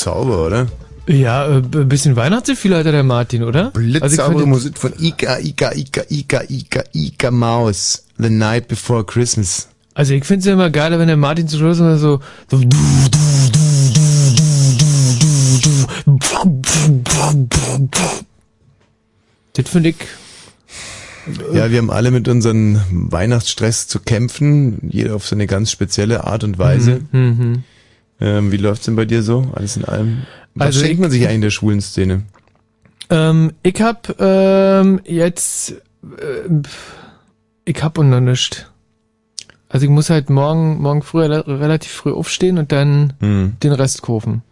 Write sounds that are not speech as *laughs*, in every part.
Sauber, oder? Ja, äh, ein bisschen Weihnachtsgefühl hat der Martin, oder? Blitzsaubere also Musik von Ika, Ika, Ika, Ika, Ika, Ika Maus. The Night Before Christmas. Also ich finde es ja immer geiler, wenn der Martin zu Schluss immer so, so das finde ich. Ja, wir haben alle mit unserem Weihnachtsstress zu kämpfen, jeder auf seine ganz spezielle Art und Weise. Mhm, mhm. Ähm, wie läuft's denn bei dir so? Alles in allem? Was Also schenkt ich- man sich eigentlich in der schwulen Szene? Ähm, ich hab ähm, jetzt, äh, ich hab und noch nichts. Also ich muss halt morgen, morgen früh rela- relativ früh aufstehen und dann Hm. den Rest kaufen.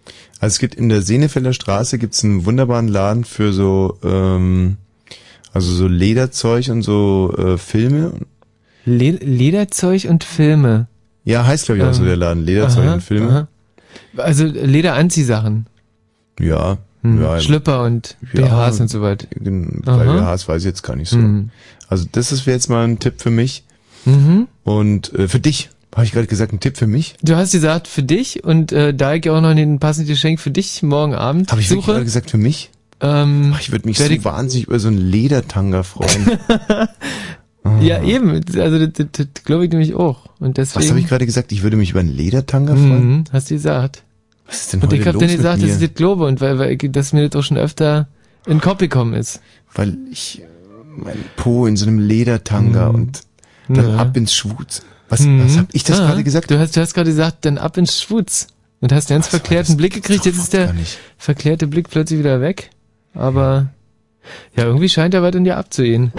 Also es gibt in der Senefelder Straße gibt's einen wunderbaren Laden für so ähm, also so Lederzeug und so äh, Filme. Le Lederzeug und Filme. Ja, heißt glaube ich auch so Ähm, der Laden Lederzeug aha, und Filme. aha. Also Lederanziehsachen. Ja, Hm, ja. Schlüpper und Ja, BHs und so weiter. Bei BHs weiß ich jetzt gar nicht so. Hm. Also das ist jetzt mal ein Tipp für mich Mhm. und äh, für dich. Habe ich gerade gesagt, ein Tipp für mich? Du hast gesagt für dich und äh, da ich auch noch ein passendes Geschenk für dich morgen Abend Habe ich suche. gerade gesagt für mich? Ähm, Ach, ich würde mich so wahnsinnig über so einen Ledertanga freuen. *laughs* Ah. Ja, eben. Also das, das, das glaube ich nämlich auch. Und deswegen. Was habe ich gerade gesagt? Ich würde mich über einen Ledertanga freuen? Mhm, hast du gesagt. Was ist denn Und ich habe dann gesagt, dass ich das glaube und weil, weil dass mir das auch schon öfter in den Kopf gekommen ist. Weil ich mein Po in so einem Ledertanga Mhm. und dann Ja. ab ins Schwutz. Was, Mhm. was habe ich das Ah, gerade gesagt? Du hast, du hast gerade gesagt, dann ab ins Schwutz. Und hast einen ganz verklärten Blick gekriegt. Jetzt ist der verklärte Blick plötzlich wieder weg. Aber ja, irgendwie scheint er was in dir abzugehen.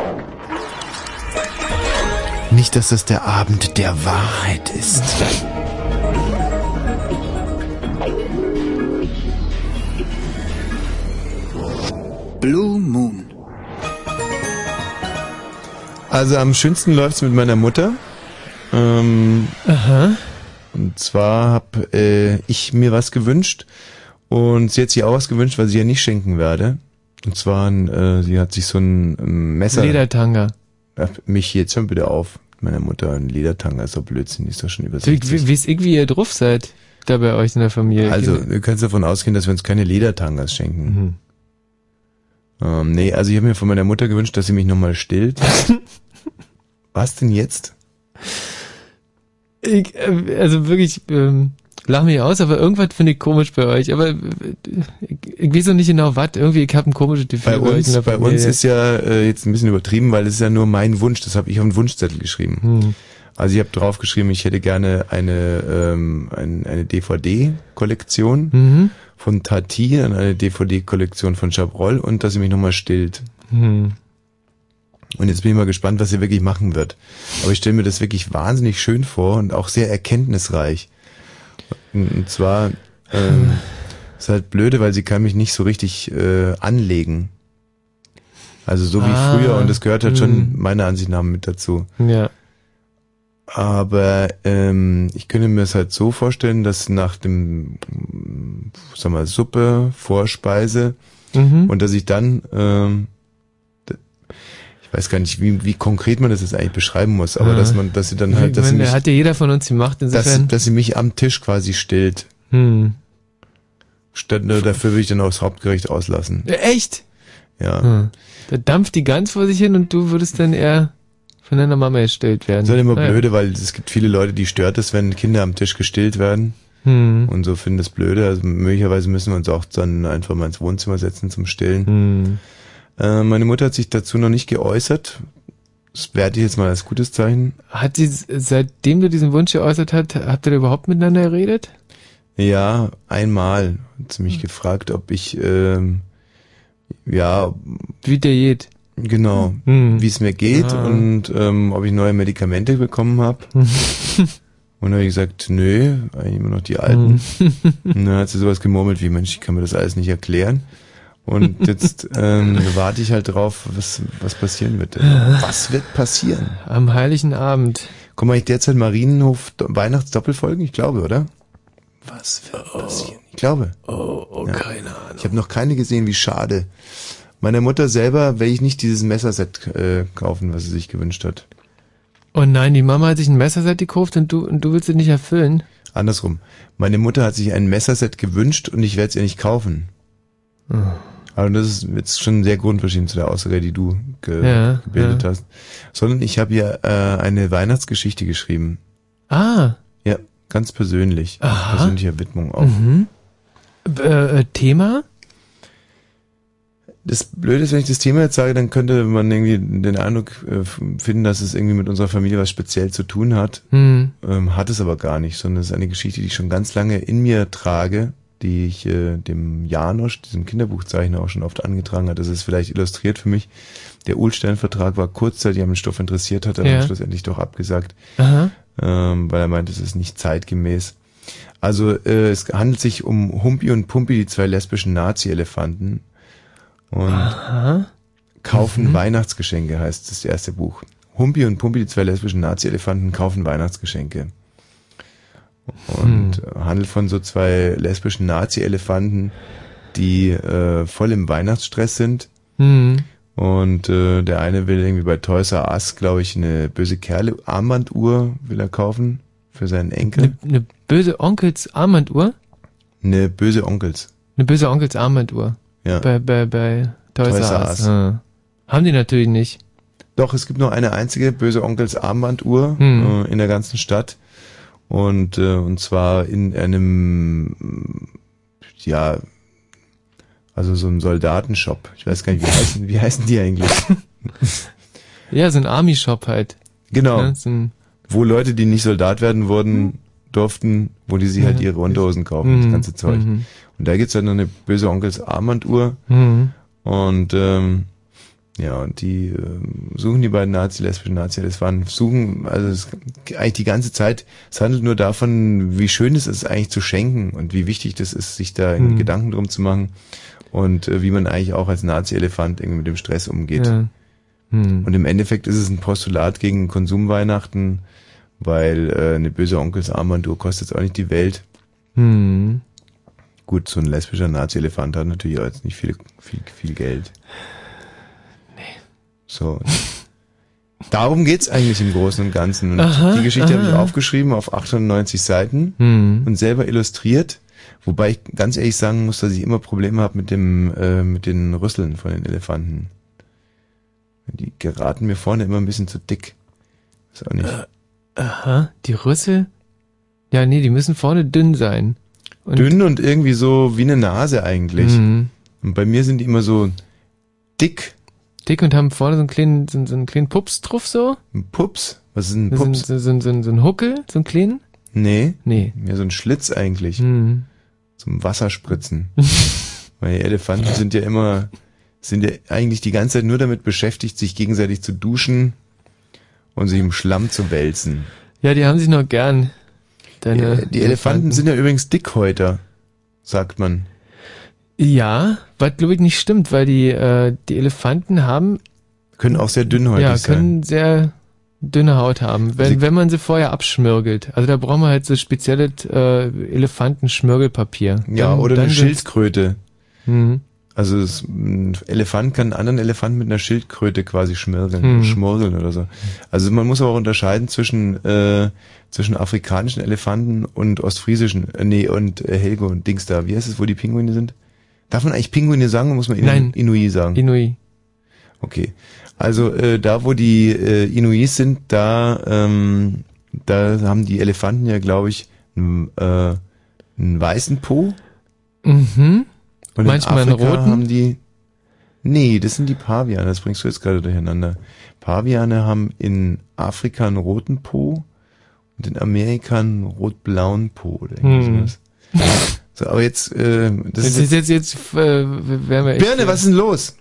Nicht, dass das der Abend der Wahrheit ist. Blue Moon. Also am schönsten läuft's mit meiner Mutter. Ähm, Aha. Und zwar habe äh, ich mir was gewünscht und sie hat sich auch was gewünscht, was ich ihr nicht schenken werde. Und zwar, ein, äh, sie hat sich so ein ähm, Messer... Ledertanga. Mich jetzt schon bitte auf. Meiner Mutter ein Ledertanga ist doch Blödsinn, die ist doch schon über Wie, 60. wie, wie ist ich, wie ihr drauf seid, da bei euch in der Familie? Also, du kannst davon ausgehen, dass wir uns keine Ledertangas schenken. Mhm. Ähm, nee, also ich habe mir von meiner Mutter gewünscht, dass sie mich nochmal stillt. *laughs* Was denn jetzt? Ich, äh, also wirklich, ähm, lach mich aus, aber irgendwas finde ich komisch bei euch. Aber äh, ich, weiß noch nicht genau was. Irgendwie, ich habe ein komisches Gefühl Bei uns, bei Familie. uns ist ja äh, jetzt ein bisschen übertrieben, weil es ist ja nur mein Wunsch. Das habe ich auf einen Wunschzettel geschrieben. Hm. Also ich habe draufgeschrieben, ich hätte gerne eine ähm, ein, eine DVD-Kollektion Mhm. von Tati, dann eine DVD-Kollektion von Chabrol und dass sie mich nochmal stillt. Hm. Und jetzt bin ich mal gespannt, was sie wirklich machen wird. Aber ich stelle mir das wirklich wahnsinnig schön vor und auch sehr erkenntnisreich. Und, zwar ähm, ist halt blöde, weil sie kann mich nicht so richtig äh, anlegen. Also so wie Ah, früher und das gehört halt schon hm. meiner Ansicht nach mit dazu. Ja. Aber ähm, ich könnte mir es halt so vorstellen, dass nach dem, sag mal, Suppe, Vorspeise Mhm. und dass ich dann, ähm, ich weiß gar nicht, wie, wie konkret man das jetzt eigentlich beschreiben muss, aber Ja. dass man, dass sie dann halt, dass sie meine, mich, hat ja jeder von uns gemacht, dass, insofern. dass sie mich am Tisch quasi stillt. Hm. Statt, äh, dafür würde ich dann auch das Hauptgericht auslassen. Echt? Ja. Hm. Da dampft die Gans vor sich hin und du würdest dann eher von deiner Mama gestellt werden. Das ist halt immer Naja. blöde, weil es gibt viele Leute, die stört es, wenn Kinder am Tisch gestillt werden. Hm. Und so finden das blöde. Also möglicherweise müssen wir uns auch dann einfach mal ins Wohnzimmer setzen zum Stillen. Hm. Äh, meine Mutter hat sich dazu noch nicht geäußert. Das werte ich jetzt mal als gutes Zeichen. Hat sie, seitdem du diesen Wunsch geäußert hast, habt ihr überhaupt miteinander geredet? Ja, einmal hat sie mich gefragt, ob ich, ähm, ja, wie der geht. Genau, Hm. wie es mir geht Ah. und ähm, ob ich neue Medikamente bekommen habe. *laughs* Und dann habe ich gesagt, nö, eigentlich immer noch die alten. Hm. Und dann hat sie sowas gemurmelt wie, Mensch, ich kann mir das alles nicht erklären. Und jetzt ähm, *laughs* warte ich halt drauf, was, was passieren wird. Was wird passieren? Am heiligen Abend. Kommen eigentlich derzeit Marienhof Do- Weihnachtsdoppelfolgen? Ich glaube, oder? Was wird passieren? Ich glaube. Oh, oh Ja. keine Ahnung. Ich habe noch keine gesehen, wie schade. Meiner Mutter selber werde ich nicht dieses Messerset äh, kaufen, was sie sich gewünscht hat. Oh nein, die Mama hat sich ein Messerset gekauft und du, und du willst es nicht erfüllen. Andersrum. Meine Mutter hat sich ein Messerset gewünscht und ich werde es ihr nicht kaufen. Ah. Aber das ist jetzt schon sehr grundverschieden zu der Aussage, die du ge Ja, gebildet ja. hast. Sondern ich habe ihr äh, eine Weihnachtsgeschichte geschrieben. Ah. Ja, ganz persönlich. Aha. Persönlicher Widmung auch. Mhm. Äh, äh, Thema? Das Blöde ist, wenn ich das Thema jetzt sage, dann könnte man irgendwie den Eindruck äh, finden, dass es irgendwie mit unserer Familie was speziell zu tun hat. Hm. Ähm, hat es aber gar nicht, sondern es ist eine Geschichte, die ich schon ganz lange in mir trage, die ich äh, dem Janosch, diesem Kinderbuchzeichner, auch schon oft angetragen hat. Das ist vielleicht illustriert für mich. Der Ulstein-Vertrag war kurzzeitig am Stoff interessiert, hat er Ja. dann schlussendlich doch abgesagt, ähm, weil er meint, es ist nicht zeitgemäß. Also äh, es handelt sich um Humpi und Pumpi, die zwei lesbischen Nazi-Elefanten. Und Aha. kaufen Mhm. Weihnachtsgeschenke heißt das erste Buch. Humpi und Pumpi, die zwei lesbischen Nazi-Elefanten, kaufen Weihnachtsgeschenke. Und Hm. handelt von so zwei lesbischen Nazi-Elefanten, die äh, voll im Weihnachtsstress sind. Hm. Und äh, der eine will irgendwie bei Toys R Us, glaube ich, eine böse Kerle Armbanduhr will er kaufen für seinen Enkel. Eine ne böse Onkels Armbanduhr? Eine böse Onkels. Eine böse Onkels Armbanduhr. Ja. Bei, bei, bei Toys, Toys R. Us. Ah. Haben die natürlich nicht. Doch, es gibt nur eine einzige böse Onkels Armbanduhr Hm. äh, in der ganzen Stadt. Und, äh, und zwar in einem, ja, also so einem Soldatenshop. Ich weiß gar nicht, wie heißen, wie heißen die eigentlich? *laughs* Ja, so ein Army-Shop halt. Genau. Ja, so ein, Wo Leute, die nicht Soldat werden wurden, durften, wo die sich halt Ja. ihre Unterhosen kaufen, das Mhm. ganze Zeug. Mhm. Und da gibt's halt noch eine böse Onkels Armbanduhr. Mhm. Und ähm, ja, und die ähm, suchen die beiden Nazi, lesbischen Nazi, das waren suchen, also es, eigentlich die ganze Zeit, es handelt nur davon, wie schön es ist, eigentlich zu schenken und wie wichtig das ist, sich da Mhm. Gedanken drum zu machen und äh, wie man eigentlich auch als Nazi-Elefant irgendwie mit dem Stress umgeht. Ja. Hm. Und im Endeffekt ist es ein Postulat gegen Konsumweihnachten, weil äh, eine böse Onkels Armbanduhr kostet jetzt auch nicht die Welt. Hm. Gut, so ein lesbischer Nazi-Elefant hat natürlich auch jetzt nicht viel, viel, viel Geld. So. Darum geht's eigentlich im Großen und Ganzen. Und Aha, die Geschichte habe ich aufgeschrieben auf 890 Seiten Hm. und selber illustriert. Wobei ich ganz ehrlich sagen muss, dass ich immer Probleme habe mit dem, äh, mit den Rüsseln von den Elefanten. Die geraten mir vorne immer ein bisschen zu dick. Ist auch nicht. Aha, die Rüssel? Ja, nee, die müssen vorne dünn sein. Und Dünn und irgendwie so wie eine Nase eigentlich. Mhm. Und bei mir sind die immer so dick. Dick und haben vorne so einen kleinen, so, so einen kleinen Pups drauf so. Ein Pups? Was ist ein Pups? so, so, so, so ein Huckel, so einen kleinen. Nee. Nee. Ja, so ein Schlitz eigentlich. Mhm. Zum Wasserspritzen. *laughs* Weil die Elefanten sind ja immer, sind ja eigentlich die ganze Zeit nur damit beschäftigt, sich gegenseitig zu duschen und sich im Schlamm zu wälzen. Ja, die haben sich noch gern. Die, Deine die Elefanten sind ja übrigens Dickhäuter, sagt man. Ja, was glaube ich nicht stimmt, weil die, äh, die Elefanten haben, Können auch sehr dünnhäutig ja, sein. können sehr dünne Haut haben, wenn, Sie- wenn man sie vorher abschmirgelt. Also da brauchen wir halt so spezielles äh, Elefantenschmirgelpapier. Ja, Dann- oder dann eine Schildkröte. Mhm. Also es, ein Elefant kann einen anderen Elefanten mit einer Schildkröte quasi schmirgeln, Hm. schmurgeln oder so. Also man muss aber auch unterscheiden zwischen äh, zwischen afrikanischen Elefanten und ostfriesischen, äh, nee, und äh, Helge und Dings da. Wie heißt es, wo die Pinguine sind? Darf man eigentlich Pinguine sagen oder muss man Inu Nein. Inui sagen? Inui. Okay. Also äh, da, wo die äh, Inuis sind, da ähm, da haben die Elefanten ja, glaube ich, einen, äh, einen weißen Po. Mhm. Und Manchmal in einen roten? haben die. Nee, das sind die Paviane, das bringst du jetzt gerade durcheinander. Paviane haben in Afrika einen roten Po und in Amerika einen rot-blauen Po oder irgendwie Hm. *laughs* So, aber jetzt, äh, das Jetzt, ist jetzt, jetzt, jetzt, äh, wären wir echt. Birne, was ist denn los?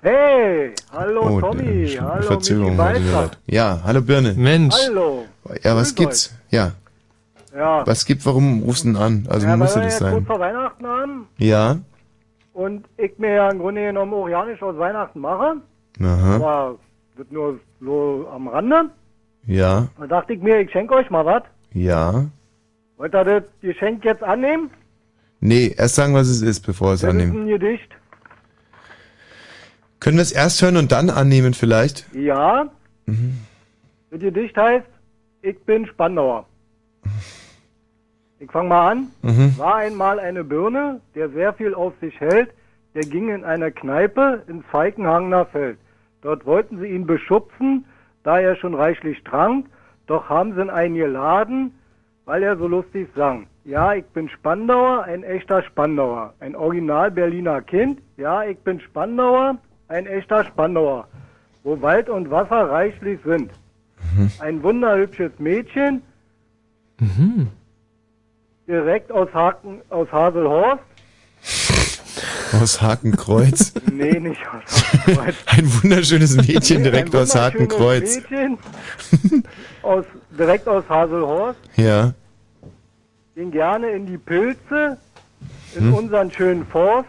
Hey, hallo oh, Tommy, der- hallo Verzögerung heute. Ja, hallo Birne. Mensch. Hallo. Ja, was gibt's? Ja, Ja, was gibt, warum rufst du denn an? Also ja musste wir das jetzt kurz sein. vor Weihnachten haben Ja, und ich mir ja im Grunde genommen auch ja nicht aus Weihnachten mache, aha, aber das nur so am Rande. ja, Da dachte ich mir, ich schenke euch mal was. ja. Wollt ihr das Geschenk jetzt annehmen? Nee, erst sagen, was es ist, bevor wir es ist annehmen. ein Gedicht. Können wir es erst hören und dann annehmen vielleicht? Ja. Mhm. Das Gedicht heißt, ich bin Spandauer. Ich fange mal an. Mhm. War einmal eine Birne, der sehr viel auf sich hält, der ging in eine Kneipe ins Feigenhangner Feld. Dort wollten sie ihn beschubsen, da er schon reichlich trank, doch haben sie ihn eingeladen, weil er so lustig sang. Ja, ich bin Spandauer, ein echter Spandauer, ein Original Berliner Kind. Ja, ich bin Spandauer, ein echter Spandauer, wo Wald und Wasser reichlich sind. Ein wunderhübsches Mädchen, direkt aus, Haken, aus Haselhorst. Aus Hakenkreuz. *laughs* Nee, nicht aus Hakenkreuz. *laughs* Ein wunderschönes Mädchen direkt Ein aus wunderschönes Hakenkreuz. Mädchen aus, direkt aus Haselhorst. Ja. Ging gerne in die Pilze, in unseren schönen Forst.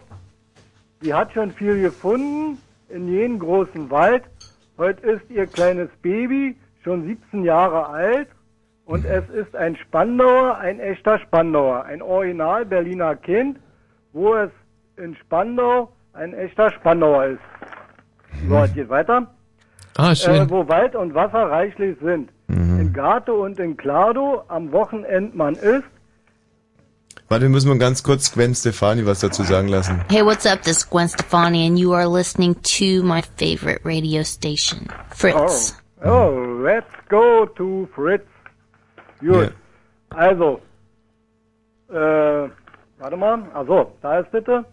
Die hat schon viel gefunden in jenen großen Wald. Heute ist ihr kleines Baby schon 17 Jahre alt und es ist ein Spandauer, ein echter Spandauer, ein Original Berliner Kind, wo es in Spandau ein echter Spandauer ist. So, es geht weiter. Ah, Äh, schön. wo Wald und Wasser reichlich sind. In Gato und in Klado am Wochenend man ist. Warte, wir müssen mal ganz kurz Gwen Stefani was dazu sagen lassen. Hey, what's up? This is Gwen Stefani, and you are listening to my favorite radio station, Fritz. Oh, oh, let's go to Fritz. Gut. Also, äh, warte mal. Also, da ist bitte.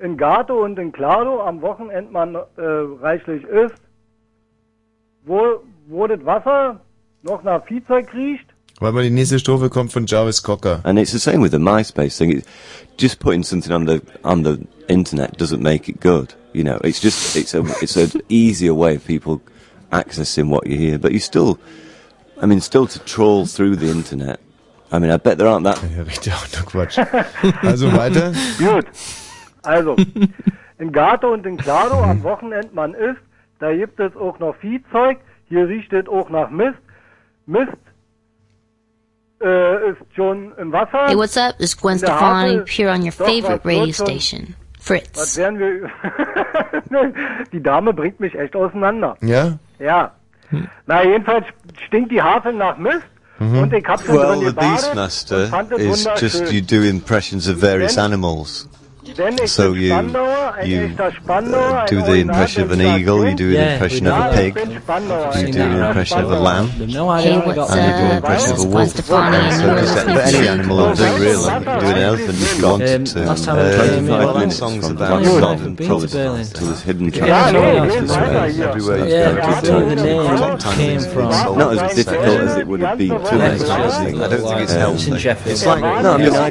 In Gato und in Klado am Wochenend man äh, reichlich isst. Wo, wo das Wasser noch nach Viehzeug riecht. Weil mal die nächste Strophe kommt von Jarvis Cocker. And it's the same with the MySpace thing. It, just putting something on the on the internet doesn't make it good. You know, it's just it's a it's an *laughs* easier way of people accessing what you hear. But you still, I mean, still to trawl through the internet. I mean, I bet there aren't that. *laughs* Ja, richtig, auch nur Quatsch. Also weiter. *laughs* Gut. Also, in Gato und in Klado am Wochenend man isst, da gibt es auch noch Viehzeug, hier riecht es auch nach Mist. Mist äh, ist schon im Wasser. Hey, what's up? This is Gwen In der Stefani, Havel- here on your Doch, favorite was wird radio schon- station, Was Fritz. werden wir... *laughs* die Dame bringt mich echt auseinander. Ja? Ja. Na, jedenfalls stinkt die Havel nach Mist und ich hab schon Well, drin the gebadet Beastmaster und fand es is just wunderschön. you do impressions of various Then- animals. Denn ich So bin you Spandauer, ein you echter Spandauer, ein do the Original impression of an Berliner eagle. You Kind. do an Yeah, impression we of Ja, a ich pig. bin Spandauer, You ein do an echter impression of a Spandauer. lamb. They've no Hey, idea what we what's got And you do an up? impression This of a is Gwen wolf. Stefani, and So you are just listening but any to animal will do really. Do an elephant if you want Um, to. last time I Uh, came here, five well, minutes songs from about Van Berlin. Gogh Been probably to Berlin. to this hidden Ja, treasure. nee, Yeah, nee, it's weiter right. hier. Everywhere you Yeah, go, just it's where the all- name top time came is from. Not as difficult as it would have been to Yeah, make. it's just I don't think it's It's in healthy. Sheffield. It's like, no, I mean, I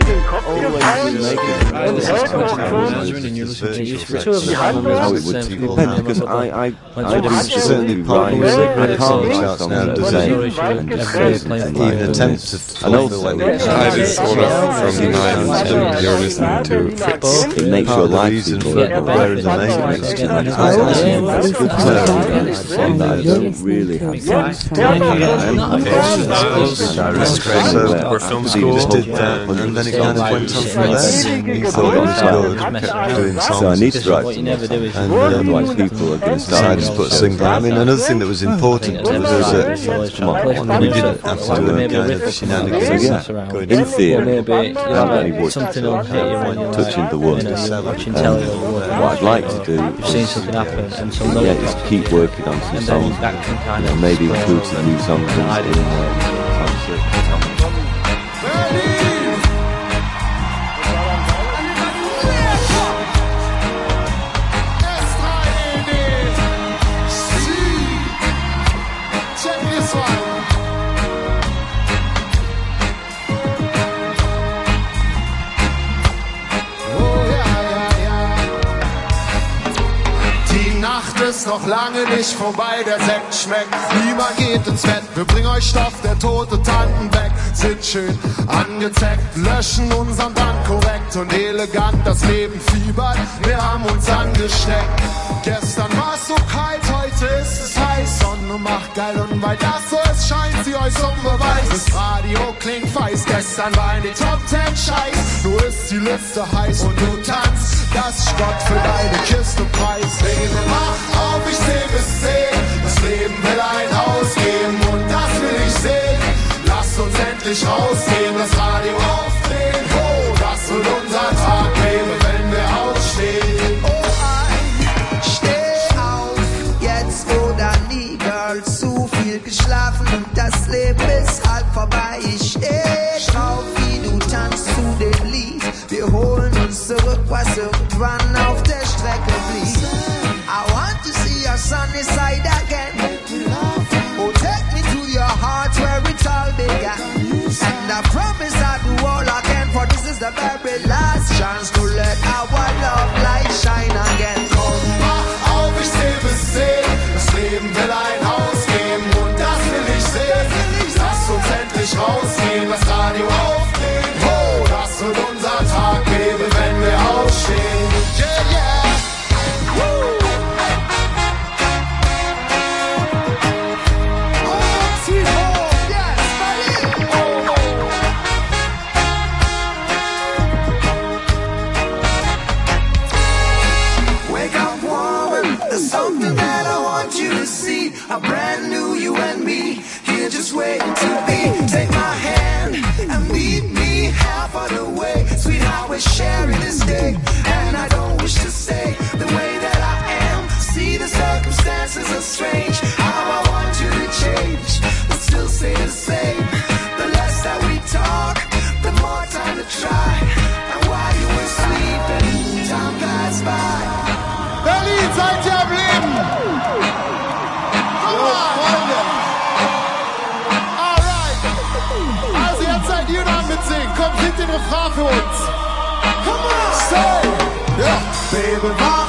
always make it. Well, this is It's quite quite cool. nice. And you're listening to It's it. virtual Two of the sex. families How with it the would same depend, people. because I, I, Went I to do different certainly schools. write Probably I different can't songs. shout now to Some say, stories should and everybody play and the even violin. attempt to and also Yeah. Hi, this is Olaf from Nine, and you're listening to Fritz. it makes your life people Yeah, better but- than they Yeah, It's yeah, like- yeah. it's Yeah. like- it's good to know. It's one that I don't really have time to Yeah, do. yeah. I'm Not a patient. person. It's Craig. so We're film so you school, just did that, and and then it so kind of like went on shit, from like there. singing, You thought it was singing, good, doing So songs. I need to Because write what you never do is and you uh, never otherwise write people are going to something. decide to put a single. I mean, another thing that was important was that come on, we didn't have to do a kind of shenanigans. Yeah, in theory, Maybe you how many have would something will hit you when you're touching like, the wood. you know, you're watching Um, telly or wood. what I'd like to do You've seen is, something happen and some yeah, melody just pops keep up, working on some and songs. then that can kind You know, of maybe spread include over some new songs in, ist noch lange nicht vorbei, der Sekt schmeckt. Niemand geht ins Bett, wir bringen euch Stoff, der tote Tanten weg. Sind schön angezeckt, löschen unseren Band korrekt und elegant. Das Leben fiebert, wir haben uns angesteckt. Gestern war es so kalt, heute ist es heiß. Sonne macht geil und weil das so ist, scheint sie euch zum Beweis. Das Radio klingt weiß, gestern war in die Top Ten Scheiß. Nur ist die Liste heiß und du tanzt, das Gott für deine Kiste Preis. Lebe, mach auf, ich seh bis zehn. Das Leben will ein Haus geben und das will ich sehen. Lasst uns endlich rausgehen, das Radio aufdrehen. Oh, das wird unser Tag, Baby, wenn wir aufstehen. Oh, ein, steh auf, jetzt oder nie, Girl, zu viel geschlafen und das Leben ist halb vorbei. Ich steh drauf, wie du tanzt zu dem Lied. Wir holen uns zurück, was irgendwann auf der Strecke blieb. I want to see your sunny side again. Oh, take me to your heart where it all began. And I promise I'll do all I can, for this is the very last chance to let our love light shine again. Komm, wach auf, ich zähl bis zehn. Das Leben will ein sharing this day. And I don't wish to stay the way that I am. See, the circumstances are strange. How I want you to change, but still stay the same. The less that we talk, the more time to try. And while you were sleeping, time passed by. Berlin, seid ihr Leben? So, Freunde. Alright. Also jetzt seid ihr dran mitsingen. Kommt, singt den Refrain für uns. Baby,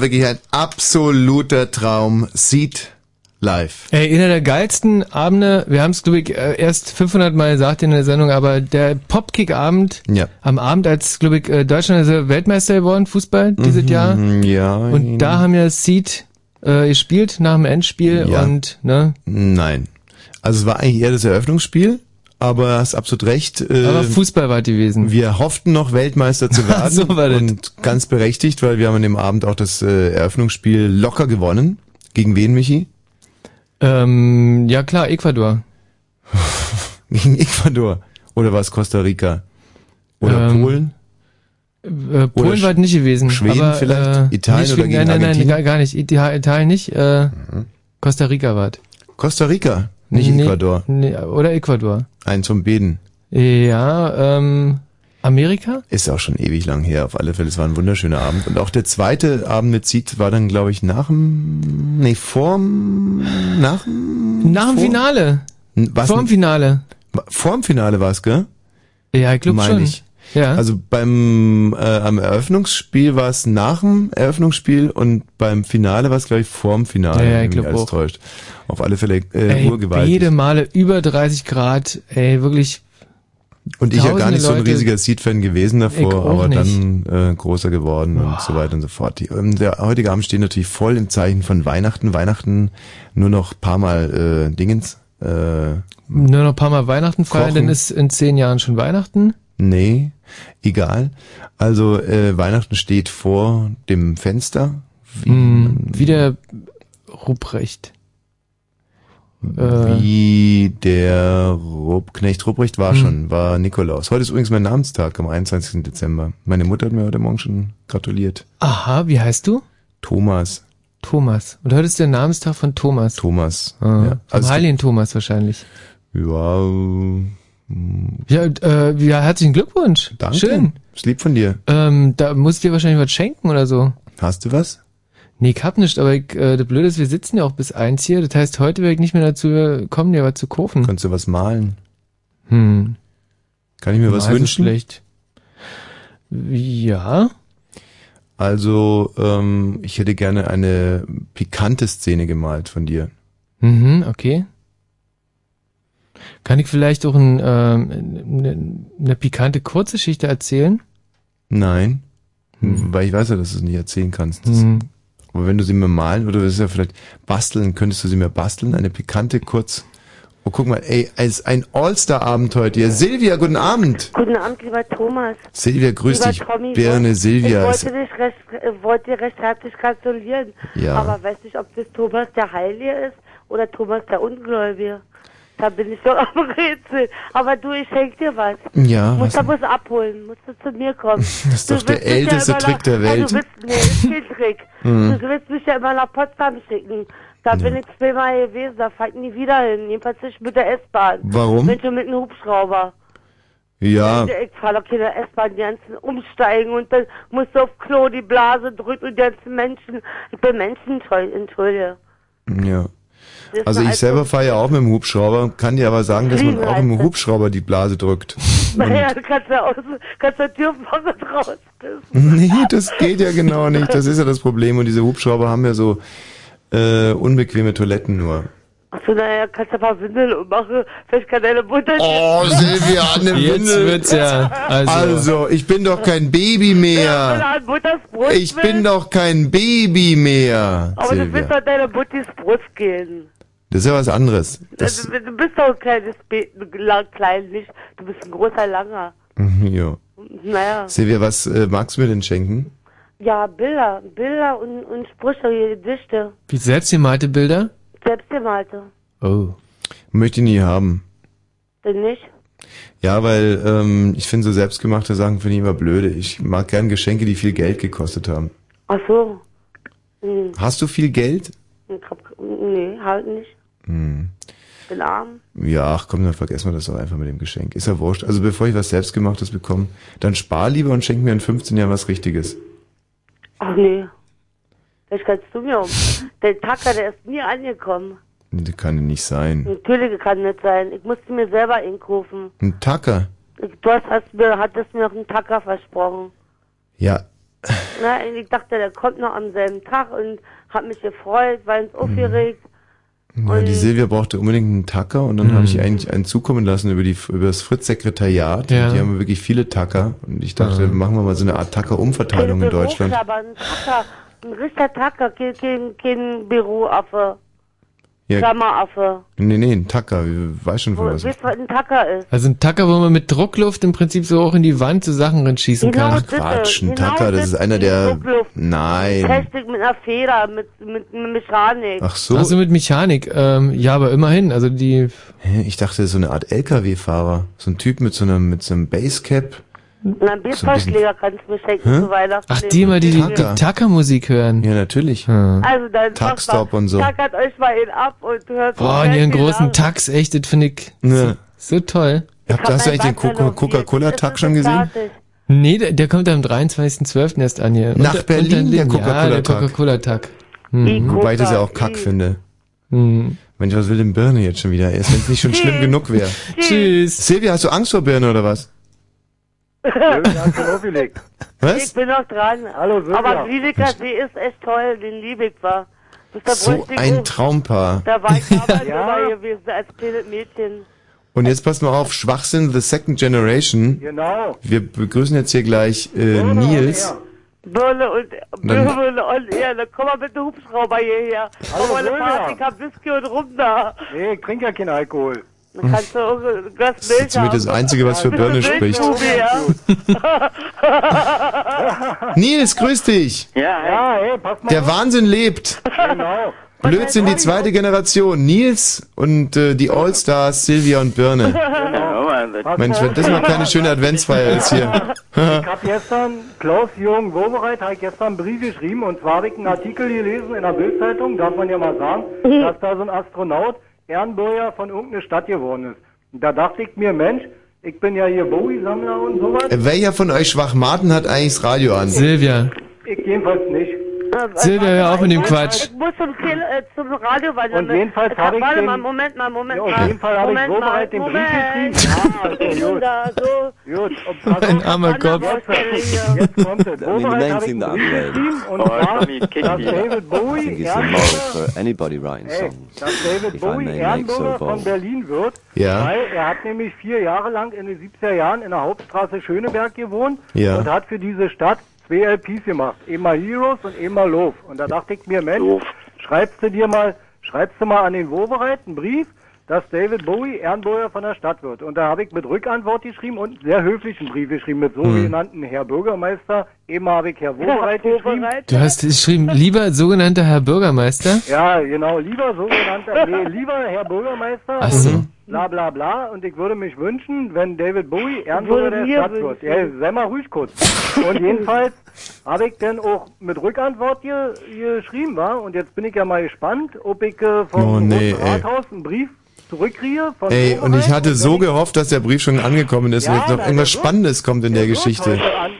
Traum, wirklich ein absoluter Traum. Seed live. Ey, einer der geilsten Abende, wir haben es, glaube ich, äh, erst 500 Mal gesagt in der Sendung, aber der Popkick-Abend, Ja. am Abend, als, glaube ich, äh, Deutschland ist Weltmeister geworden, Fußball, dieses Jahr. Mhm, Ja. Und da haben wir Seed äh, gespielt nach dem Endspiel Ja. und, ne, Nein. Also es war eigentlich eher das Eröffnungsspiel, aber hast absolut recht. Äh, aber Fußball war gewesen. wir hofften noch Weltmeister zu *laughs* werden So war das. und ganz berechtigt, weil wir haben an dem Abend auch das äh, Eröffnungsspiel locker gewonnen. Gegen wen, Michi? Ähm, ja klar, Ecuador. *laughs* Gegen Ecuador. Oder war es Costa Rica? Oder Ähm, Polen? Äh, Polen Sch- war nicht gewesen. Schweden aber, vielleicht? Äh, Italien nicht oder Schweden, gegen Nein, nein, nein, Argentinien? gar, gar nicht. Ita- Italien nicht. Äh, Costa Rica war Costa Rica, nicht nee, Ecuador. Nee, oder Ecuador. Ein zum Beden. Ja, ähm, Amerika? Ist auch schon ewig lang her. Auf alle Fälle, es war ein wunderschöner Abend. Und auch der zweite Abend mit Seed war dann, glaube ich, nach dem, nee, vorm, nach dem, Nach dem vor- Finale. was, Vor dem Finale. vorm Finale war es, gell? Ja, ich glaube schon. ich. Ja. Also beim äh, am Eröffnungsspiel war es nach dem Eröffnungsspiel und beim Finale war es, glaube ich, vorm Finale, Ja, ja, ich wenn mich glaub alles auch. täuscht. Auf alle Fälle äh, ey, urgewaltig. beide Male über 30 Grad, ey, wirklich. Und ich ja gar nicht so ein Leute- riesiger Seed-Fan gewesen davor, aber nicht. dann äh, großer geworden und so weiter und so fort. Die, ähm, der heutige Abend steht natürlich voll im Zeichen von Weihnachten. Weihnachten nur noch paar Mal äh, Dingens. Äh, Nur noch ein paar Mal Weihnachten feiern, dann ist in zehn Jahren schon Weihnachten. nee, egal. Also äh, Weihnachten steht vor dem Fenster. Wie, Hm, wie der Ruprecht. Äh, wie der Rupp, Knecht Rupprecht war Hm. schon, war Nikolaus. Heute ist übrigens mein Namenstag, am 21. Dezember. Meine Mutter hat mir heute Morgen schon gratuliert. aha, wie heißt du? Thomas. Thomas. Und heute ist der Namenstag von Thomas. Thomas. Ah, Ja. vom Also Heiligen Thomas wahrscheinlich. Ja, äh, Ja, äh, ja, herzlichen Glückwunsch. danke. Schön. Ist lieb von dir. Ähm, da muss ich dir wahrscheinlich was schenken oder so. Hast du was? Nee, ich hab nicht, aber ich, äh, das Blöde ist, wir sitzen ja auch bis eins hier. Das heißt, heute werde ich nicht mehr dazu kommen, dir was zu kaufen. Kannst du was malen? Hm. Kann ich mir was Mal wünschen? schlecht. Ja. Also, ähm, ich hätte gerne eine pikante Szene gemalt von dir. Mhm, okay. Kann ich vielleicht auch ein, ähm, eine, eine pikante Kurzgeschichte erzählen? Nein. Weil ich weiß ja, dass du es nicht erzählen kannst. Das, Hm. Aber wenn du sie mir malen oder das ist ja vielleicht basteln, könntest du sie mir basteln? Eine pikante kurz. Oh, guck mal, ey, es ist ein All-Star-Abend heute hier. Silvia, guten Abend. Guten Abend, lieber Thomas. Silvia, grüß lieber dich. Tommy, Birne, ich Silvia. wollte dich recht, äh, wollte recht herzlich gratulieren. Ja. Aber weiß nicht, ob das Thomas der Heilige ist oder Thomas der Ungläubige. Da bin ich doch *laughs* am Rätsel. Aber du, ich schenk dir was. Ja, Musst da bloß abholen. Musst du zu mir kommen. *laughs* Das ist Du doch der älteste immer Trick der Ja, Welt. du willst, nee, kein Trick. *laughs* Mhm. Du willst mich ja immer nach Potsdam schicken. Da bin ich zweimal gewesen, da fahr ich nie wieder hin. Jedenfalls nicht mit der S-Bahn. Warum? Bin schon mit einem Hubschrauber. Ja, Ich fahre doch keine S-Bahn, die ganzen umsteigen und dann musst du auf Klo die Blase drücken und die ganzen Menschen. Ich bin menschentreu, entschuldige. ja. Also ich selber fahre ja auch mit dem Hubschrauber, kann dir aber sagen, dass man auch im heißt das. Hubschrauber die Blase drückt. *laughs* Naja, du kannst ja aus, kannst ja Türfahren raus. *laughs* Nee, das geht ja genau nicht. Das ist ja das Problem. Und diese Hubschrauber haben ja so äh, unbequeme Toiletten nur. Achso, naja, kannst ja ein paar Windeln ummachen. Vielleicht kann deine Mutter... Oh, Silvia, eine Windel. wird's ja. Also, Also, ich bin doch kein Baby mehr. du Ich bin doch kein Baby mehr, Aber du willst Silvia. an deiner Muttis Brust gehen. Das ist ja was anderes. Das, Also, du bist doch ein kleines Baby, lang, klein nicht. Du bist ein großer Langer. *laughs* ja. Naja. Silvia, was äh, magst du mir denn schenken? Ja, Bilder. Bilder und, und Sprüche, Gedichte. wie selbstgemalte Bilder? Selbstgemalte. Oh. Möchte ich nie haben. Denn nicht? Ja, weil ähm, ich finde so selbstgemachte Sachen finde ich immer blöde. Ich mag gern Geschenke, die viel Geld gekostet haben. Ach so. Hm. Hast du viel Geld? Ich hab, nee, halt nicht. Hm. Bin arm. Ja, ach komm, dann vergessen wir das doch einfach mit dem Geschenk. Ist ja wurscht. Also bevor ich was Selbstgemachtes bekomme, dann spar lieber und schenk mir in 15 Jahren was Richtiges. Ach nee. Vielleicht kannst du mir um. Der Tacker, der ist nie angekommen. Das kann ja nicht sein. Natürlich kann nicht sein. Ich musste mir selber einkaufen. Ein Tacker? Du hast, hast mir, hattest mir noch einen Tacker versprochen. Ja, Na, ich dachte, der kommt noch am selben Tag und hat mich gefreut, war ins aufgeregt. Ja die Silvia brauchte unbedingt einen Tacker und dann habe ich eigentlich einen zukommen lassen über die über das Fritz-Sekretariat. Ja. Die haben wirklich viele Tacker und ich dachte, machen wir mal so eine Art Tacker-Umverteilung in Deutschland. Aber ein Tacker, ein richtiger Tacker, kein, kein, kein Büroaffe, Ja, Klammeraffe. nee, nee, ein Tacker. Ich weiß schon was. du, was ein Tacker ist? Also ein Tacker, wo man mit Druckluft im Prinzip so auch in die Wand so Sachen reinschießen Genau kann. das. Quatsch, ein Genau Tacker, das ist einer der... Druckluft. Nein. Technik mit einer Feder, mit, mit, mit Mechanik. Ach so. Also mit Mechanik. Ähm, ja, aber immerhin. Also die. Ich dachte, so eine Art LKW-Fahrer. So ein Typ mit so einem, mit so einem Basecap. Und einen Baseballschläger kannst du mir schenken Hä? zu Weihnachten. Ach, die mal, die die, die Tacker. Tacker-Musik hören. Ja, natürlich. Hm. Also dann Taktstop und so. Tackert euch mal ihn ab und hört Boah, und ihren großen Tax, echt, das finde ich Ja. so toll. Habt, hast du eigentlich den Coca- Coca-Cola-Tag schon gesehen? Nee, der, der kommt am 23.12. erst an hier. Nach Unter- Berlin, der Linden. Ja, der Coca-Cola-Tag. Coca-Cola-Tag. Mhm. Wobei ich das ja auch kack finde. Mhm. Mensch, was will denn Birne jetzt schon wieder? Erst wenn es nicht schon schlimm genug wäre. Tschüss. Silvia, hast du Angst vor Birne oder was? Silvia hat schon aufgelegt. Was? Ich bin noch dran. Hallo, Silvia. Aber Riedeker See ist echt toll, den liebe ich war. Bis da So ein Traumpaar. Da war ich *laughs* damals Ja. dabei gewesen als kleines Mädchen. Und jetzt passt mal auf, Schwachsinn The Second Generation. Genau. Wir begrüßen jetzt hier gleich äh, Nils. Birne und Birne und er, dann komm mal mit dem Hubschrauber hierher. Hallo, Komm mal eine. Party, ich hab Whisky und rum da. Nee, ich trinke ja keinen Alkohol. Dann kannst du auch ein Glas Das ist ziemlich das. Einzige, was für Birne spricht. *laughs* Nils, grüß dich. Ja, ja, hey, pass mal Der. Wahnsinn lebt. Genau. Blödsinn, die zweite Generation. Nils und äh, die Allstars, Silvia und Birne. Pass Mensch, wenn das mal keine schöne Adventsfeier ist hier. Ich habe gestern, Klaus-Jürgen Wobereit hat gestern einen Brief geschrieben und zwar habe ich einen Artikel gelesen in der Bildzeitung, darf man ja mal sagen, dass da so ein Astronaut Ehrenbürger von irgendeiner Stadt geworden ist. Und da dachte ich mir, Mensch, ich bin ja hier Bowie-Sammler und sowas. Äh, Welcher von euch Schwachmaten hat eigentlich das Radio an? Silvia. Ich jedenfalls nicht. Silvia, hör auf mit dem Quatsch. Ich muss zum, Tele äh, zum Radio wandern. Und jedenfalls habe ich Warte den- mal, Moment mal, Moment auf mal. jeden Fall habe ich Moment so mal, bereit den Brief Moment. geschrieben. *laughs* Ja, Ich bin gut. da, so. Gut, *laughs* Ein auf. armer Kopf. Jetzt, kommt es. Main habe ich I've Brief geschrieben und Oh, zwar, kick dass. David Bowie think it's immoral Ehrenbürger, von. Berlin wird, Ja. weil er hat nämlich vier Jahre lang in den 70er Jahren in der Hauptstraße Schöneberg gewohnt Ja. und hat für diese Stadt zwei LPs gemacht. Einmal Heroes und einmal Love. Und da dachte ich mir, Mensch, schreibst du dir mal, schreibst du mal an den Wobereit einen Brief, dass David Bowie Ehrenbürger von der Stadt wird. Und da habe ich mit Rückantwort geschrieben und einen sehr höflichen Brief geschrieben mit sogenannten Herr Bürgermeister. Einmal habe ich Herr Wobereit geschrieben. Du hast geschrieben, lieber sogenannter Herr Bürgermeister. Ja, genau, lieber sogenannter, nee, lieber Herr Bürgermeister. Ach so. Bla bla bla. Und ich würde mich wünschen, wenn David Bowie Ehrenbürger der Stadt wird. Ja, sei mal ruhig kurz. Und *laughs* jedenfalls habe ich dann auch mit Rückantwort hier, hier geschrieben, war. Und jetzt bin ich ja mal gespannt, ob ich äh, vom Oh, nee. Rathaus einen Brief zurückkriege. Von Ey, und ich hatte so gehofft, dass der Brief schon angekommen ist Ja, und jetzt noch na, irgendwas der wird- Spannendes kommt in der wird Geschichte. An,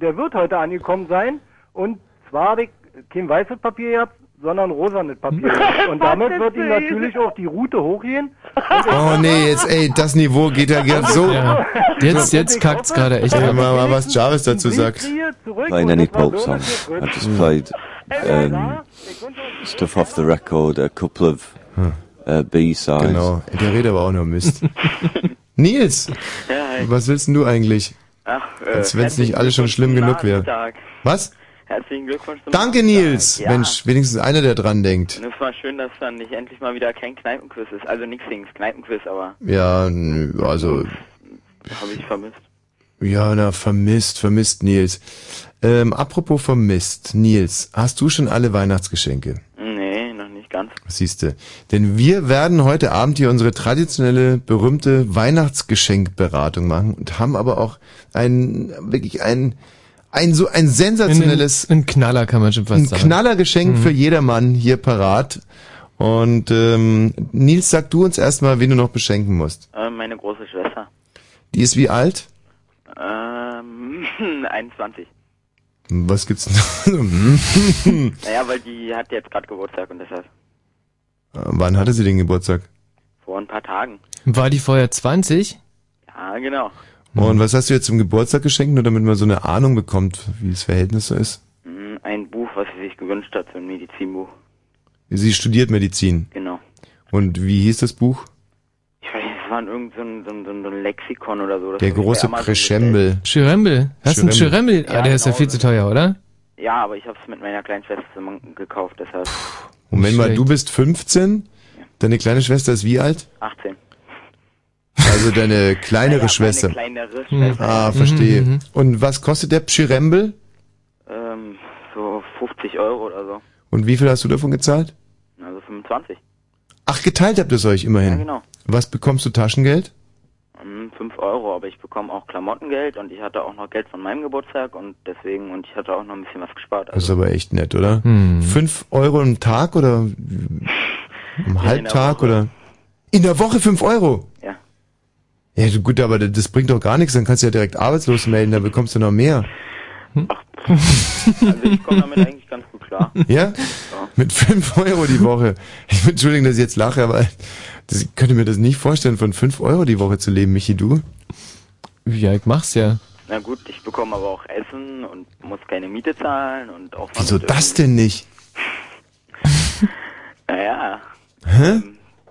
der wird heute angekommen sein. Und zwar habe ich kein weißes Papier gehabt, sondern rosanes Papier. *laughs* und damit wird ihm natürlich auch die Route hochgehen. Oh nee, jetzt ey, das Niveau geht ja gerade so. Ja. Jetzt, jetzt kackt's gerade echt Ja, mal, mal was Jarvis dazu sagt. Playing any pulp song. I just played um, stuff off the record, a couple of uh, B-sides. Genau, der redet aber auch nur Mist. *laughs* Nils, Ja, hi. was willst denn du eigentlich? Ach, äh, Als wenn's nicht herzlichen alles schon schlimm genug wäre. Was? Herzlichen Glückwunsch zum Danke, Namenstag. Nils. Ja. Mensch, wenigstens einer, der dran denkt. Und es war schön, dass dann nicht endlich mal wieder kein Kneipenquiz ist. Also nix Dings, Kneipenquiz, aber Ja, nö, also, habe ich vermisst. ja, na, vermisst, vermisst, Nils. Ähm, apropos vermisst, Nils, hast du schon alle Weihnachtsgeschenke? Nee, noch nicht ganz. Siehste. Denn wir werden heute Abend hier unsere traditionelle, berühmte Weihnachtsgeschenkberatung machen und haben aber auch ein, wirklich ein, ein so ein sensationelles, Ein, ein Knaller kann man schon fast ein sagen. Knallergeschenk Mhm. für jedermann hier parat. Und ähm, Nils, sag du uns erstmal, wen du noch beschenken musst. Äh, meine große Schwester. Die ist wie alt? Ähm, *laughs* 21. Was gibt's denn? *laughs* Naja, weil die hat jetzt gerade Geburtstag und deshalb Wann hatte sie den Geburtstag? vor ein paar Tagen. War die vorher 20? Ja, genau. Und was hast du jetzt zum Geburtstag geschenkt, nur damit man so eine Ahnung bekommt, wie das Verhältnis so ist? Mm, Ein Buch, was sie sich gewünscht hat, so ein Medizinbuch. Sie studiert Medizin. Genau. Und wie hieß das Buch? Ich weiß nicht, es war irgend so ein, so ein, so ein, Lexikon oder so. Das Der große Amazon Crescembel. Schirembel. Hast du einen Schirembel. Schirembel? Ah, der ist ja genau. viel zu teuer, oder? Ja, aber ich habe es mit meiner kleinen Schwester zusammen gekauft, deshalb Moment mal, Schlecht. du bist 15, deine kleine Schwester ist wie alt? 18. Also deine *laughs* kleinere Naja, Schwester. Meine kleinere Hm. Schwester. Ah, verstehe. Mhm, mhm. Und was kostet der Pschirembel? Ähm, so 50 Euro oder so. Und wie viel hast du davon gezahlt? Also 25. Ach, geteilt habt ihr es euch immerhin. Ja, genau. Was bekommst du Taschengeld? Ähm, 5 Euro, aber ich bekomme auch Klamottengeld und ich hatte auch noch Geld von meinem Geburtstag und deswegen, und ich hatte auch noch ein bisschen was gespart. Das ist Also, aber echt nett, oder? Hm. Fünf Euro im Tag oder *laughs* am der Halbtag Woche. oder? In der Woche fünf Euro? ja. Ja, du- gut, aber das bringt doch gar nichts, dann kannst du ja direkt arbeitslos melden, da bekommst du noch mehr. Also ich komme damit eigentlich ganz gut klar. Ja? Mit fünf Euro die Woche. Ich Entschuldigung, dass ich jetzt lache, aber das, ich könnte mir das nicht vorstellen, von fünf Euro die Woche zu leben, Michi, du? Ja, ich mach's ja. Na gut, ich bekomme aber auch Essen und muss keine Miete zahlen und auch... Wieso das denn nicht? *laughs* Naja, Hä?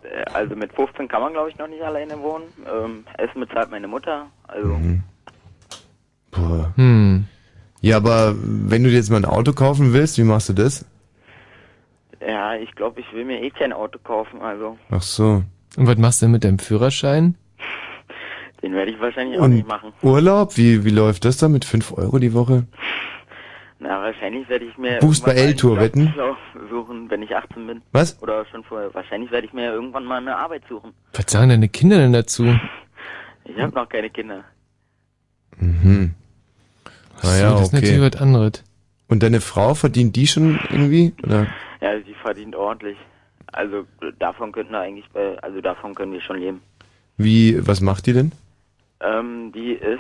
äh, also mit 15 kann man glaube ich noch nicht alleine wohnen. Ähm, Essen bezahlt meine Mutter, also... Mhm. Boah. Hm. Ja, aber wenn du dir jetzt mal ein Auto kaufen willst, wie machst du das? Ja, ich glaube, ich will mir eh kein Auto kaufen, also Ach so. Und was machst du denn mit deinem Führerschein? den werde ich wahrscheinlich auch nicht machen. Urlaub, wie, wie läuft das da mit fünf Euro die Woche? Na, wahrscheinlich werde ich mir Buchst bei L-Tour, einen wetten? Suchen, wenn ich 18 bin. Was? Oder schon vorher. Wahrscheinlich werde ich mir irgendwann mal eine Arbeit suchen. Was sagen deine Kinder denn dazu? Ich habe noch keine Kinder. Mhm. Naja, so, das ist natürlich okay. was anderes. Und deine Frau verdient die schon irgendwie? Oder? Ja, sie verdient ordentlich. Also davon könnten wir eigentlich bei, also davon können wir schon leben. Wie, was macht die denn? Ähm, die ist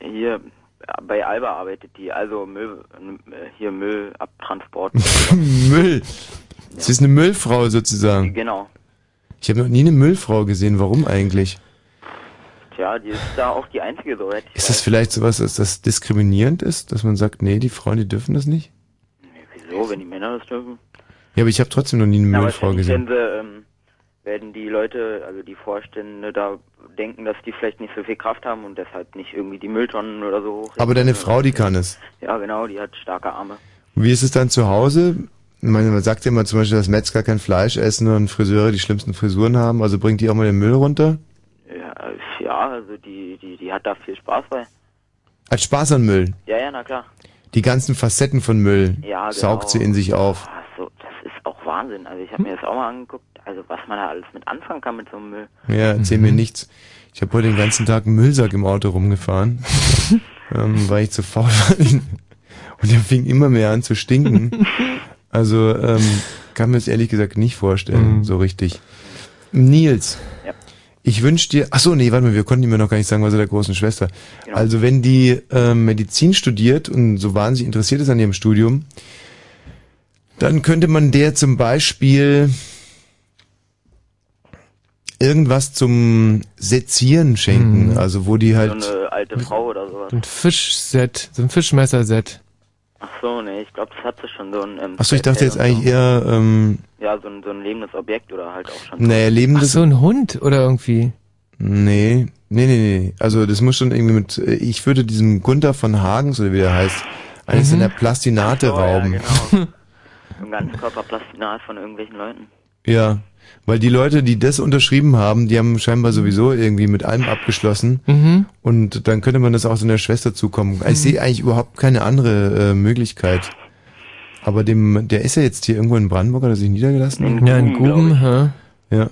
hier, bei Alba arbeitet die, also Müll, hier Müllabtransport. Müll. *laughs* Sie ist eine Müllfrau sozusagen. genau. Ich habe noch nie eine Müllfrau gesehen. Warum eigentlich? Tja, die ist da auch die einzige, soweit ich Ist das vielleicht sowas, dass das diskriminierend ist, dass man sagt, nee, die Frauen, die dürfen das nicht? Wieso, wenn die Männer das dürfen? Ja, aber ich habe trotzdem noch nie eine Müllfrau gesehen. werden, sie, ähm, werden die Leute, also die Vorstände da denken, dass die vielleicht nicht so viel Kraft haben und deshalb nicht irgendwie die Mülltonnen oder so hoch. Aber deine Frau, die kann es. Ja, genau, die hat starke Arme. Wie ist es dann zu Hause? Ich meine, man sagt ja immer zum Beispiel, dass Metzger kein Fleisch essen und Friseure die schlimmsten Frisuren haben. Also bringt die auch mal den Müll runter? Ja, ja also die, die, die hat da viel Spaß bei. Hat Spaß an Müll. Ja, ja, na klar. Die ganzen Facetten von Müll Ja, genau. saugt sie in sich auf. Ah, so, das ist auch Wahnsinn. Also ich habe mir das auch mal angeguckt, also was man da alles mit anfangen kann mit so einem Müll. Ja, erzähl Mhm. mir nichts. Ich habe heute den ganzen Tag einen Müllsack im Auto rumgefahren, *laughs* ähm, weil ich zu faul war. Und der fing immer mehr an zu stinken. Also ähm, kann mir das ehrlich gesagt nicht vorstellen, so richtig. Nils, Ja. ich wünsche dir, ach so, nee, warte mal, wir konnten ihm ja noch gar nicht sagen, was er der großen Schwester. Genau. Also wenn die ähm, Medizin studiert und so wahnsinnig interessiert ist an ihrem Studium, dann könnte man der zum Beispiel irgendwas zum Sezieren schenken, also wo die halt so eine alte Frau oder sowas. Ein Fischset, so ein Fischmesserset. Ach so, nee, ich glaube, das hat sie schon so ein... Ähm, Achso, ich dachte jetzt eigentlich eher, ähm, So. Ja, so ein, so ein lebendes Objekt oder halt auch schon... naja, Ach lebendes. so, ein Hund oder irgendwie. Nee, nee, nee, nee. Also das muss schon irgendwie mit, äh, ich würde diesem Gunther von Hagens, oder wie der heißt, eines Mhm. seiner Plastinate Ach so, ja, rauben. genau. *laughs* ein Ganzkörperplastinat von irgendwelchen Leuten. Ja, weil die Leute, die das unterschrieben haben, die haben scheinbar sowieso irgendwie mit allem abgeschlossen. Mhm. Und dann könnte man das auch seiner Schwester zukommen. Ich sehe eigentlich überhaupt keine andere äh, Möglichkeit. Aber dem, der ist ja jetzt hier irgendwo in Brandenburg, hat er sich niedergelassen? Ja, in Guben? Ja.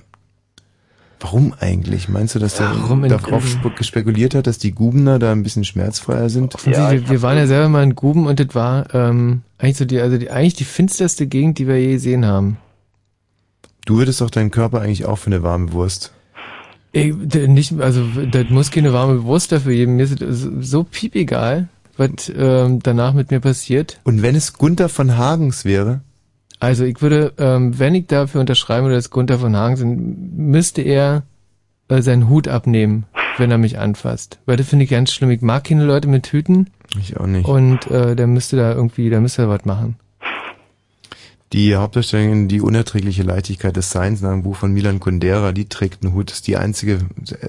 Warum eigentlich? Meinst du, dass der Warum in darauf Guben? spe- spekuliert hat, dass die Gubener da ein bisschen schmerzfreier sind? wir, wir waren ja selber mal in Guben und das war ähm, eigentlich so die, also die, eigentlich die finsterste Gegend, die wir je gesehen haben. Du würdest doch deinen Körper eigentlich auch für eine warme Wurst. Ey, d- nicht, also das muss keine warme Wurst dafür geben. Mir ist es so piepegal, was ähm, danach mit mir passiert. Und wenn es Gunther von Hagens wäre? Also ich würde, ähm, wenn ich dafür unterschreiben würde, dass Gunther von Hagen sind, müsste er äh, seinen Hut abnehmen, wenn er mich anfasst. Weil das finde ich ganz schlimm. Ich mag keine Leute mit Hüten. Ich auch nicht. Und äh, der müsste da irgendwie, der müsste da was machen. Die Hauptdarstellerin, die unerträgliche Leichtigkeit des Seins nach dem Buch von Milan Kundera, die trägt einen Hut. Das ist die einzige,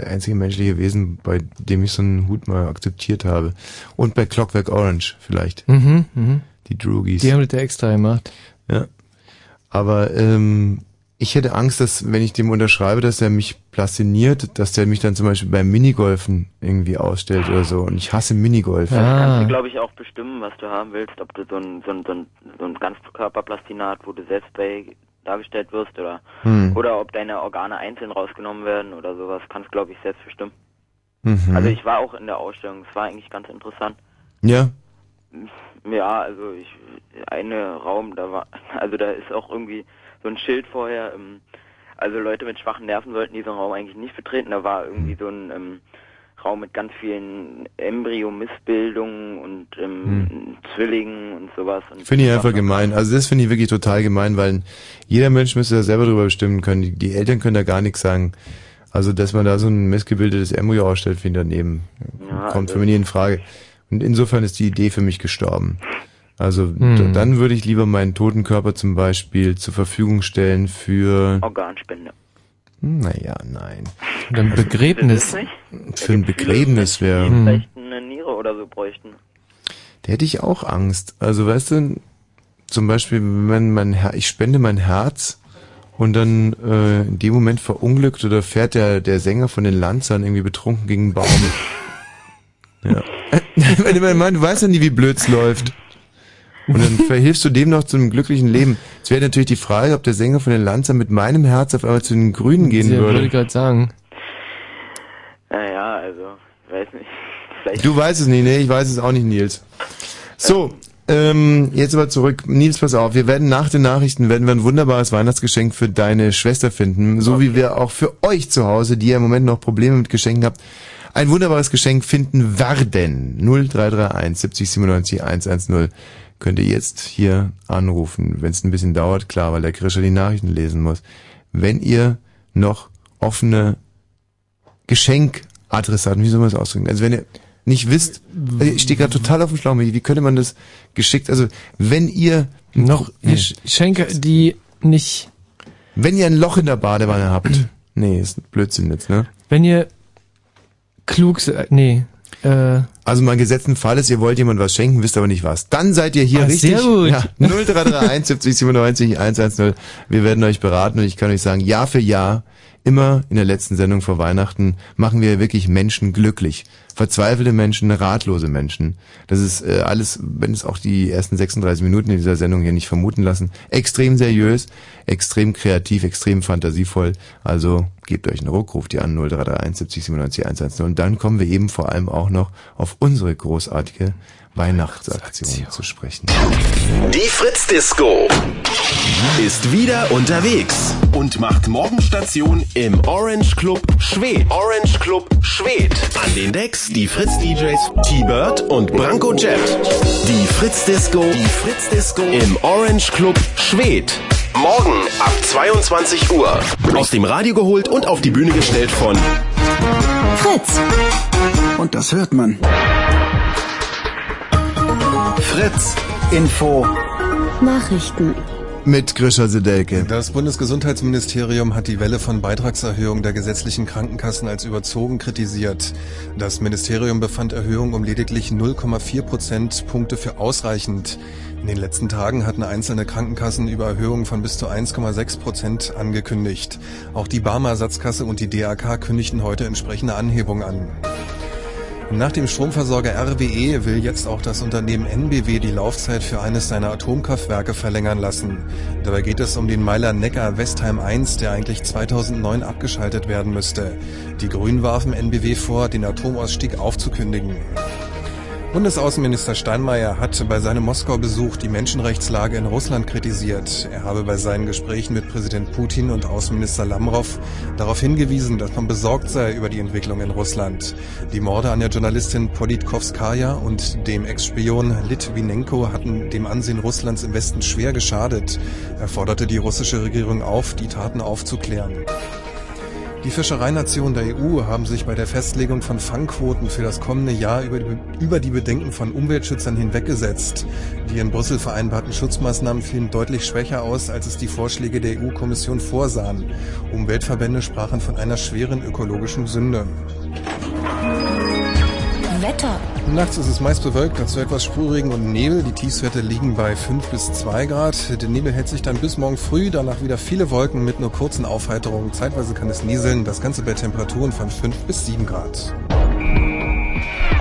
einzige menschliche Wesen, bei dem ich so einen Hut mal akzeptiert habe. Und bei Clockwork Orange vielleicht. Mhm, mhm. Die Droogies. Die haben das ja extra gemacht. Ja. Aber ähm, ich hätte Angst, dass wenn ich dem unterschreibe, dass er mich plastiniert, dass der mich dann zum Beispiel beim Minigolfen irgendwie ausstellt oder so. Und ich hasse Minigolf. Das kannst Ah. du, glaube ich, auch bestimmen, was du haben willst. Ob du so ein, so ein, so ein, so ein Ganzkörperplastinat, wo du selbst bei dargestellt wirst oder Hm. oder ob deine Organe einzeln rausgenommen werden oder sowas, kannst glaube ich selbst bestimmen. Mhm. Also ich war auch in der Ausstellung, es war eigentlich ganz interessant. ja. Ja, also ich eine Raum, da war also da ist auch irgendwie so ein Schild vorher, ähm, also Leute mit schwachen Nerven sollten diesen Raum eigentlich nicht betreten. Da war irgendwie so ein ähm, Raum mit ganz vielen Embryo-Missbildungen und ähm, Zwillingen und sowas. Und Finde ich einfach gemein. Also das finde ich wirklich total gemein, weil jeder Mensch müsste da selber drüber bestimmen können. Die, die Eltern können da gar nichts sagen. Also, dass man da so ein missgebildetes Embryo ausstellt, finde ich daneben. Ja, Kommt also- für mich nie in Frage. Und insofern ist die Idee für mich gestorben. Also Hm. dann würde ich lieber meinen toten Körper zum Beispiel zur Verfügung stellen für... Organspende. Naja, nein. Oder ein Begräbnis. Für ein Begräbnis wäre... Vielleicht eine Niere oder so bräuchten. Da hätte ich auch Angst. Also weißt du, zum Beispiel, wenn mein Her ich spende mein Herz und dann äh, in dem Moment verunglückt oder fährt der, der Sänger von den Lanzern irgendwie betrunken gegen einen Baum. *laughs* ja. *laughs* Wenn du meinst, du weißt ja nie, wie blöd's läuft. Und dann verhilfst du dem noch zu einem glücklichen Leben. Es wäre natürlich die Frage, ob der Sänger von den Lanzern mit meinem Herz auf einmal zu den Grünen gehen Ja, würde. würde ich gerade sagen. Naja, also, ich weiß nicht. Vielleicht Du weißt es nicht, nee, ich weiß es auch nicht, Nils. So, ähm, jetzt aber zurück. Nils, pass auf, wir werden nach den Nachrichten werden wir ein wunderbares Weihnachtsgeschenk für deine Schwester finden, so wie wir auch für euch zu Hause, die ihr im Moment noch Probleme mit Geschenken habt, ein wunderbares Geschenk finden werden. 0331 70 97 110 könnt ihr jetzt hier anrufen. Wenn es ein bisschen dauert, klar, weil der Grischer die Nachrichten lesen muss. Wenn ihr noch offene Geschenkadressaten, wie soll man das ausdrücken? Also wenn ihr nicht wisst, also ich stehe gerade total auf dem Schlauch, wie könnte man das geschickt, also wenn ihr noch Geschenke, die nicht wenn ihr ein Loch in der Badewanne habt, nee, ist Blödsinn jetzt, ne? Wenn ihr klug seid, nee, äh, Also mal gesetzten Fall ist, ihr wollt jemand was schenken, wisst aber nicht was. Dann seid ihr hier Ah, richtig. sehr gut. Ja, 0331 70 97 110. Wir werden euch beraten und ich kann euch sagen, Jahr für Jahr, immer in der letzten Sendung vor Weihnachten, machen wir wirklich Menschen glücklich. Verzweifelte Menschen, ratlose Menschen. Das ist äh, alles, wenn es auch die ersten 36 Minuten in dieser Sendung hier nicht vermuten lassen, extrem seriös, extrem kreativ, extrem fantasievoll. Also gebt euch einen Ruck, ruft ihr an 0331 70 97 110 und dann kommen wir eben vor allem auch noch auf unsere großartige Weihnachtsaktion zu sprechen. Die Fritz Disco ist wieder unterwegs und macht Morgenstation im Orange Club Schwedt. Orange Club Schwedt. An den Decks die Fritz DJs T-Bird und Branko Jet. Die Fritz Disco, die Fritz Disco im Orange Club Schwedt. Morgen ab 22 Uhr. Aus dem Radio geholt und auf die Bühne gestellt von Fritz. Und das hört man. Fritz Info. Nachrichten. Mit Grisha Sedelke. Das Bundesgesundheitsministerium hat die Welle von Beitragserhöhung der gesetzlichen Krankenkassen als überzogen kritisiert. Das Ministerium befand Erhöhung um lediglich 0,4 Prozentpunkte für ausreichend. In den letzten Tagen hatten einzelne Krankenkassen über Erhöhungen von bis zu 1,6 Prozent angekündigt. Auch die Barmer Ersatzkasse und die DAK kündigten heute entsprechende Anhebungen an. Nach dem Stromversorger RWE will jetzt auch das Unternehmen NBW die Laufzeit für eines seiner Atomkraftwerke verlängern lassen. Dabei geht es um den Meiler Neckar Westheim 1, der eigentlich 2009 abgeschaltet werden müsste. Die Grünen warfen NBW vor, den Atomausstieg aufzukündigen. Bundesaußenminister Steinmeier hat bei seinem Moskau-Besuch die Menschenrechtslage in Russland kritisiert. Er habe bei seinen Gesprächen mit Präsident Putin und Außenminister Lavrov darauf hingewiesen, dass man besorgt sei über die Entwicklung in Russland. Die Morde an der Journalistin Politkovskaya und dem Ex-Spion Litvinenko hatten dem Ansehen Russlands im Westen schwer geschadet. Er forderte die russische Regierung auf, die Taten aufzuklären. Die Fischereinationen der EU haben sich bei der Festlegung von Fangquoten für das kommende Jahr über die, über die Bedenken von Umweltschützern hinweggesetzt. Die in Brüssel vereinbarten Schutzmaßnahmen fielen deutlich schwächer aus, als es die Vorschläge der EU-Kommission vorsahen. Umweltverbände sprachen von einer schweren ökologischen Sünde. Wetter. Nachts ist es meist bewölkt, dazu etwas Sprühregen und Nebel. Die Tiefswerte liegen bei 5 bis 2 Grad. Der Nebel hält sich dann bis morgen früh, danach wieder viele Wolken mit nur kurzen Aufheiterungen. Zeitweise kann es nieseln, das Ganze bei Temperaturen von 5 bis 7 Grad.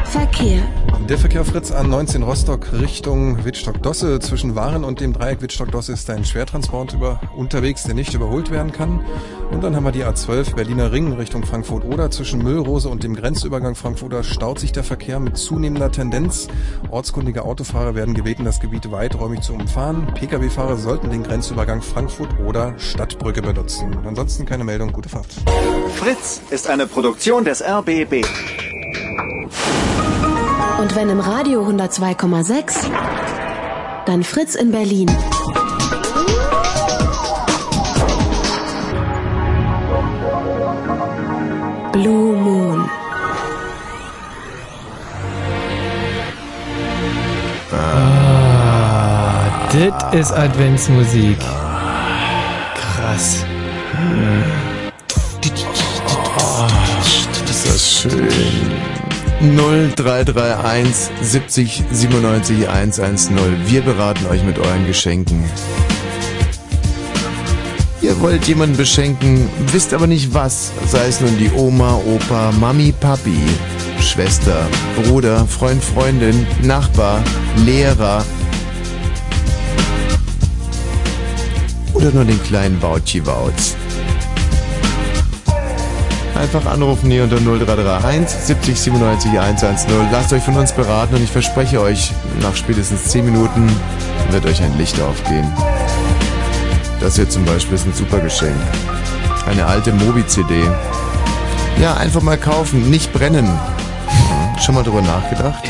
Verkehr. Der Verkehr Fritz A19 Rostock Richtung Wittstock-Dosse. Zwischen Waren und dem Dreieck Wittstock-Dosse ist ein Schwertransport über, unterwegs, der nicht überholt werden kann. Und dann haben wir die A12 Berliner Ring Richtung Frankfurt-Oder. Zwischen Müllrose und dem Grenzübergang Frankfurt-Oder staut sich der Verkehr mit zunehmender Tendenz. Ortskundige Autofahrer werden gebeten, das Gebiet weiträumig zu umfahren. Pkw-Fahrer sollten den Grenzübergang Frankfurt-Oder Stadtbrücke benutzen. Ansonsten keine Meldung, gute Fahrt. Fritz ist eine Produktion des RBB. Und wenn im Radio 102,6, dann Fritz in Berlin. Blue Moon. Ah, das ist Adventsmusik. Krass. Das ist schön. 0331 70 97 110. Wir beraten euch mit euren Geschenken. Ihr wollt jemanden beschenken, wisst aber nicht was. Sei es nun die Oma, Opa, Mami, Papi, Schwester, Bruder, Freund, Freundin, Nachbar, Lehrer. Oder nur den kleinen Bautschi-Wautz. Einfach anrufen hier unter 0331 70 97 110. Lasst euch von uns beraten und ich verspreche euch, nach spätestens 10 Minuten wird euch ein Licht aufgehen. Das hier zum Beispiel ist ein super Geschenk. Eine alte Mobi-CD Ja, einfach mal kaufen, nicht brennen. Hm, Schon mal drüber nachgedacht?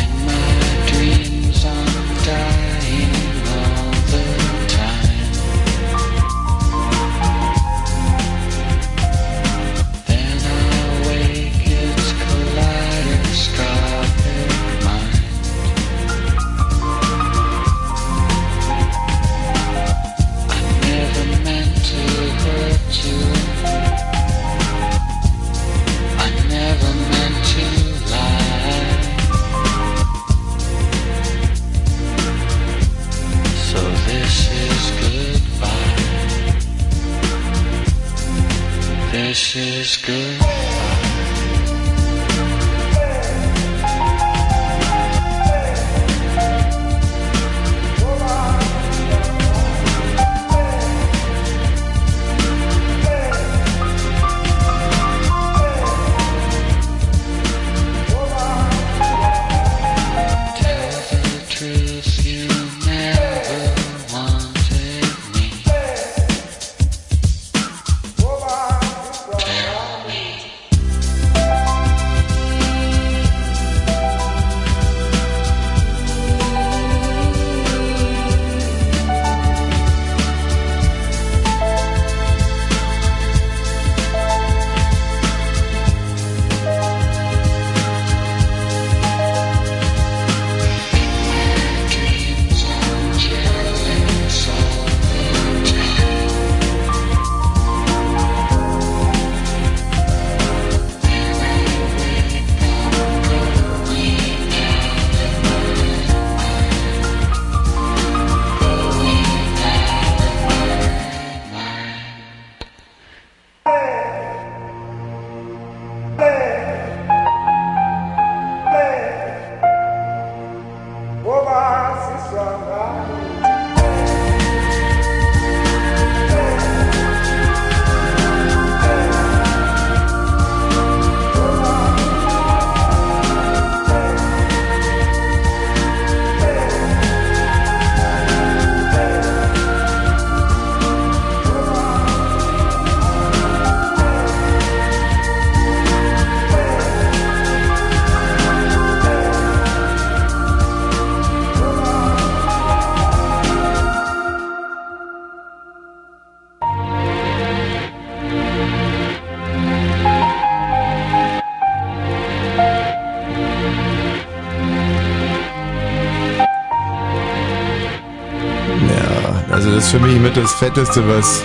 Mit das Fetteste, was...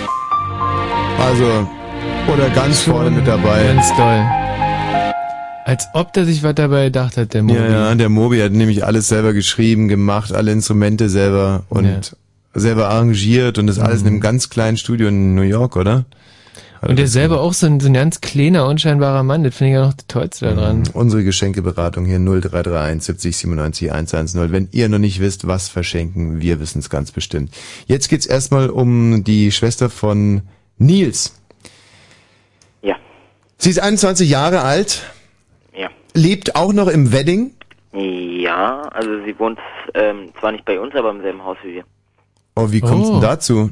Also, oder ganz vorne mit dabei. Ganz toll. Als ob der sich was dabei gedacht hat, der Mobi. Ja, ja, der Mobi hat nämlich alles selber geschrieben, gemacht, alle Instrumente selber und selber arrangiert und das alles in einem ganz kleinen Studio in New York, oder? Und der selber auch so ein, so ein ganz kleiner, unscheinbarer Mann, das finde ich ja noch das Tollste daran. Unsere Geschenkeberatung hier 0331 70 97 110. Wenn ihr noch nicht wisst, was verschenken, wir wissen es ganz bestimmt. Jetzt geht's erstmal um die Schwester von Nils. Ja. Sie ist 21 Jahre alt, Ja. lebt auch noch im Wedding. Ja, also sie wohnt ähm, zwar nicht bei uns, aber im selben Haus wie wir. Oh, wie kommt's denn dazu?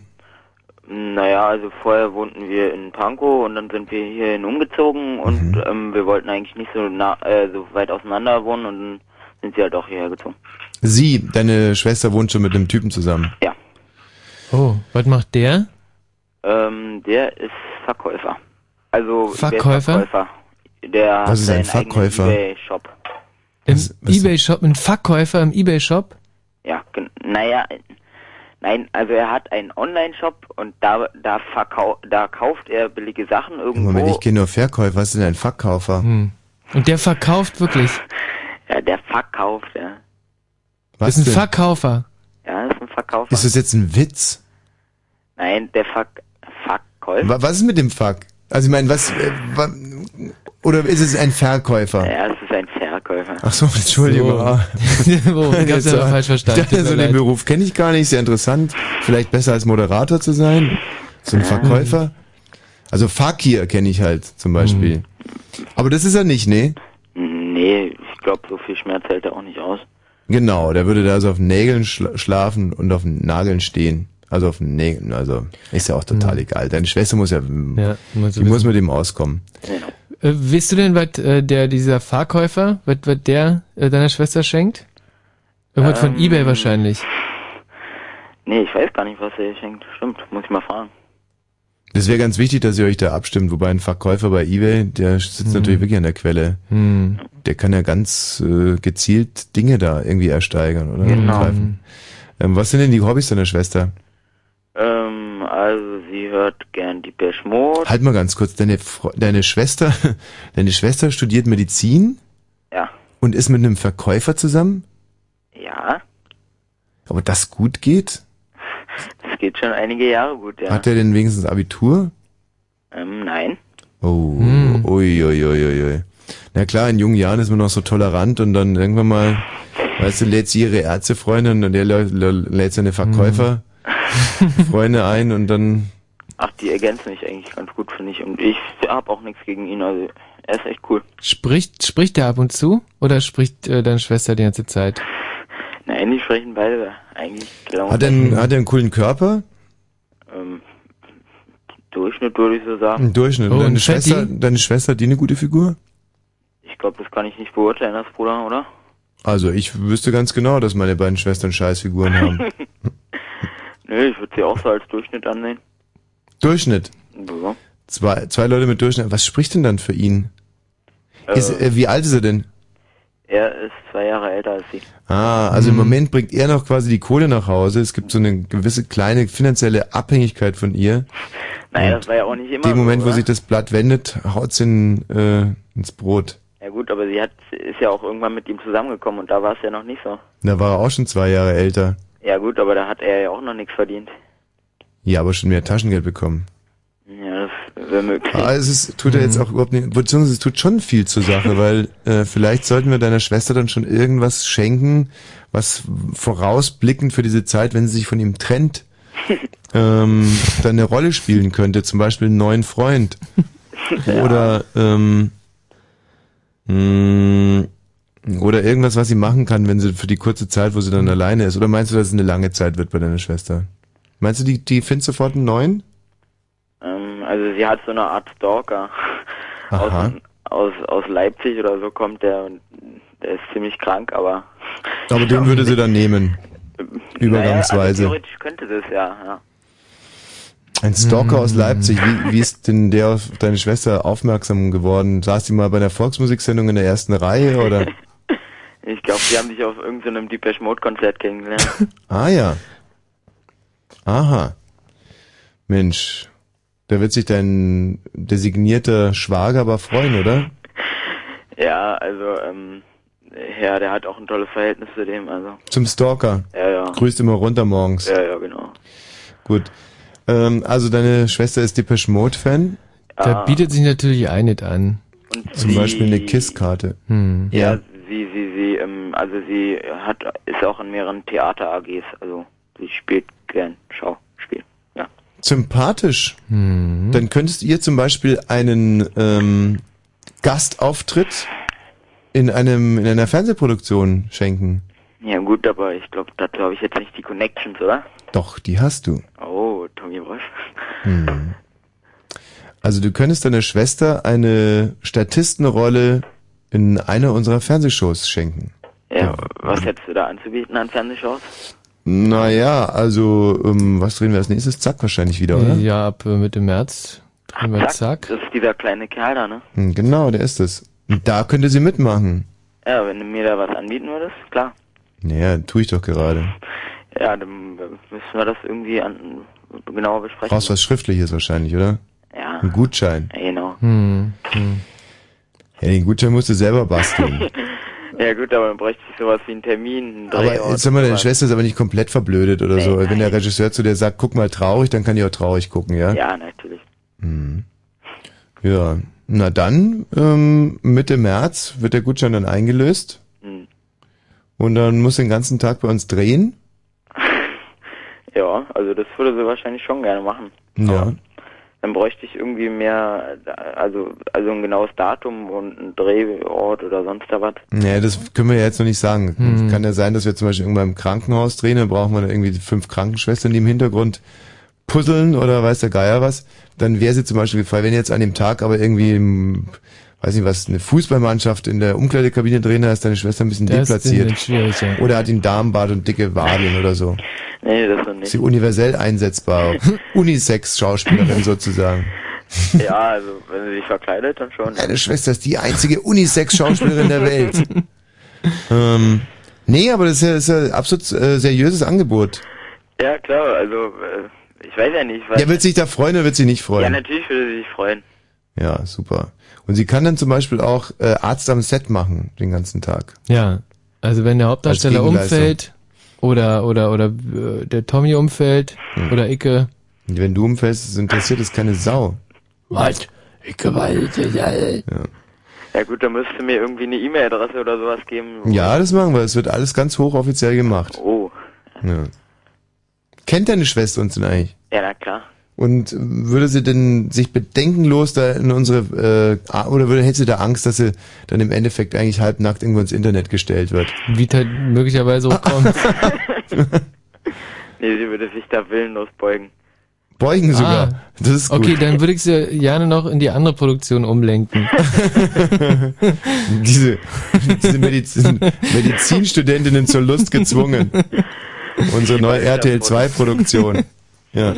Naja, also vorher wohnten wir in Pankow und dann sind wir hierhin umgezogen und Mhm. ähm, wir wollten eigentlich nicht so nah, äh, so weit auseinander wohnen und dann sind sie halt auch hierher gezogen. Sie, deine Schwester wohnt schon mit einem Typen zusammen. Ja. Oh, was macht der? Ähm, der ist Verkäufer. Also Verkäufer? Der, Verkäufer. der Was ist hat ein Verkäufer? eBay-Shop. Im Ebay-Shop, ein Verkäufer im Ebay-Shop? Ja, gen- naja, nein, also er hat einen Online-Shop und da da verkau da kauft er billige Sachen irgendwo. Moment, ich kenne nur Verkäufer. Was ist denn ein Verkäufer? Hm. Und der verkauft wirklich. *laughs* Ja, der verkauft, ja. Was ist ein denn? Verkäufer. Ja, ist ein Verkäufer. Ist das jetzt ein Witz? Nein, der Ver Verkäufer. Wa- Was ist mit dem Fuck? Also ich meine, was... Äh, wa oder ist es ein Verkäufer? Ja, es ist ein Verkäufer. Ach so, Entschuldigung. So. ich hab's ja falsch verstanden. Ich dachte, so den leid. Beruf kenne ich gar nicht, sehr interessant. Vielleicht besser als Moderator zu sein. So ein Verkäufer. Also Fakir kenne ich halt zum Beispiel. Mhm. Aber das ist er nicht, nee? Nee, ich glaube, so viel Schmerz hält er auch nicht aus. Genau, der würde da so auf Nägeln schla schlafen und auf den Nageln stehen. Also auf den Nägeln, also ist ja auch total egal. Deine Schwester muss ja, Mhm. Ja, muss die muss mit dem auskommen. Äh, weißt du denn, was äh, der, dieser Fahrkäufer, was, was der äh, deiner Schwester schenkt? Irgendwas von Ähm, Ebay wahrscheinlich. Nee, ich weiß gar nicht, was er hier schenkt. Stimmt, muss ich mal fragen. Das wäre ganz wichtig, dass ihr euch da abstimmt, wobei ein Verkäufer bei Ebay, der sitzt Hm. natürlich wirklich an der Quelle. Hm. Der kann ja ganz äh, gezielt Dinge da irgendwie ersteigern oder Genau. greifen. Ähm, was sind denn die Hobbys deiner Schwester? Also sie hört gern die Mode. Halt mal ganz kurz, deine, Fre- deine Schwester, *laughs* deine Schwester studiert Medizin Ja. und ist mit einem Verkäufer zusammen? Ja, Aber das gut geht? das geht schon einige Jahre gut, ja. Hat er denn wenigstens Abitur? Ähm, nein. Oh, Hm. ui, ui, ui, ui, ui. Na klar, in jungen Jahren ist man noch so tolerant und dann irgendwann mal, weißt du, lädt sie ihre Ärztefreundin und der lä- lä- lädt seine Verkäufer *laughs* Freunde ein und dann, Ach, die ergänzen mich eigentlich ganz gut, finde ich. Und ich habe auch nichts gegen ihn, also er ist echt cool. Spricht, spricht der ab und zu? Oder spricht äh, deine Schwester die ganze Zeit? Nein, die sprechen beide eigentlich genau. hat er, einen, hat er einen coolen Körper? ähm, Durchschnitt würde ich so sagen. Im Durchschnitt. Oh, deine, ein Schwester, deine Schwester hat die eine gute Figur? Ich glaube, das kann ich nicht beurteilen, das Bruder, oder? Also ich wüsste ganz genau, dass meine beiden Schwestern Scheißfiguren haben. *laughs* Nö, ich würde sie auch so als Durchschnitt ansehen. Durchschnitt. Ja. Zwei, zwei Leute mit Durchschnitt. Was spricht denn dann für ihn? Äh, Ist, äh, wie alt ist er denn? er ist zwei Jahre älter als sie. Ah, also im Moment bringt er noch quasi die Kohle nach Hause. Es gibt so eine gewisse kleine finanzielle Abhängigkeit von ihr. Naja, Und das war ja auch nicht immer Dem Moment, so, wo oder? sich das Blatt wendet, haut's in, äh, ins Brot. Ja gut, aber sie hat ist ja auch irgendwann mit ihm zusammengekommen und da war es ja noch nicht so. Da war er auch schon zwei Jahre älter. Ja gut, aber da hat er ja auch noch nichts verdient. Ja, aber schon mehr Taschengeld bekommen. Ja, das wäre möglich. Aber es ist, tut er jetzt auch überhaupt nicht, beziehungsweise es tut schon viel zur Sache, *laughs* weil äh, vielleicht sollten wir deiner Schwester dann schon irgendwas schenken, was vorausblickend für diese Zeit, wenn sie sich von ihm trennt, *laughs* ähm, dann eine Rolle spielen könnte. Zum Beispiel einen neuen Freund. *laughs* Oder ähm, mh, oder irgendwas, was sie machen kann, wenn sie für die kurze Zeit, wo sie dann alleine ist. Oder meinst du, dass es eine lange Zeit wird bei deiner Schwester? Meinst du, die, die findet sofort einen neuen? Ähm, also sie hat so eine Art Stalker. Aus, Aha. aus, aus Leipzig oder so kommt der und der ist ziemlich krank, aber Aber den *laughs* würde sie dann nehmen. Übergangsweise. Naja, also theoretisch könnte das ja, ja. Ein Stalker aus Leipzig, wie, wie ist denn der auf deine Schwester aufmerksam geworden? Saß die mal bei einer Volksmusiksendung in der ersten Reihe oder? *laughs* Ich glaube, die haben sich auf irgendeinem Depeche Mode Konzert kennengelernt. *laughs* Ah ja. Aha. Mensch, da wird sich dein designierter Schwager aber freuen, oder? *laughs* ja, also ähm, ja, der hat auch ein tolles Verhältnis zu dem, also. Zum Stalker. Ja, ja. Grüßt immer runter morgens. Ja, ja, genau. Gut. Ähm, also deine Schwester ist Depeche Mode Fan? Da bietet sich natürlich einiges an. Zum sie- Beispiel eine Kisskarte. Hm. Ja, sie, ähm, also sie hat, ist auch in mehreren Theater-AGs, also sie spielt gern Schauspiel. Ja. Sympathisch. Hm. Dann könntest ihr zum Beispiel einen ähm, Gastauftritt in einem in einer Fernsehproduktion schenken. Ja gut, aber ich glaube, dazu habe ich jetzt nicht die Connections, oder? Doch, die hast du. Oh, Tommy Bosch. Hm. Also du könntest deiner Schwester eine Statistenrolle in einer unserer Fernsehshows schenken. Ja, was hättest du da anzubieten an Fernsehshows? Naja, also ähm, was drehen wir als nächstes? Zack wahrscheinlich wieder, oder? Ja, ab äh, Mitte März. Drehen wir Zack. Das ist dieser kleine Kerl da, ne? Hm, Genau, der ist es. Und da könnte sie mitmachen. Ja, wenn du mir da was anbieten würdest, klar. Naja, tue ich doch gerade. Ja, dann müssen wir das irgendwie an, genauer besprechen. Brauchst was Schriftliches wahrscheinlich, oder? Ja. Ein Gutschein. Ja, genau. Hm. Hm. Ja, den Gutschein musst du selber basteln. *laughs* Ja gut, aber dann bräuchte ich sowas wie einen Termin, einen aber jetzt sag mal, deine. Schwester ist aber nicht komplett verblödet oder so. Wenn der Regisseur zu dir sagt, guck mal traurig, dann kann die auch traurig gucken, ja? Ja, natürlich. Hm. Ja. Na dann, ähm, Mitte März wird der Gutschein dann eingelöst. Hm. Und dann muss den ganzen Tag bei uns drehen. *laughs* Ja, also das würde sie wahrscheinlich schon gerne machen. Ja. Dann bräuchte ich irgendwie mehr, also also ein genaues Datum und einen Drehort oder sonst da was. Ja, das können wir ja jetzt noch nicht sagen. Hm. Kann ja sein, dass wir zum Beispiel irgendwann im Krankenhaus drehen, dann brauchen wir dann irgendwie fünf Krankenschwestern, die im Hintergrund puzzeln oder weiß der Geier was. Dann wäre sie zum Beispiel gefallen, wenn jetzt an dem Tag aber irgendwie, im, weiß nicht was, eine Fußballmannschaft in der Umkleidekabine drehen, da ist deine Schwester ein bisschen Das ist deplatziert. schwierig, ja. Oder hat ihn Darmbart und dicke Wadeln oder so. Nee, das Ist nicht. sie universell einsetzbar. *laughs* Unisex-Schauspielerin *laughs* sozusagen. Ja, also wenn sie sich verkleidet, dann schon. Deine Schwester ist die einzige Unisex-Schauspielerin der Welt. *laughs* ähm, nee, aber das ist ja, ist ja absolut äh, seriöses Angebot. Ja, klar, also äh, ich weiß ja nicht. Was Ja, wird sich da freuen oder wird sie nicht ja, freuen? natürlich würde sie sich freuen. Ja, super. Und sie kann dann zum Beispiel auch äh, Arzt am Set machen, den ganzen Tag. Ja, also wenn der Hauptdarsteller umfällt oder oder oder äh, der Tommy umfällt Hm. oder Icke. Und wenn du umfällst, interessiert es keine Sau. Was? Icke walte Ja. Ja gut, dann müsste mir irgendwie eine E-Mail-Adresse oder sowas geben. ja, das machen wir. Es wird alles ganz hochoffiziell gemacht. Oh, Ja. Kennt deine Schwester uns denn eigentlich? ja, na klar. Und würde sie denn sich bedenkenlos da in unsere, äh, oder würde, hätte sie da Angst, dass sie dann im Endeffekt eigentlich halbnackt irgendwo ins Internet gestellt wird? Wie das möglicherweise auch kommt. *laughs* Nee, sie würde sich da willenlos beugen. Beugen sogar. Ah, Das ist gut. Okay, dann würde ich sie gerne noch in die andere Produktion umlenken. *laughs* diese, diese Medizin, Medizinstudentinnen zur Lust gezwungen. *laughs* Unsere neue RTL 2 Produktion. Ja.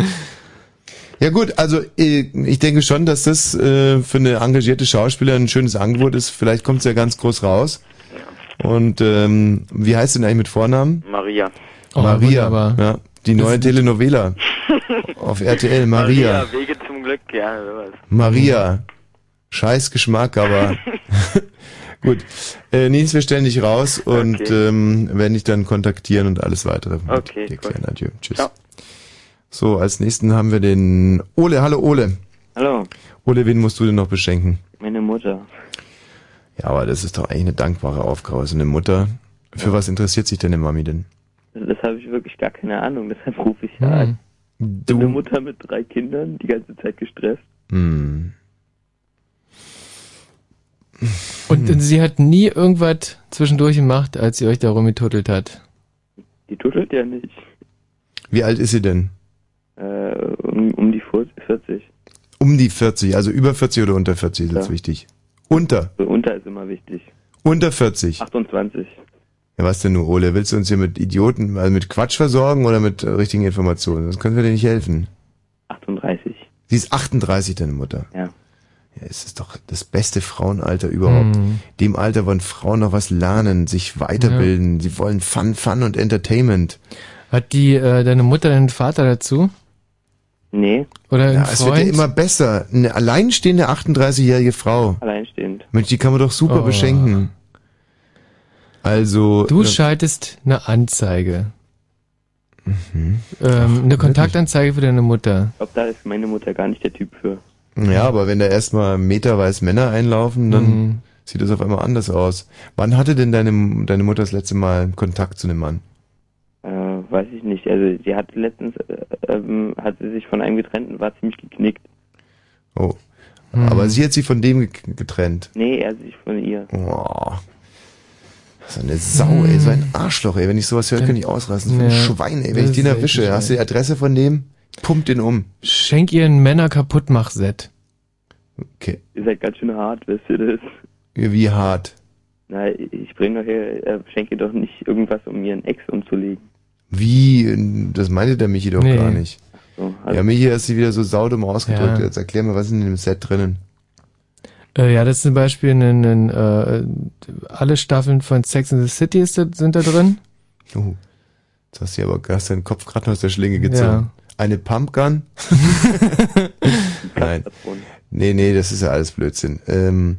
Ja gut, also äh, ich denke schon, dass das äh, für eine engagierte Schauspielerin ein schönes Angebot ist. Vielleicht kommt es ja ganz groß raus. Und ähm, wie heißt du denn eigentlich mit Vornamen? Maria. Oh, Maria. wunderbar. Ja, die neue Telenovela *laughs* auf RTL. Maria. Wege zum Glück, ja, sowas. Maria. Scheiß Geschmack, aber *laughs* gut. Äh, Nils, wir stellen dich raus und Okay. ähm, werden dich dann kontaktieren und alles weitere Okay, dir cool. klären. Adieu. Tschüss. Ciao. So, als nächsten haben wir den Ole. Hallo Ole. Hallo, Ole, wen musst du denn noch beschenken? meine Mutter. Ja, aber das ist doch eigentlich eine dankbare Aufgabe. So eine Mutter. Für was interessiert sich deine Mami denn? Das habe ich wirklich gar keine Ahnung, deshalb rufe ich ja Hm. an. Du. Eine Mutter mit drei Kindern, die ganze Zeit gestresst. Hm. Und sie hat nie irgendwas zwischendurch gemacht, als sie euch da rumgetuttelt hat. Die tuttelt ja nicht. Wie alt ist sie denn? Äh, um, um die 40. Um die 40, also über 40 oder unter 40, das ist Ja. wichtig. Unter. So unter ist immer wichtig. Unter 40. 28. Ja, was denn nur, Ole? Willst du uns hier mit Idioten, also mit Quatsch versorgen oder mit äh, richtigen Informationen? Das können wir dir nicht helfen. 38. Sie ist 38, deine Mutter. Ja. Ja, es ist doch das beste Frauenalter überhaupt. Hm. Dem Alter wollen Frauen noch was lernen, sich weiterbilden. Sie wollen Fun, Fun und Entertainment. Hat die äh, deine Mutter einen Vater dazu? Nee, Oder Ja, es wird ja immer besser. Eine alleinstehende 38-jährige Frau. alleinstehend. Mensch, die kann man doch super Oh. beschenken. Also. Du äh, schaltest eine Anzeige. Mhm. Ähm, eine Kontaktanzeige für deine Mutter. Ich glaube, da ist meine Mutter gar nicht der Typ für. Ja, aber wenn da erstmal meterweise Männer einlaufen, dann Mhm. sieht das auf einmal anders aus. Wann hatte denn deine, deine Mutter das letzte Mal Kontakt zu einem Mann? Äh, weiß ich nicht. Also sie hat letztens, äh, ähm, hat sie sich von einem getrennt und war ziemlich geknickt. Oh. Mhm. Aber sie hat sich von dem ge- getrennt. Nee, er sich von ihr. Oh. So eine Sau, ey, so ein Arschloch, ey. Wenn ich sowas höre, kann ich ausrasten. So ein. Ja, Schwein, ey. Wenn das ich den erwische, hast du die Adresse von dem? Pumpt den um. Schenk ihr ein Männer kaputtmach Set. Okay. Ihr seid ganz schön hart, wisst ihr das? Wie hart. Na, ich bringe doch hier, äh, schenke doch nicht irgendwas, um ihren Ex umzulegen. Wie? Das meinte der Michi doch Nee. gar nicht. So, also, Ja, Michi hast sie wieder so saudumm ausgedrückt. Ja. Jetzt erklär mir, was ist in dem Set drinnen? Äh, ja, das ist zum Beispiel ein, ein, äh, alle Staffeln von Sex in the City ist da, sind da drin. Oh. Jetzt hast du aber hast deinen Kopf gerade aus der Schlinge gezogen. Ja. Eine Pumpgun? *laughs* Nein. Nee, nee, das ist ja alles Blödsinn. Ähm,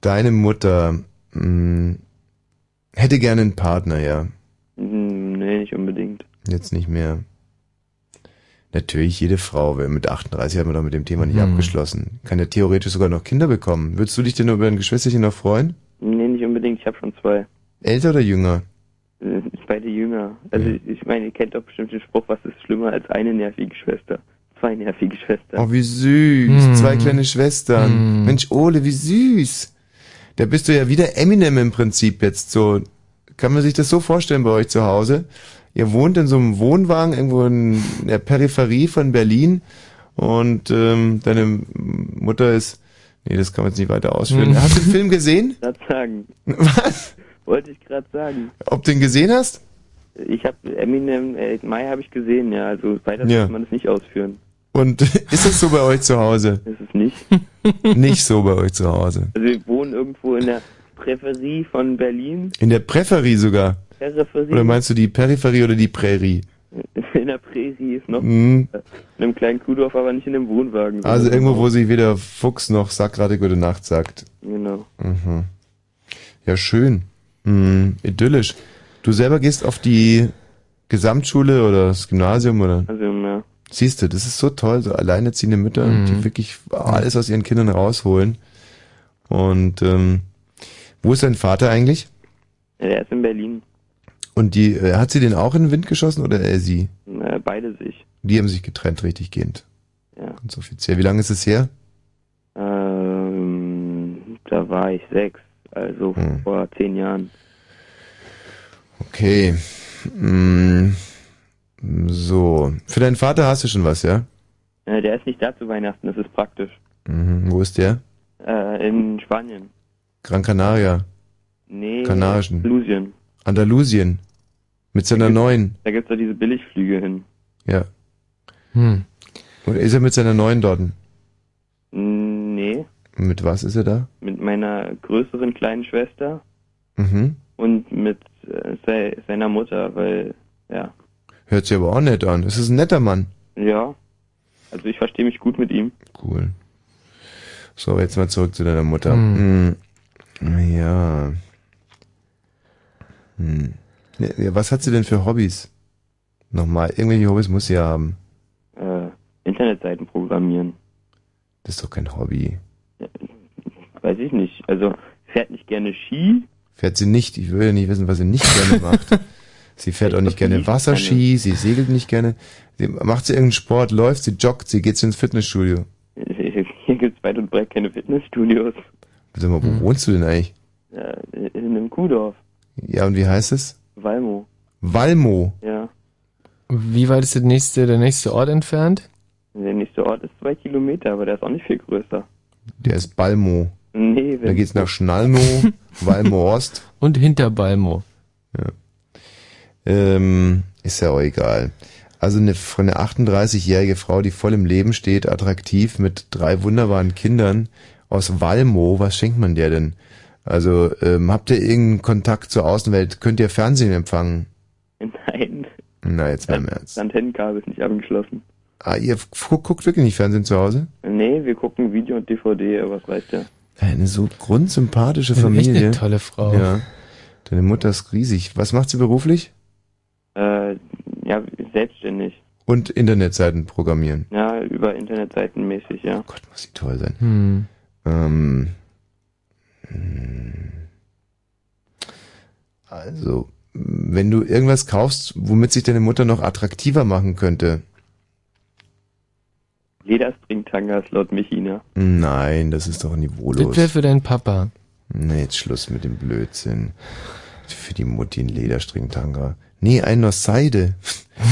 deine Mutter mh, hätte gerne einen Partner, ja. Hm, nee, nicht unbedingt. Jetzt nicht mehr. Natürlich, jede Frau, mit 38 hat man doch mit dem Thema nicht Hm. abgeschlossen. Kann ja theoretisch sogar noch Kinder bekommen. Würdest du dich denn über ein Geschwisterchen noch freuen? Nee, nicht unbedingt. Ich habe schon zwei. Älter oder jünger? Äh, Beide jünger. Also ich meine, ihr kennt doch bestimmt den Spruch, was ist schlimmer als eine nervige Schwester? Zwei nervige Schwestern. Oh, wie süß. Hm. Zwei kleine Schwestern. Hm. Mensch, Ole, wie süß. Da bist du ja wieder Eminem im Prinzip jetzt so. Kann man sich das so vorstellen bei euch zu Hause? Ihr wohnt in so einem Wohnwagen irgendwo in der Peripherie von Berlin und ähm, deine Mutter ist Nee, das kann man jetzt nicht weiter ausführen. Hast du den Film gesehen? *laughs* Gerade sagen. Was? Wollte ich gerade sagen. Ob du den gesehen hast? Ich habe Eminem, äh, Mai habe ich gesehen, ja. Also weiter Ja. sollte man das nicht ausführen. Und *laughs* ist es so bei euch zu Hause? Das ist nicht. *laughs* Nicht so bei euch zu Hause. Also wir wohnen irgendwo in der Präferie von Berlin. In der Präferie sogar. Peripherie. Oder meinst du die Peripherie oder die Prärie? *laughs* In der Prärie ist noch. Mhm. In einem kleinen Kuhdorf, aber nicht in einem Wohnwagen. Also irgendwo, wo sich weder Fuchs noch Sack gerade gute Nacht sagt. Genau. Mhm. Ja, schön. Mhm. Idyllisch. Du selber gehst auf die Gesamtschule oder das Gymnasium oder? Also, ja. Siehst du, das ist so toll, so alleinerziehende Mütter, Mhm. die wirklich alles aus ihren Kindern rausholen. Und ähm, wo ist dein Vater eigentlich? Ja, der ist in Berlin. Und die äh, hat sie den auch in den Wind geschossen oder er sie? Äh, beide sich. Die haben sich getrennt, richtig gehend. Ja. Ganz offiziell. Wie lange ist es her? Ähm, da war ich sechs, also Hm. vor zehn Jahren. Okay. Mm, So. Für deinen Vater hast du schon was, ja? Äh, der ist nicht da zu Weihnachten, das ist praktisch. Mhm. Wo ist der? Äh, in Spanien. Gran Canaria. Nee, Kanarischen. Andalusien. Andalusien. Mit seiner neuen. Da gibt's doch diese Billigflüge hin. Ja. Hm. Oder ist er mit seiner neuen dort? Nee, Mit was ist er da? mit meiner größeren kleinen Schwester Mhm. und mit äh, sei, seiner Mutter, weil, ja. Hört sich aber auch nett an. Es ist ein netter Mann. Ja. Also ich verstehe mich gut mit ihm. Cool. So, jetzt mal zurück zu deiner Mutter. Hm. Hm. Ja. Hm. Ja, Was hat sie denn für Hobbys? Nochmal, irgendwelche Hobbys muss sie ja haben. Äh, Internetseiten programmieren. Das ist doch kein Hobby. Weiß ich nicht. Also fährt nicht gerne Ski. Fährt sie nicht. Ich will ja nicht wissen, was sie nicht gerne macht. *laughs* Sie fährt auch nicht gerne Wasserski, sie segelt nicht gerne. Sie, macht sie irgendeinen Sport, läuft, sie joggt, sie geht ins Fitnessstudio. Hier gibt's weit und breit keine Fitnessstudios. Sag mal, wo wohnst du denn eigentlich? Äh, in einem Kuhdorf. Ja, und wie heißt es? Valmo. Valmo. Ja. Wie weit ist der nächste, der nächste Ort entfernt? Der nächste Ort ist zwei Kilometer, aber der ist auch nicht viel größer. Der ist Balmo. Nee, Da geht's nach Schnallmo, Valmo *laughs* Ost. Und hinter Balmo. Ja. Ähm, ist ja auch egal. Also eine, von eine 38-jährige Frau, die voll im Leben steht, attraktiv, mit drei wunderbaren Kindern aus Valmo, was schenkt man der denn? Also, ähm, habt ihr irgendeinen Kontakt zur Außenwelt? Könnt ihr Fernsehen empfangen? Nein. Na, jetzt mal im Ernst. Das Antennenkabel ist nicht angeschlossen. Ah, ihr gu- guckt wirklich nicht Fernsehen zu Hause? Nee, wir gucken Video und DVD, aber was weiß der? Eine so grundsympathische Echt Familie. eine tolle Frau. Ja. Deine Mutter ist riesig. Was macht sie beruflich? Äh, ja, selbstständig. Und Internetseiten programmieren. Ja, über Internetseiten mäßig, ja. Gott, muss sie toll sein. Hm. Ähm, hm. Also, wenn du irgendwas kaufst, womit sich deine Mutter noch attraktiver machen könnte. Lederstringtangas laut Michina. Nein, das ist doch Das niveaulos. wäre für deinen Papa. Nee, jetzt Schluss mit dem Blödsinn. Für die Mutti ein Lederstringtanga. Nee, einen aus Seide.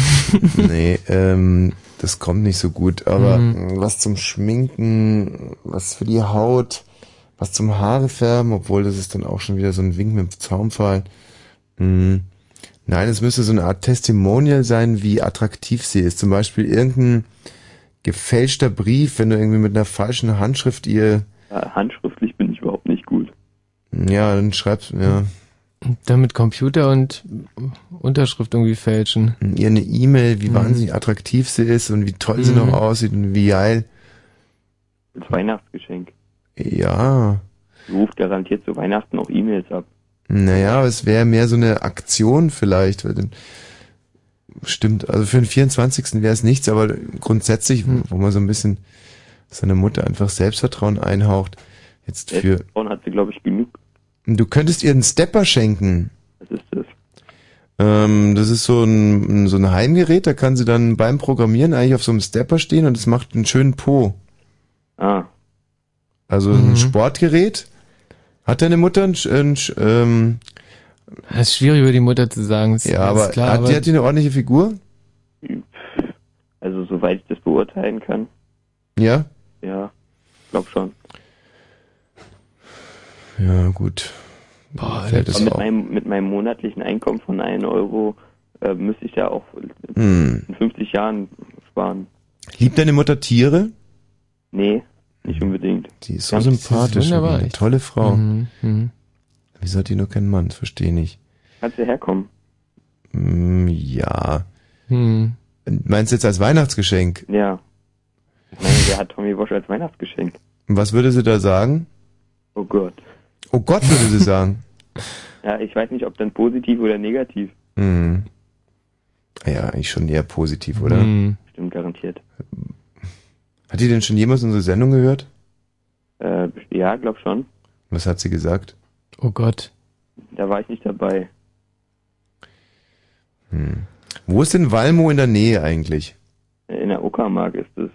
*laughs* nee, ähm, das kommt nicht so gut. Aber Mhm. was zum Schminken, was für die Haut, was zum Haare färben, obwohl das ist dann auch schon wieder so ein Wink mit dem Zaunpfahl. Hm. Nein, es müsste so eine Art Testimonial sein, wie attraktiv sie ist. Zum Beispiel irgendein gefälschter Brief, wenn du irgendwie mit einer falschen Handschrift ihr, Ja, handschriftlich bin ich überhaupt nicht gut. ja, dann schreibst, ja, Dann mit Computer und Unterschrift irgendwie fälschen. ihr eine E-Mail, wie Mhm. wahnsinnig attraktiv sie ist und wie toll sie noch Mhm. aussieht und wie geil. Als Weihnachtsgeschenk. Ja, Sie ruft garantiert zu Weihnachten auch E-Mails ab. naja, es wäre mehr so eine Aktion vielleicht. weil dann- Stimmt, also für den 24. wäre es nichts, aber grundsätzlich, wo man so ein bisschen seiner Mutter einfach Selbstvertrauen einhaucht. Jetzt für, Frauen hat sie, glaube ich, genug. du könntest ihr einen Stepper schenken. Was ist das? Ähm, das ist so ein, so ein Heimgerät, da kann sie dann beim Programmieren eigentlich auf so einem Stepper stehen und es macht einen schönen Po. Ah. Also Mhm. ein Sportgerät. Hat deine Mutter ein, ein ähm, Das ist schwierig über die Mutter zu sagen. ist ja, aber klar, hat, aber die, hat die eine ordentliche Figur? Also, soweit ich das beurteilen kann. Ja? Ja, glaub schon. Ja, gut. Boah, es mit meinem, mit meinem monatlichen Einkommen von 1 Euro äh, müsste ich ja auch Hm. in 50 Jahren sparen. Liebt deine Mutter Tiere? Nee, nicht unbedingt. Die ist so Ganz- sympathisch. wunderbar, eine tolle Frau. Mhm, mhm. Wieso hat die nur keinen Mann? Das verstehe ich nicht. Kannst du herkommen? Hm, ja. Hm. Meinst du jetzt als Weihnachtsgeschenk? Ja. Ich meine, wer hat Tommy Walsh als Weihnachtsgeschenk? Was würde sie da sagen? Oh Gott. Oh Gott, würde sie sagen. *laughs* Ja, ich weiß nicht, ob dann positiv oder negativ. Hm. Ja, eigentlich schon eher positiv, oder? Hm. Stimmt, garantiert. Hat die denn schon jemals unsere Sendung gehört? Äh, ja, glaub schon. Was hat sie gesagt? Oh Gott. Da war ich nicht dabei. Hm. Wo ist denn Walmo in der Nähe eigentlich? In der Uckermark ist es.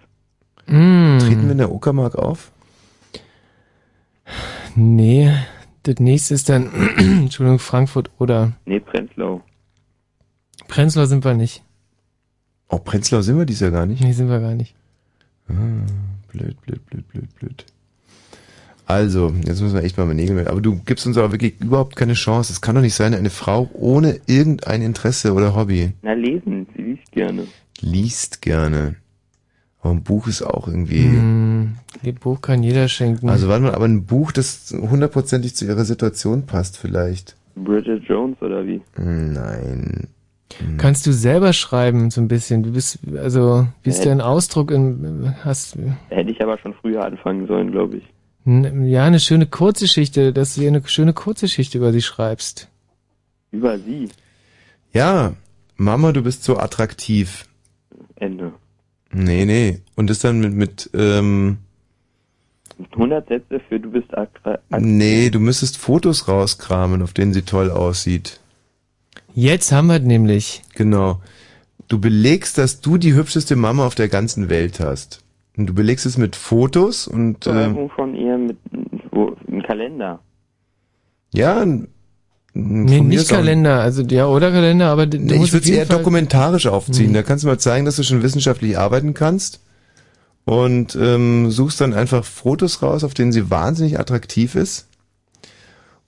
Mm. Treten wir in der Uckermark auf? Nee, das nächste ist dann, *clears throat* Entschuldigung, Frankfurt oder Nee, Prenzlau. Prenzlau sind wir nicht. Auch Prenzlau sind wir dies Jahr gar nicht. Nee, sind wir gar nicht. Ah, blöd, blöd, blöd, blöd, blöd. Also, jetzt müssen wir echt mal mit Nägel mit. Aber du gibst uns aber wirklich überhaupt keine Chance. Es kann doch nicht sein, eine Frau ohne irgendein Interesse oder Hobby Na, lesen, sie liest gerne. liest gerne. Aber ein Buch ist auch irgendwie. Hm, ihr Buch kann jeder schenken. Also warte mal, aber ein Buch, das hundertprozentig zu ihrer Situation passt vielleicht. Bridget Jones oder wie? Nein. Kannst du selber schreiben, so ein bisschen? Du bist, also, wie ist Ja. dein Ausdruck in, hast, Hätte ich aber schon früher anfangen sollen, glaube ich. ja, eine schöne Kurzgeschichte, dass du dir eine schöne Kurzgeschichte über sie schreibst. Über sie. Ja, Mama, du bist so attraktiv. Ende. Nee, nee. Und das dann mit, mit ähm, 100 Sätze für du bist attra nee, du müsstest Fotos rauskramen, auf denen sie toll aussieht. Jetzt haben wir nämlich. Genau. Du belegst, dass du die hübscheste Mama auf der ganzen Welt hast. Und du belegst es mit Fotos und äh, von ihr mit wo, einem Kalender. ja, n- n- Nee, nicht Kalender, also, ja, oder Kalender, aber du Nee, ich würde es eher Fall- dokumentarisch aufziehen. Mhm. Da kannst du mal zeigen, dass du schon wissenschaftlich arbeiten kannst. Und ähm, suchst dann einfach Fotos raus, auf denen sie wahnsinnig attraktiv ist.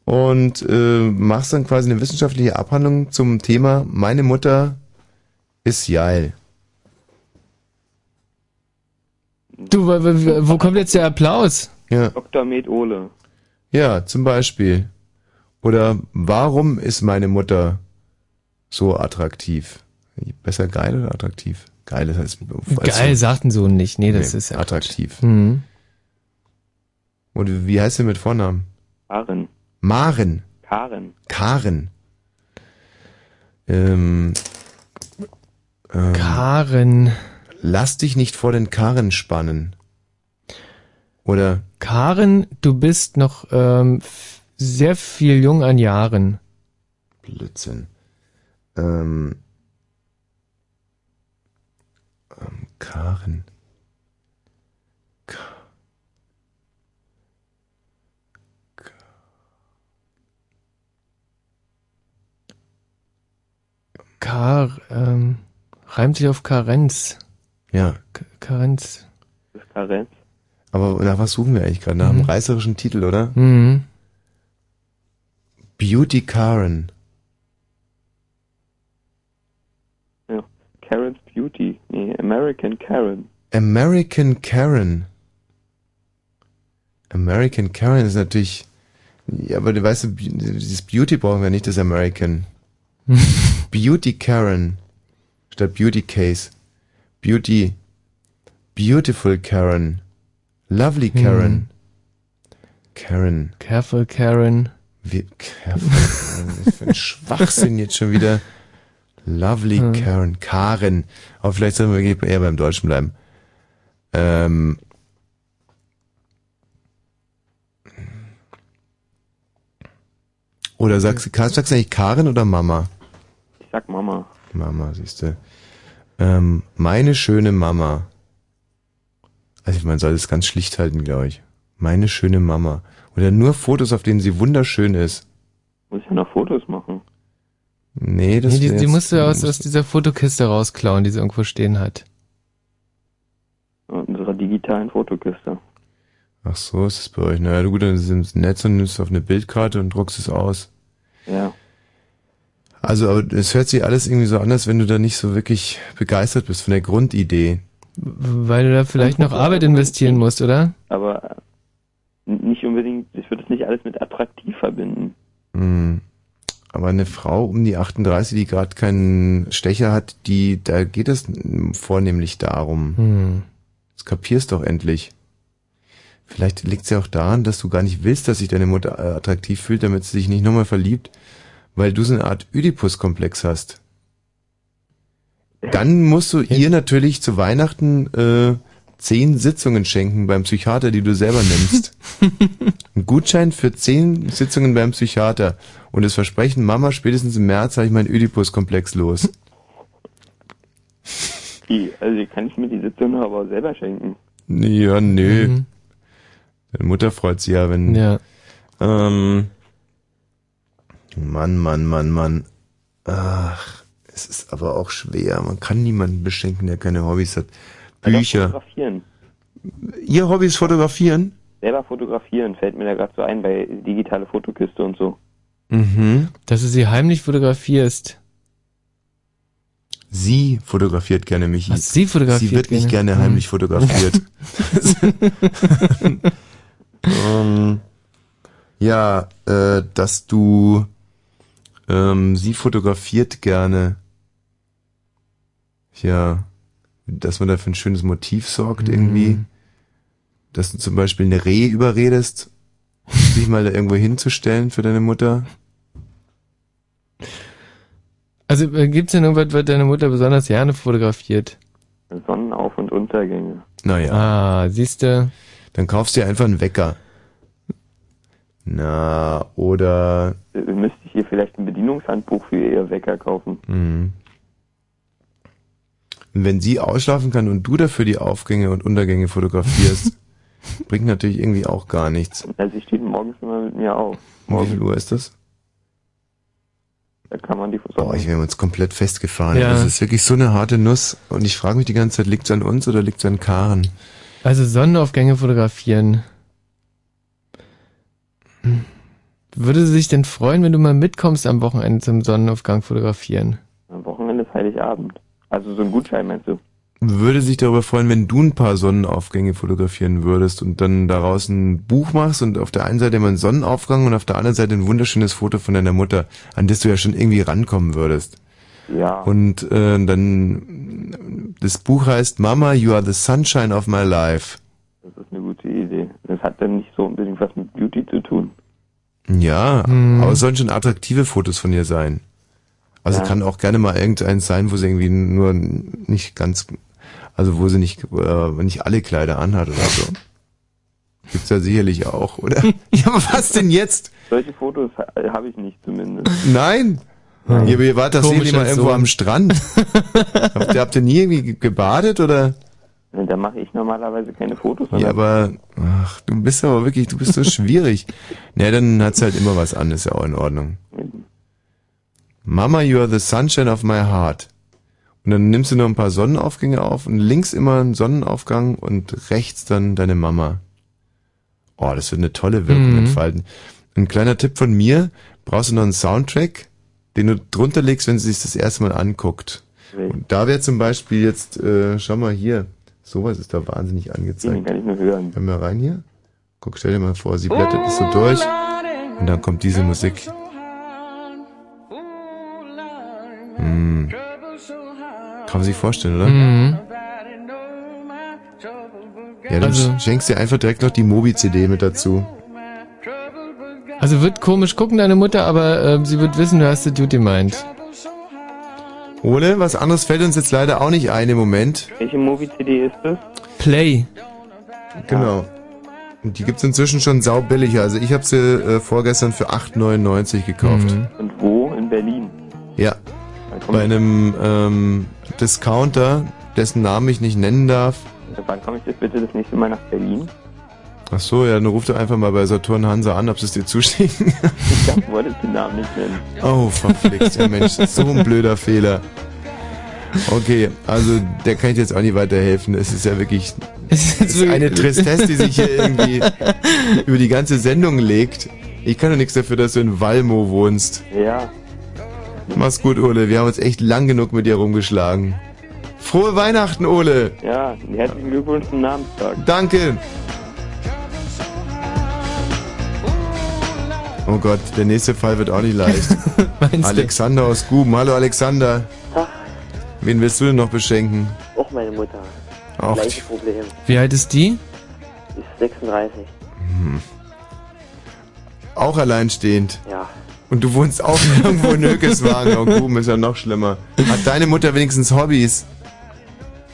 Und äh, machst dann quasi eine wissenschaftliche Abhandlung zum Thema Meine Mutter ist geil. Du, wo, wo wo kommt jetzt der Applaus? Ja. Dr. Med Ole. Ja, zum Beispiel. Oder warum ist meine Mutter so attraktiv? Besser geil oder attraktiv? Geil, das heißt. Geil, sagten so nicht. Nee, das Nee, ist ja attraktiv. Mhm. Und wie heißt sie mit Vornamen? Karen. Maren. Karen. Karen. Ähm, ähm, Karen. Lass dich nicht vor den Karren spannen. Oder Karen, du bist noch ähm, sehr viel jung an Jahren. Blödsinn. Ähm, ähm, Karen. Kar, ähm, reimt sich auf Karenz. Ja. K Karenz. Karenz. Aber nach was suchen wir eigentlich gerade? Nach einem reißerischen Titel, oder? Mhm. Beauty Karen. Ja. Karen's Beauty. Nee, American Karen. American Karen. American Karen ist natürlich. Ja, aber du weißt, dieses Beauty brauchen wir nicht, das American. *laughs* Beauty Karen. Statt Beauty Case. Beauty. Beautiful Karen. Lovely Karen. Karen. Careful Karen. Careful Karen. Was für ein *laughs* Schwachsinn jetzt schon wieder. Lovely Hm. Karen. Karen. Aber vielleicht sollen wir eher beim Deutschen bleiben. Ähm. Oder sagst du, sagst du eigentlich Karen oder Mama? Ich sag Mama. Mama, siehst du. Ähm, meine schöne Mama. Also man soll es ganz schlicht halten, glaube ich. Meine schöne Mama. Oder nur Fotos, auf denen sie wunderschön ist. Muss ich ja noch Fotos machen. Nee, das Nee, die, die musst du aus, aus dieser Fotokiste rausklauen, die sie irgendwo stehen hat. In unserer digitalen Fotokiste. Ach so, ist es bei euch. Naja, gut, dann ist es ins Netz und nimmst es auf eine Bildkarte und druckst es aus. Ja. Also, aber es hört sich alles irgendwie so an, als wenn du da nicht so wirklich begeistert bist von der Grundidee. Weil du da vielleicht noch Arbeit investieren musst, oder? Aber äh, nicht unbedingt, ich würde es nicht alles mit attraktiv verbinden. Hm. Aber eine Frau um die 38, die gerade keinen Stecher hat, die, da geht es vornehmlich darum. Hm. Das kapierst doch endlich. Vielleicht liegt es ja auch daran, dass du gar nicht willst, dass sich deine Mutter äh, attraktiv fühlt, damit sie sich nicht nochmal verliebt, weil du so eine Art Oedipus-Komplex hast. Dann musst du ihr natürlich zu Weihnachten äh, zehn Sitzungen schenken beim Psychiater, die du selber nimmst. *laughs* Ein Gutschein für zehn Sitzungen beim Psychiater und das Versprechen, Mama, spätestens im März habe ich meinen Oedipus-Komplex los. Wie? Also kann ich mir die Sitzung aber selber schenken. Ja, nö. Deine Mutter freut sich ja, wenn. Ja. Ähm, Mann, Mann, Mann, Mann. Ach, es ist aber auch schwer. Man kann niemanden beschenken, der keine Hobbys hat. Bücher. Fotografieren. Ihr Hobby ist fotografieren? Selber fotografieren fällt mir da gerade so ein bei digitale Fotokiste und so. Mhm. Dass du sie heimlich fotografierst. Sie fotografiert gerne Michi. Ach, sie fotografiert Sie wird nicht gerne. gerne Hm. heimlich fotografiert. *laughs* *laughs* ähm, ja, äh, dass du ähm, sie fotografiert gerne. Ja, dass man da für ein schönes Motiv sorgt irgendwie. Mhm. Dass du zum Beispiel eine Reh überredest, sich mal da irgendwo hinzustellen für deine Mutter. Also äh, gibt's denn irgendwas, was deine Mutter besonders gerne fotografiert? Sonnenauf- und Untergänge. Naja. Ah, siehst du. Dann kaufst du dir einfach einen Wecker. Na, oder Äh, Müsste hier vielleicht ein Bedienungshandbuch für ihr Wecker kaufen? Mhm. Und wenn sie ausschlafen kann und du dafür die Aufgänge und Untergänge fotografierst, *laughs* bringt natürlich irgendwie auch gar nichts. Also sie steht morgens immer mit mir auf. Um wie viel Uhr ist das? Da kann man die Boah, ich wäre uns komplett festgefahren. Ja. Das ist wirklich so eine harte Nuss. Und ich frage mich die ganze Zeit, liegt's an uns oder liegt's an Karen? Also Sonnenaufgänge fotografieren. Hm. Würde sie sich denn freuen, wenn du mal mitkommst am Wochenende zum Sonnenaufgang fotografieren? Am Wochenende ist Heiligabend. Also so ein Gutschein meinst du? Würde sich darüber freuen, wenn du ein paar Sonnenaufgänge fotografieren würdest und dann daraus ein Buch machst und auf der einen Seite immer einen Sonnenaufgang und auf der anderen Seite ein wunderschönes Foto von deiner Mutter, an das du ja schon irgendwie rankommen würdest. Ja. Und äh, dann das Buch heißt Mama, you are the sunshine of my life. Das ist eine gute Idee. Das hat dann nicht so unbedingt was mit Beauty zu tun. Ja, Hm. aber es sollen schon attraktive Fotos von ihr sein. Also Ja. kann auch gerne mal irgendeins sein, wo sie irgendwie nur nicht ganz, also wo sie nicht, äh, nicht alle Kleider anhat oder so. Gibt's ja sicherlich auch, oder? *laughs* ja, aber was *laughs* denn jetzt? Solche Fotos ha- habe ich nicht zumindest. Nein! Ja, aber ihr wart das sicherlich mal irgendwo Sohn. am Strand. *laughs* habt, ihr, habt ihr nie irgendwie ge- gebadet oder? Da mache ich normalerweise keine Fotos. Ja, aber, ach, du bist aber wirklich, du bist so *laughs* schwierig. Na, dann hat's halt immer was an, ist ja auch in Ordnung. Mama, you are the sunshine of my heart. Und dann nimmst du noch ein paar Sonnenaufgänge auf und links immer einen Sonnenaufgang und rechts dann deine Mama. Oh, das wird eine tolle Wirkung Mhm. entfalten. Ein kleiner Tipp von mir, brauchst du noch einen Soundtrack, den du drunter legst, wenn sie sich das erste Mal anguckt. Und da wäre zum Beispiel jetzt, äh, schau mal hier, sowas ist da wahnsinnig angezeigt. Den kann ich nur hören. Hör mal rein hier. Guck, stell dir mal vor, sie blättert es so durch und dann kommt diese Musik. Hm. Kann man sich vorstellen, oder? Mhm. Ja, dann Also- schenkst dir einfach direkt noch die Mobi-CD mit dazu. Also wird komisch gucken, deine Mutter, aber äh, sie wird wissen, du hast die Duty meint. Ole, was anderes fällt uns jetzt leider auch nicht ein im Moment. Welche Movie-CD ist das? Play. Genau. Und die gibt's inzwischen schon saubillig. Also ich habe sie äh, vorgestern für 8,99 gekauft. Mhm. Und wo? In Berlin. Ja. Bei einem ähm, Discounter, dessen Namen ich nicht nennen darf. Wann komme ich jetzt bitte das nächste Mal nach Berlin? Ach so, ja, dann ruf doch einfach mal bei Saturn Hansa an, ob sie es dir zuschicken. Ich dachte, du wolltest den Namen nicht nennen. Oh, verflixt, ja Mensch, so ein blöder Fehler. Okay, also der kann ich jetzt auch nicht weiterhelfen. Es ist ja wirklich Es es ist eine Tristesse, die sich hier irgendwie über die ganze Sendung legt. Ich kann doch nichts dafür, dass du in Valmo wohnst. Ja. Mach's gut, Ole. Wir haben uns echt lang genug mit dir rumgeschlagen. Frohe Weihnachten, Ole. Ja, herzlichen Glückwunsch zum Namenstag. Danke. Oh Gott, der nächste Fall wird auch nicht leicht. *laughs* Alexander aus Guben. Hallo Alexander. Tag. Wen willst du denn noch beschenken? Auch meine Mutter. Auch Gleiche Problem. Wie alt ist die? Die ist 36. Hm. Auch alleinstehend. Ja. Und du wohnst auch *laughs* irgendwo in Hökeswagen. Oh, Guben ist ja noch schlimmer. Hat deine Mutter wenigstens Hobbys?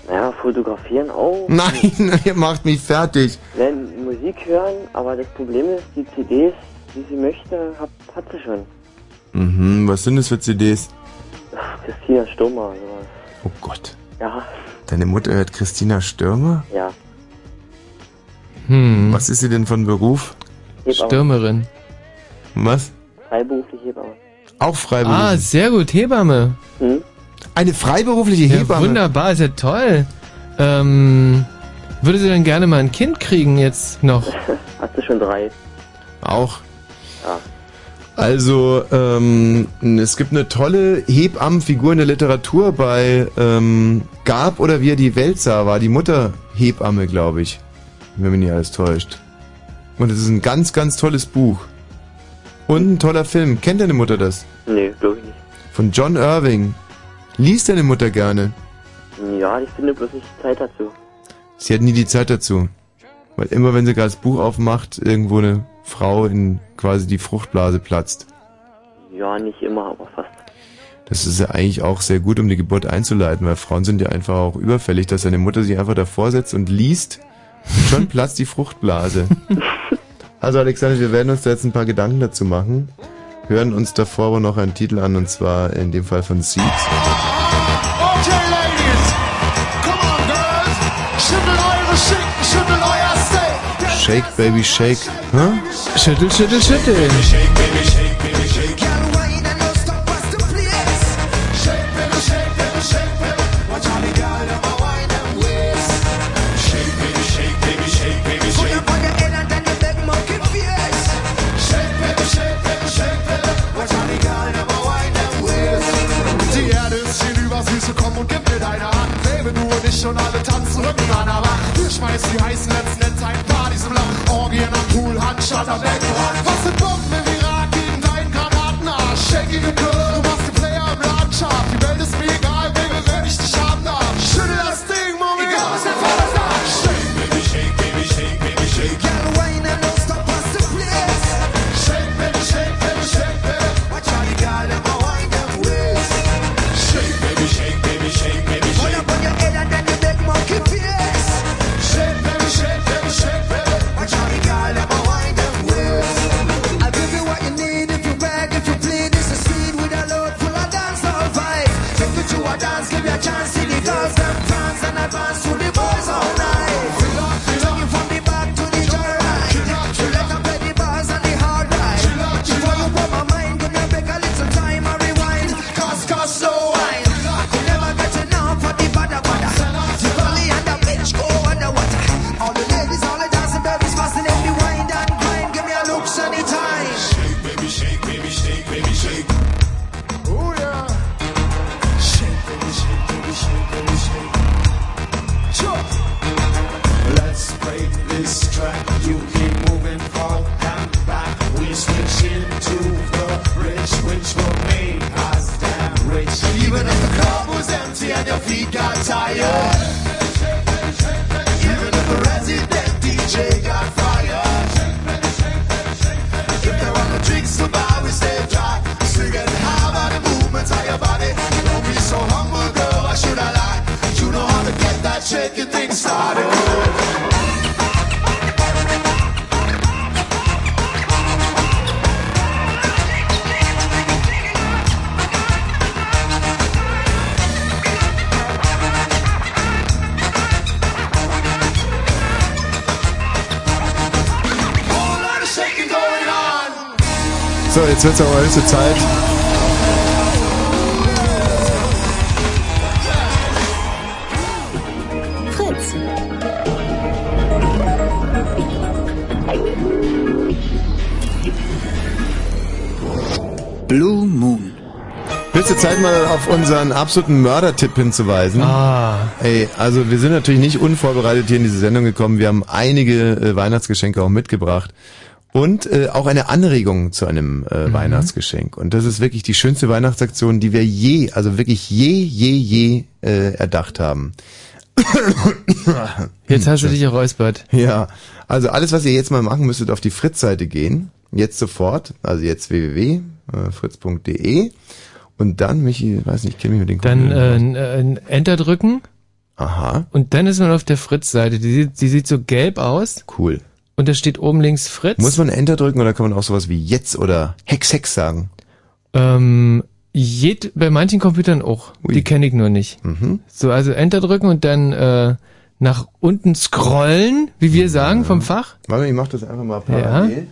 Naja, fotografieren auch. Nein, *laughs* ihr macht mich fertig. Wenn Musik hören, aber das Problem ist, die CDs, die sie möchte, hat, hat sie schon. Mhm, was sind das für CDs? Christina Stummer, sowas. Oh Gott. Ja, Deine Mutter hört Christina Stürmer? ja. Hm. Was ist sie denn von Beruf? Hebamme. Stürmerin. Was? Freiberuflich Hebamme. Auch freiberuflich. Ah, sehr gut, Hebamme. Hm? Eine freiberufliche Ja, Hebamme? wunderbar, ist ja toll. Ähm, würde sie denn gerne mal ein Kind kriegen jetzt noch? *laughs* Hat sie schon drei. Auch. Ja. Also, ähm, es gibt eine tolle Hebammenfigur in der Literatur bei ähm, Gab oder wie er die Welt sah, war die Mutter Hebamme, glaube ich. Wenn mich nicht alles täuscht. Und es ist ein ganz, ganz tolles Buch. Und ein toller Film. Kennt deine Mutter das? Nee, glaube ich nicht. Von John Irving. Liest deine Mutter gerne? Ja, ich finde bloß nicht die Zeit dazu. Sie hat nie die Zeit dazu. Weil immer wenn sie gerade das Buch aufmacht, irgendwo eine Frau in quasi die Fruchtblase platzt. Ja, nicht immer, aber fast. Das ist ja eigentlich auch sehr gut, um die Geburt einzuleiten, weil Frauen sind ja einfach auch überfällig, dass deine Mutter sich einfach davor setzt und liest. Und *laughs* schon platzt die Fruchtblase. *laughs* Also Alexander, wir werden uns da jetzt ein paar Gedanken dazu machen. Hören uns davor aber noch einen Titel an und zwar in dem Fall von Seeds. Shake, Baby, Shake. Hä? Schüttel, schüttel, schüttel. Und alle tanzen Rücken an der Wand. Wir schmeißen die heißen letzten Endzeitpartys shot a back Jetzt wird es aber höchste Zeit. Fritz. Blue Moon. Höchste Zeit mal auf unseren absoluten Mördertipp hinzuweisen. Ah. Ey, also wir sind natürlich nicht unvorbereitet hier in diese Sendung gekommen. Wir haben einige äh, Weihnachtsgeschenke auch mitgebracht. Und äh, auch eine Anregung zu einem äh, Weihnachtsgeschenk. Und das ist wirklich die schönste Weihnachtsaktion, die wir je, also wirklich je, je, je äh, erdacht haben. *coughs* Jetzt hast du dich geräuspert. Ja, also alles, was ihr jetzt mal machen müsstet, auf die Fritz-Seite gehen. Jetzt sofort, also jetzt www.fritz.de und dann, Michi, weiß nicht, ich kenne mich mit den Dann äh, äh, Enter drücken. Aha. Und dann ist man auf der Fritz-Seite. Die, die sieht so gelb aus. Cool. Und da steht oben links Fritz. Muss man Enter drücken oder kann man auch sowas wie jetzt oder Hex Hex sagen? Ähm, jed, bei manchen Computern auch. Die kenne ich nur nicht. Mhm. So, also Enter drücken und dann äh, nach unten scrollen, wie wir sagen, vom Fach. Warte, ich mach das einfach mal Ja. parallel.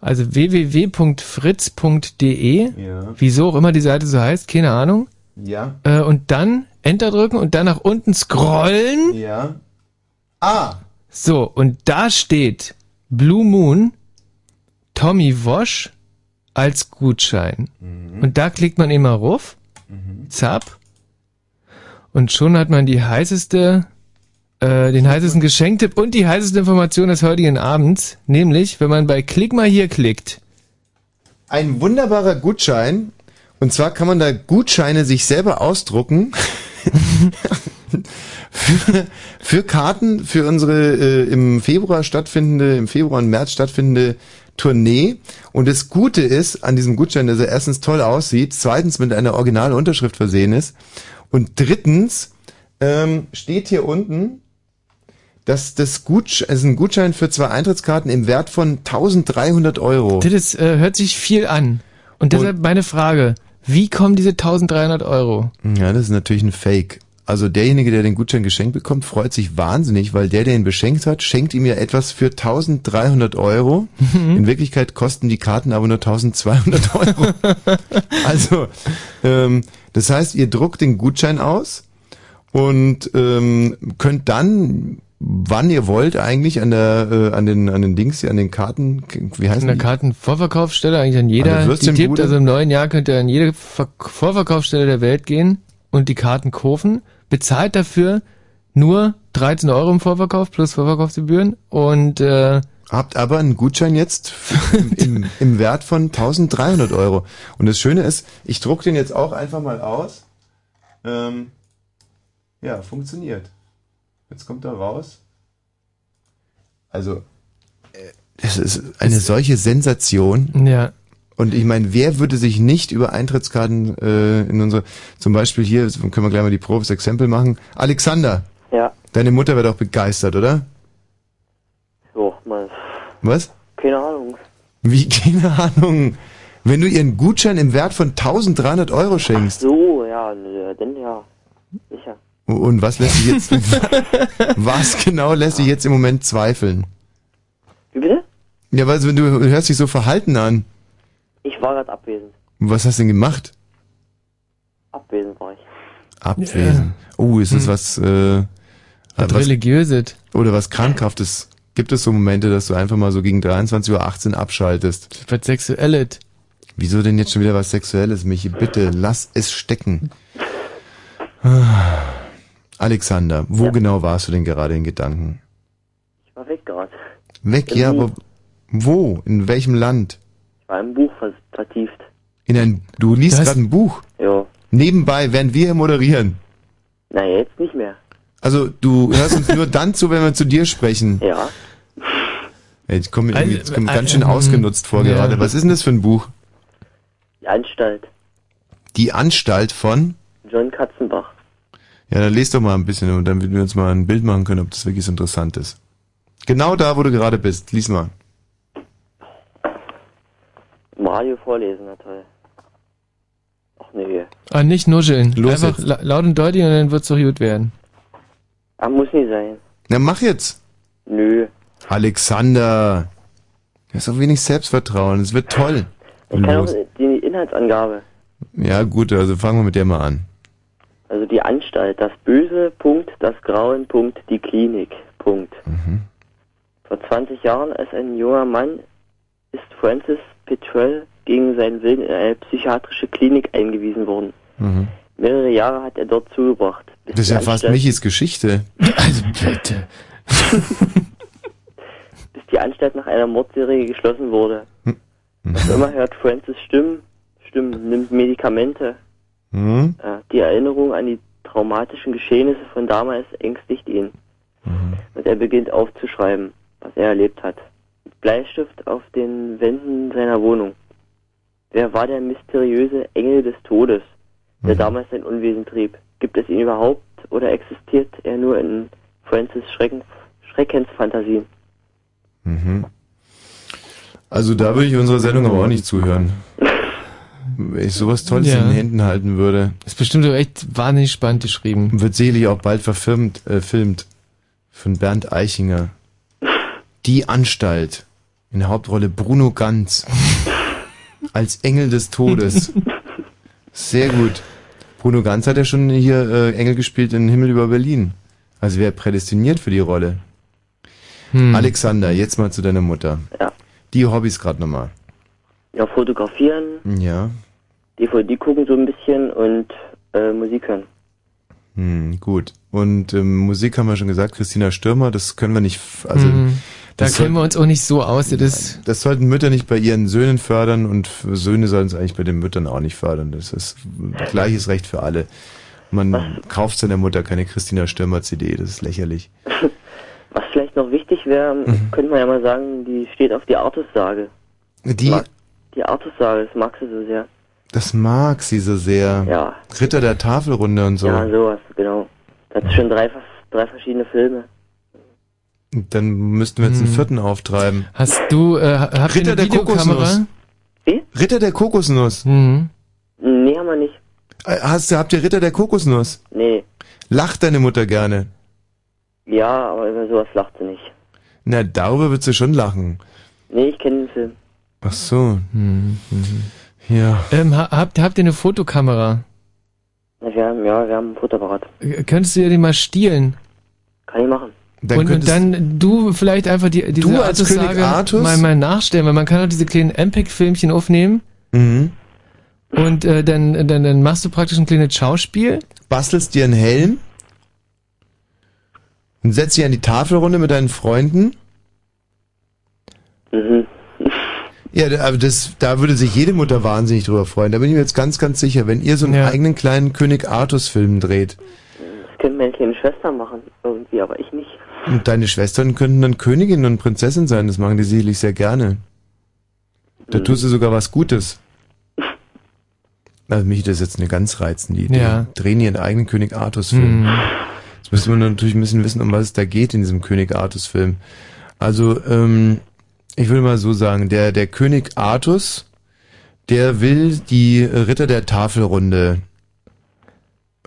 Also www.fritz.de. Ja. Wieso auch immer die Seite so heißt, keine Ahnung. Ja. Äh, und dann Enter drücken und dann nach unten scrollen. Ja. Ah. So, und da steht Blue Moon, Tommy Wosch als Gutschein. Mhm. Und da klickt man immer ruf, zap, und schon hat man die heißeste, äh, den heißesten Geschenktipp und die heißeste Information des heutigen Abends, nämlich, wenn man bei Klick mal hier klickt. Ein wunderbarer Gutschein. Und zwar kann man da Gutscheine sich selber ausdrucken. *laughs* für, für Karten für unsere äh, im Februar stattfindende, im Februar und März stattfindende Tournee. Und das Gute ist an diesem Gutschein, dass er erstens toll aussieht, zweitens mit einer originalen Unterschrift versehen ist und drittens ähm, steht hier unten, dass das Gutschein, ist ein Gutschein für zwei Eintrittskarten im Wert von 1300 Euro. Das ist, äh, hört sich viel an. Und deshalb meine Frage, wie kommen diese 1300 Euro? Ja, das ist natürlich ein Fake. Also derjenige, der den Gutschein geschenkt bekommt, freut sich wahnsinnig, weil der, der ihn beschenkt hat, schenkt ihm ja etwas für 1300 Euro. In Wirklichkeit kosten die Karten aber nur 1200 Euro. *laughs* also, ähm, das heißt, ihr druckt den Gutschein aus und ähm, könnt dann, wann ihr wollt, eigentlich an der, äh, an den, an den Dings, hier, an den Karten, wie heißt An der? Kartenvorverkaufsstelle eigentlich an An jeder, der die tippt, also im neuen Jahr könnt ihr an jede Ver Vorverkaufsstelle der Welt gehen und die Karten kaufen, bezahlt dafür nur 13 Euro im Vorverkauf plus Vorverkaufsgebühren und äh, Habt aber einen Gutschein jetzt *laughs* im, im, Wert von 1300 Euro. Und das Schöne ist, ich druck den jetzt auch einfach mal aus. Ähm, ja, funktioniert. Jetzt kommt er raus. Also, äh, das ist eine solche Sensation. Ja. Und ich meine, wer würde sich nicht über Eintrittskarten äh, in unsere, zum Beispiel hier, können wir gleich mal die Profis Exempel machen. Alexander. Ja. Deine Mutter wäre doch begeistert, oder? So, mal. Was? Keine Ahnung. Wie, *laughs* keine Ahnung. Wenn du ihr einen Gutschein im Wert von 1300 Euro schenkst. So, ja, denn ja. Sicher. Und was lässt dich jetzt, *laughs* was genau lässt dich jetzt im Moment zweifeln? Wie bitte? Ja, weil du hörst dich so verhalten an. Ich war gerade abwesend. Was hast du denn gemacht? Abwesend war ich. Abwesend. Oh, ist das Hm. was, äh, Was was Religiöses. Oder was Krankhaftes? Gibt es so Momente, dass du einfach mal so gegen 23.18 Uhr abschaltest? Was Sexuelles. Wieso denn jetzt schon wieder was Sexuelles, Michi? Bitte, lass es stecken. Alexander, wo genau warst du denn gerade in Gedanken? Ich war weg gerade. Weg, Im ja, aber wo? In welchem Land? Ich war im Buch ver- vertieft. In ein, du liest gerade ein Buch. Jo. Nebenbei, während wir hier moderieren. Na, jetzt nicht mehr. Also, du hörst uns nur dann zu, wenn wir zu dir sprechen. Ja. Ey, Ich komme mir irgendwie- ich komm ganz schön ausgenutzt vor ja. gerade. Was ist denn das für ein Buch? Die Anstalt. Die Anstalt von? John Katzenbach. Ja, dann lest doch mal ein bisschen und dann würden wir uns mal ein Bild machen können, ob das wirklich so interessant ist. Genau da, wo du gerade bist. Lies mal. Mario vorlesen, na toll. Ach nee. Ah, nicht nuscheln. Los Einfach jetzt. la laut und deutlich und dann wird's doch gut werden. Ah, muss nicht sein. Na, mach jetzt. Nö. Alexander. Du hast doch wenig Selbstvertrauen. Es wird toll. Ich kann auch Los. die Inhaltsangabe. Ja, gut, also fangen wir mit der mal an. Also die Anstalt, das Böse, Punkt, das Grauen, Punkt, die Klinik, Punkt. Vor 20 Jahren, als ein junger Mann, ist Francis Petrell gegen seinen Willen in eine psychiatrische Klinik eingewiesen worden. Mhm. Mehrere Jahre hat er dort zugebracht. Das ist ja fast Michis Geschichte. Also bitte. *laughs* bis die Anstalt nach einer Mordserie geschlossen wurde. Hm. Was immer hört Francis Stimmen, Stimmen, nimmt Medikamente. Hm? Ja, die Erinnerung an die traumatischen Geschehnisse von damals ängstigt ihn. Und er beginnt aufzuschreiben, was er erlebt hat. Bleistift auf den Wänden seiner Wohnung. Wer war der mysteriöse Engel des Todes, der damals sein Unwesen trieb? Gibt es ihn überhaupt oder existiert er nur in Francis Schrecken, Schreckensfantasien? Mhm. Also da würde ich unserer Sendung aber auch nicht zuhören. Wenn ich sowas Tolles Ja. in den Händen halten würde. Ist bestimmt auch echt wahnsinnig spannend geschrieben. Wird sicherlich auch bald verfilmt, äh, filmt. Von Bernd Eichinger. Die Anstalt. In der Hauptrolle Bruno Ganz. *laughs* Als Engel des Todes. Sehr gut. Bruno Ganz hat ja schon hier äh, Engel gespielt in Himmel über Berlin. Also wäre prädestiniert für die Rolle. Hm. Alexander, jetzt mal zu deiner Mutter. Ja. Die Hobbys gerade nochmal. Ja, fotografieren, Ja. DVD gucken so ein bisschen und äh, Musik hören. Hm, gut. Und ähm, Musik haben wir schon gesagt, Christina Stürmer, das können wir nicht, f- also Hm. Da das kennen wir uns auch nicht so aus. Das, das sollten Mütter nicht bei ihren Söhnen fördern und Söhne sollen es eigentlich bei den Müttern auch nicht fördern. Das ist gleiches Recht für alle. Man kauft seiner Mutter keine Christina Stürmer CD, das ist lächerlich. *laughs* Was vielleicht noch wichtig wäre, Mhm. könnte man ja mal sagen, die steht auf die Artussage. Die, Mag, die Artussage, das mag sie so sehr. das mag sie so sehr. Ja. Ritter der Tafelrunde und so. Ja, sowas, genau. Da hat schon drei, drei verschiedene Filme. Dann müssten wir jetzt einen vierten auftreiben. Hast du, äh, habt ihr Ritter eine der Videokamera? Kokosnuss. Ritter der Kokosnuss. Mhm. Nee, haben wir nicht. Äh, Hast, du- habt ihr Ritter der Kokosnuss? Nee. Lacht deine Mutter gerne? Ja, aber über sowas lacht sie nicht. Na, darüber wird sie schon lachen. Nee, ich kenne den Film. Ach so. Ja. Ähm, ha- habt, habt ihr eine Fotokamera? Na, wir haben, ja, wir haben ein Fotoapparat. Äh, Könntest du dir den mal stiehlen? Kann ich machen. Dann und, dann du vielleicht einfach die, diese Du als König Artussage Artus? mal, mal nachstellen, weil man kann auch diese kleinen MPEG-Filmchen aufnehmen Mhm. und äh, dann, dann, dann machst du praktisch ein kleines Schauspiel. Bastelst dir einen Helm und setzt dich an die Tafelrunde mit deinen Freunden. Mhm. Ja, da- aber das, da würde sich jede Mutter wahnsinnig drüber freuen. Da bin ich mir jetzt ganz, ganz sicher, wenn ihr so einen Ja. eigenen kleinen König Artus-Film dreht. Das könnte meine kleine Schwester machen, irgendwie, aber ich nicht. Und deine Schwestern könnten dann Königin und Prinzessin sein. Das machen die sicherlich sehr gerne. Da tust du sogar was Gutes. Also mich, das ist jetzt eine ganz reizende Idee. Ja. Drehen ihren eigenen König Artus-Film. Mhm. Jetzt müssen wir natürlich ein bisschen wissen, um was es da geht in diesem König Artus-Film. Also, ähm, ich würde mal so sagen, der, der König Artus, der will die Ritter der Tafelrunde,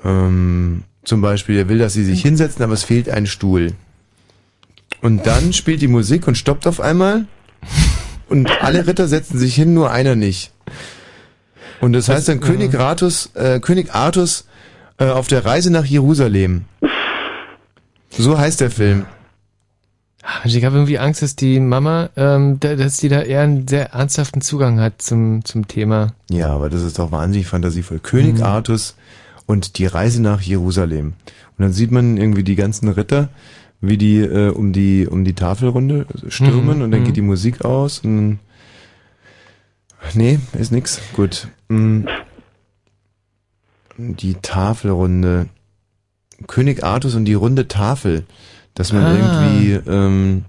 ähm, zum Beispiel, der will, dass sie sich hinsetzen, aber es fehlt ein Stuhl. Und dann spielt die Musik und stoppt auf einmal und alle Ritter setzen sich hin, nur einer nicht. Und das heißt dann König Ratus, äh, König Artus äh, auf der Reise nach Jerusalem. So heißt der Film. Ich habe irgendwie Angst, dass die Mama, ähm, da, dass die da eher einen sehr ernsthaften Zugang hat zum, zum Thema. Ja, aber das ist doch wahnsinnig fantasievoll. König Mhm. Artus und die Reise nach Jerusalem. Und dann sieht man irgendwie die ganzen Ritter, wie die äh, um die um die Tafelrunde stürmen Mhm, und dann mhm. geht die Musik aus und Nee, ist nix. Gut. Mm. Die Tafelrunde. König Artus und die runde Tafel. Dass man Ah. irgendwie ähm,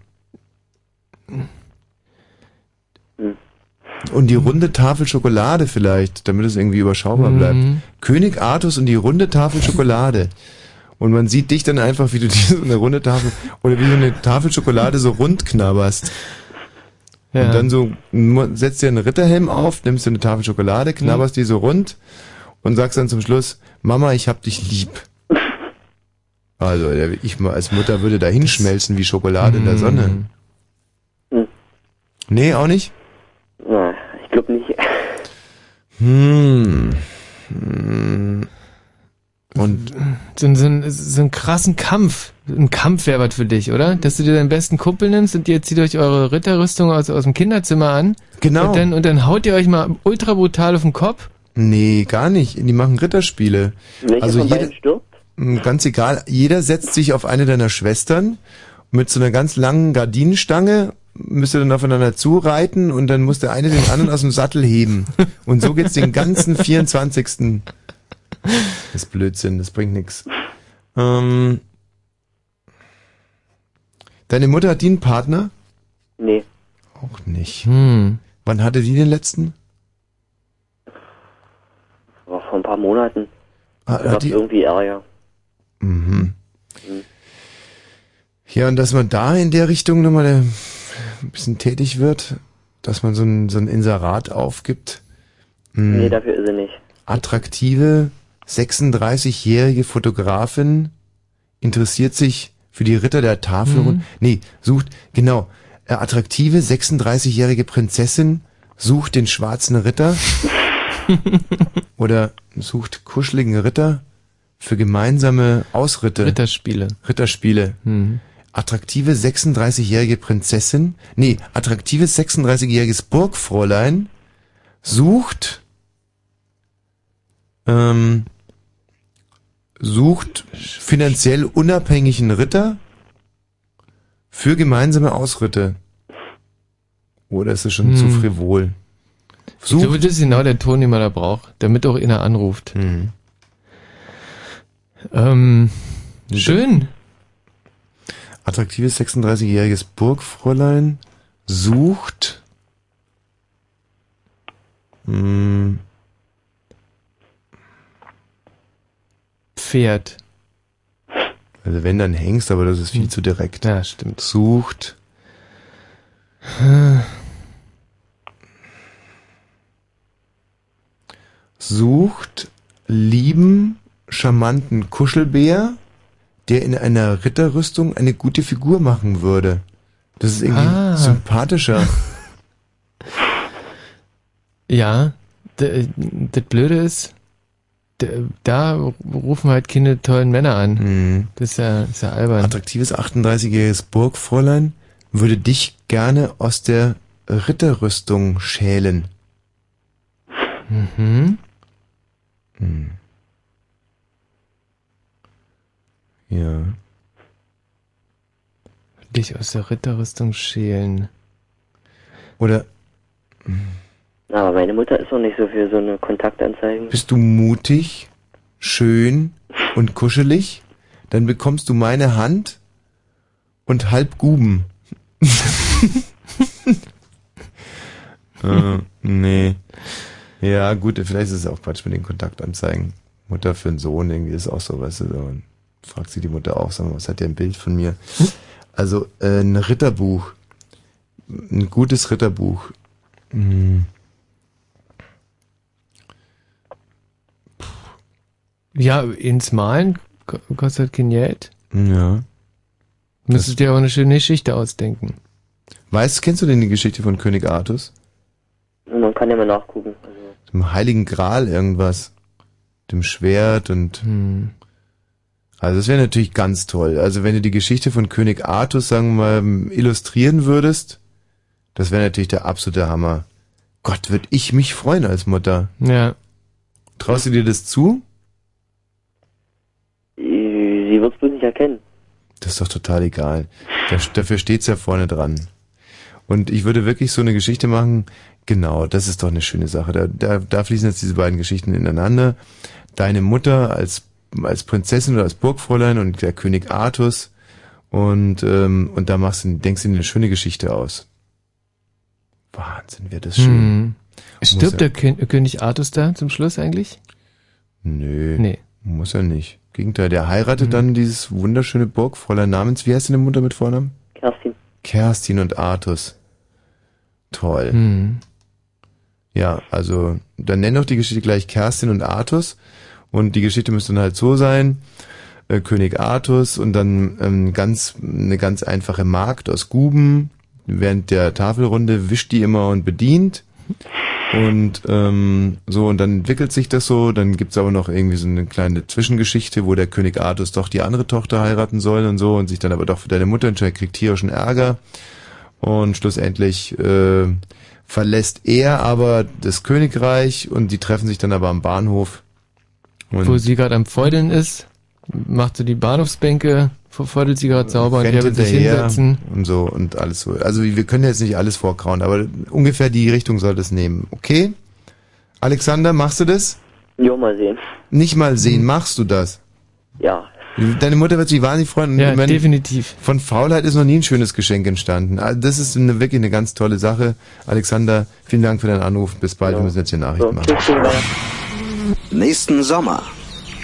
und die runde Tafel Schokolade vielleicht, damit es irgendwie überschaubar Mhm. bleibt. König Artus und die runde Tafel Schokolade. Und man sieht dich dann einfach, wie du *laughs* diese so eine runde Tafel oder wie du eine Tafel Schokolade so rund knabberst. Ja. Und dann so setzt dir einen Ritterhelm auf, nimmst dir eine Tafel Schokolade, knabberst die so rund und sagst dann zum Schluss, Mama, ich hab dich lieb. Also, ich mal als Mutter würde da hinschmelzen wie Schokolade in der Sonne. Nee, auch nicht? Na, ich glaube nicht. Hm. Hm. Und so, so, ein- so einen krassen Kampf. Ein Kampf wäre was für dich, oder? Dass du dir deinen besten Kumpel nimmst und ihr zieht euch eure Ritterrüstung aus, aus dem Kinderzimmer an. Genau. Und dann, und dann haut ihr euch mal ultra brutal auf den Kopf. Nee, gar nicht. Die machen Ritterspiele. Welcher also von jeder, beiden stirbt? Mm, ganz egal, jeder setzt sich auf eine deiner Schwestern mit so einer ganz langen Gardinenstange, müsst ihr dann aufeinander zureiten und dann muss der eine den anderen aus dem Sattel heben. Und so geht's den ganzen *laughs* 24. *laughs* Das ist Blödsinn, das bringt nix. Ähm, deine Mutter hat die einen Partner? Nee. Auch nicht. Hm. Wann hatte die den letzten? War vor ein paar Monaten. Hat- Da hat die- irgendwie Ärger. Mhm. Ja, und dass man da in der Richtung nochmal äh, ein bisschen tätig wird, dass man so ein, so ein Inserat aufgibt. Hm. Nee, dafür ist sie nicht. Attraktive 36-jährige Fotografin interessiert sich für die Ritter der Tafel. Mhm. Nee, sucht, genau, äh, attraktive 36-jährige Prinzessin sucht den schwarzen Ritter *laughs* oder sucht kuscheligen Ritter für gemeinsame Ausritte. Ritterspiele. Ritterspiele. Mhm. Attraktive 36-jährige Prinzessin, nee, attraktives 36-jähriges Burgfräulein sucht ähm, sucht finanziell unabhängigen Ritter für gemeinsame Ausritte. Oder ist es schon Hm. zu frivol? Ich glaube, das ist genau der Ton, den man da braucht, damit auch einer anruft. Mhm. Ähm, schön. Attraktives 36-jähriges Burgfräulein sucht mh, Pferd. Also wenn dann Hengst, aber das ist viel zu direkt. Ja, stimmt. Sucht sucht lieben, charmanten Kuschelbär, der in einer Ritterrüstung eine gute Figur machen würde. Das ist irgendwie Ah. sympathischer. *laughs* Ja, d- das Blöde ist, da rufen halt keine tollen Männer an. Das ist ja, ist ja albern. Attraktives 38-jähriges Burgfräulein würde dich gerne aus der Ritterrüstung schälen. Mhm. Hm. Ja. Dich aus der Ritterrüstung schälen. Oder Aber meine Mutter ist noch nicht so für so eine Kontaktanzeigen. bist du mutig, schön und kuschelig, dann bekommst du meine Hand und halb Guben. *laughs* äh, nee. Ja, gut, vielleicht ist es auch Quatsch mit den Kontaktanzeigen. Mutter für einen Sohn, irgendwie ist auch so, weißt du, so. fragt sie die Mutter auch, sag mal, was hat der ein Bild von mir? Also, äh, ein Ritterbuch. Ein gutes Ritterbuch. Hm. Ja, ins Malen ko- kostet kein Geld. Ja. Müsstest dir auch eine schöne Geschichte ausdenken. Weißt, kennst du denn die Geschichte von König Artus? Man kann ja mal nachgucken. Also, Dem Heiligen Gral irgendwas. Dem Schwert und. Also das wäre natürlich ganz toll. Also wenn du die Geschichte von König Artus, sagen wir mal, illustrieren würdest, das wäre natürlich der absolute Hammer. Gott, würde ich mich freuen als Mutter. Ja. Traust du dir das zu? Sie wird es bloß nicht erkennen. Das ist doch total egal. Da, dafür steht's ja vorne dran. Und ich würde wirklich so eine Geschichte machen, genau, das ist doch eine schöne Sache. Da, da, da fließen jetzt diese beiden Geschichten ineinander. Deine Mutter als, als Prinzessin oder als Burgfräulein und der König Artus. Und, ähm, und da machst du, denkst du dir eine schöne Geschichte aus. Wahnsinn, wäre das schön. Hm. Stirbt ja- der Kön König Artus da zum Schluss eigentlich? Nö. Nee. Muss er nicht. Gegenteil, der heiratet dann dieses wunderschöne Burgfräulein namens, wie heißt deine Mutter mit Vornamen? Kerstin. Kerstin und Artus. Toll. Hm. Ja, also dann nenn doch die Geschichte gleich Kerstin und Artus. Und die Geschichte müsste dann halt so sein, äh, König Artus und dann ähm, ganz eine ganz einfache Magd aus Guben. Während der Tafelrunde wischt die immer und bedient. Und ähm, so, und dann entwickelt sich das so, dann gibt's aber noch irgendwie so eine kleine Zwischengeschichte, wo der König Artus doch die andere Tochter heiraten soll und so und sich dann aber doch für deine Mutter entscheidet, kriegt hier schon Ärger. Und schlussendlich äh, verlässt er aber das Königreich und die treffen sich dann aber am Bahnhof. Und Wo sie gerade am Feudeln ist, macht sie die Bahnhofsbänke, feudelt sie gerade sauber und rennt er wird sich hinsetzen. und so und alles so. Also wir können jetzt nicht alles vorkrauen, aber ungefähr die Richtung soll das nehmen. Okay? Alexander, machst du das? Jo, mal sehen. Nicht mal sehen, machst du das? Ja. Deine Mutter wird sich wahnsinnig freuen. Ja, wenn- definitiv. Von Faulheit ist noch nie ein schönes Geschenk entstanden. Also das ist eine, wirklich eine ganz tolle Sache. Alexander, vielen Dank für deinen Anruf. Bis bald. Wir müssen jetzt hier Nachrichten machen. Nächsten Sommer,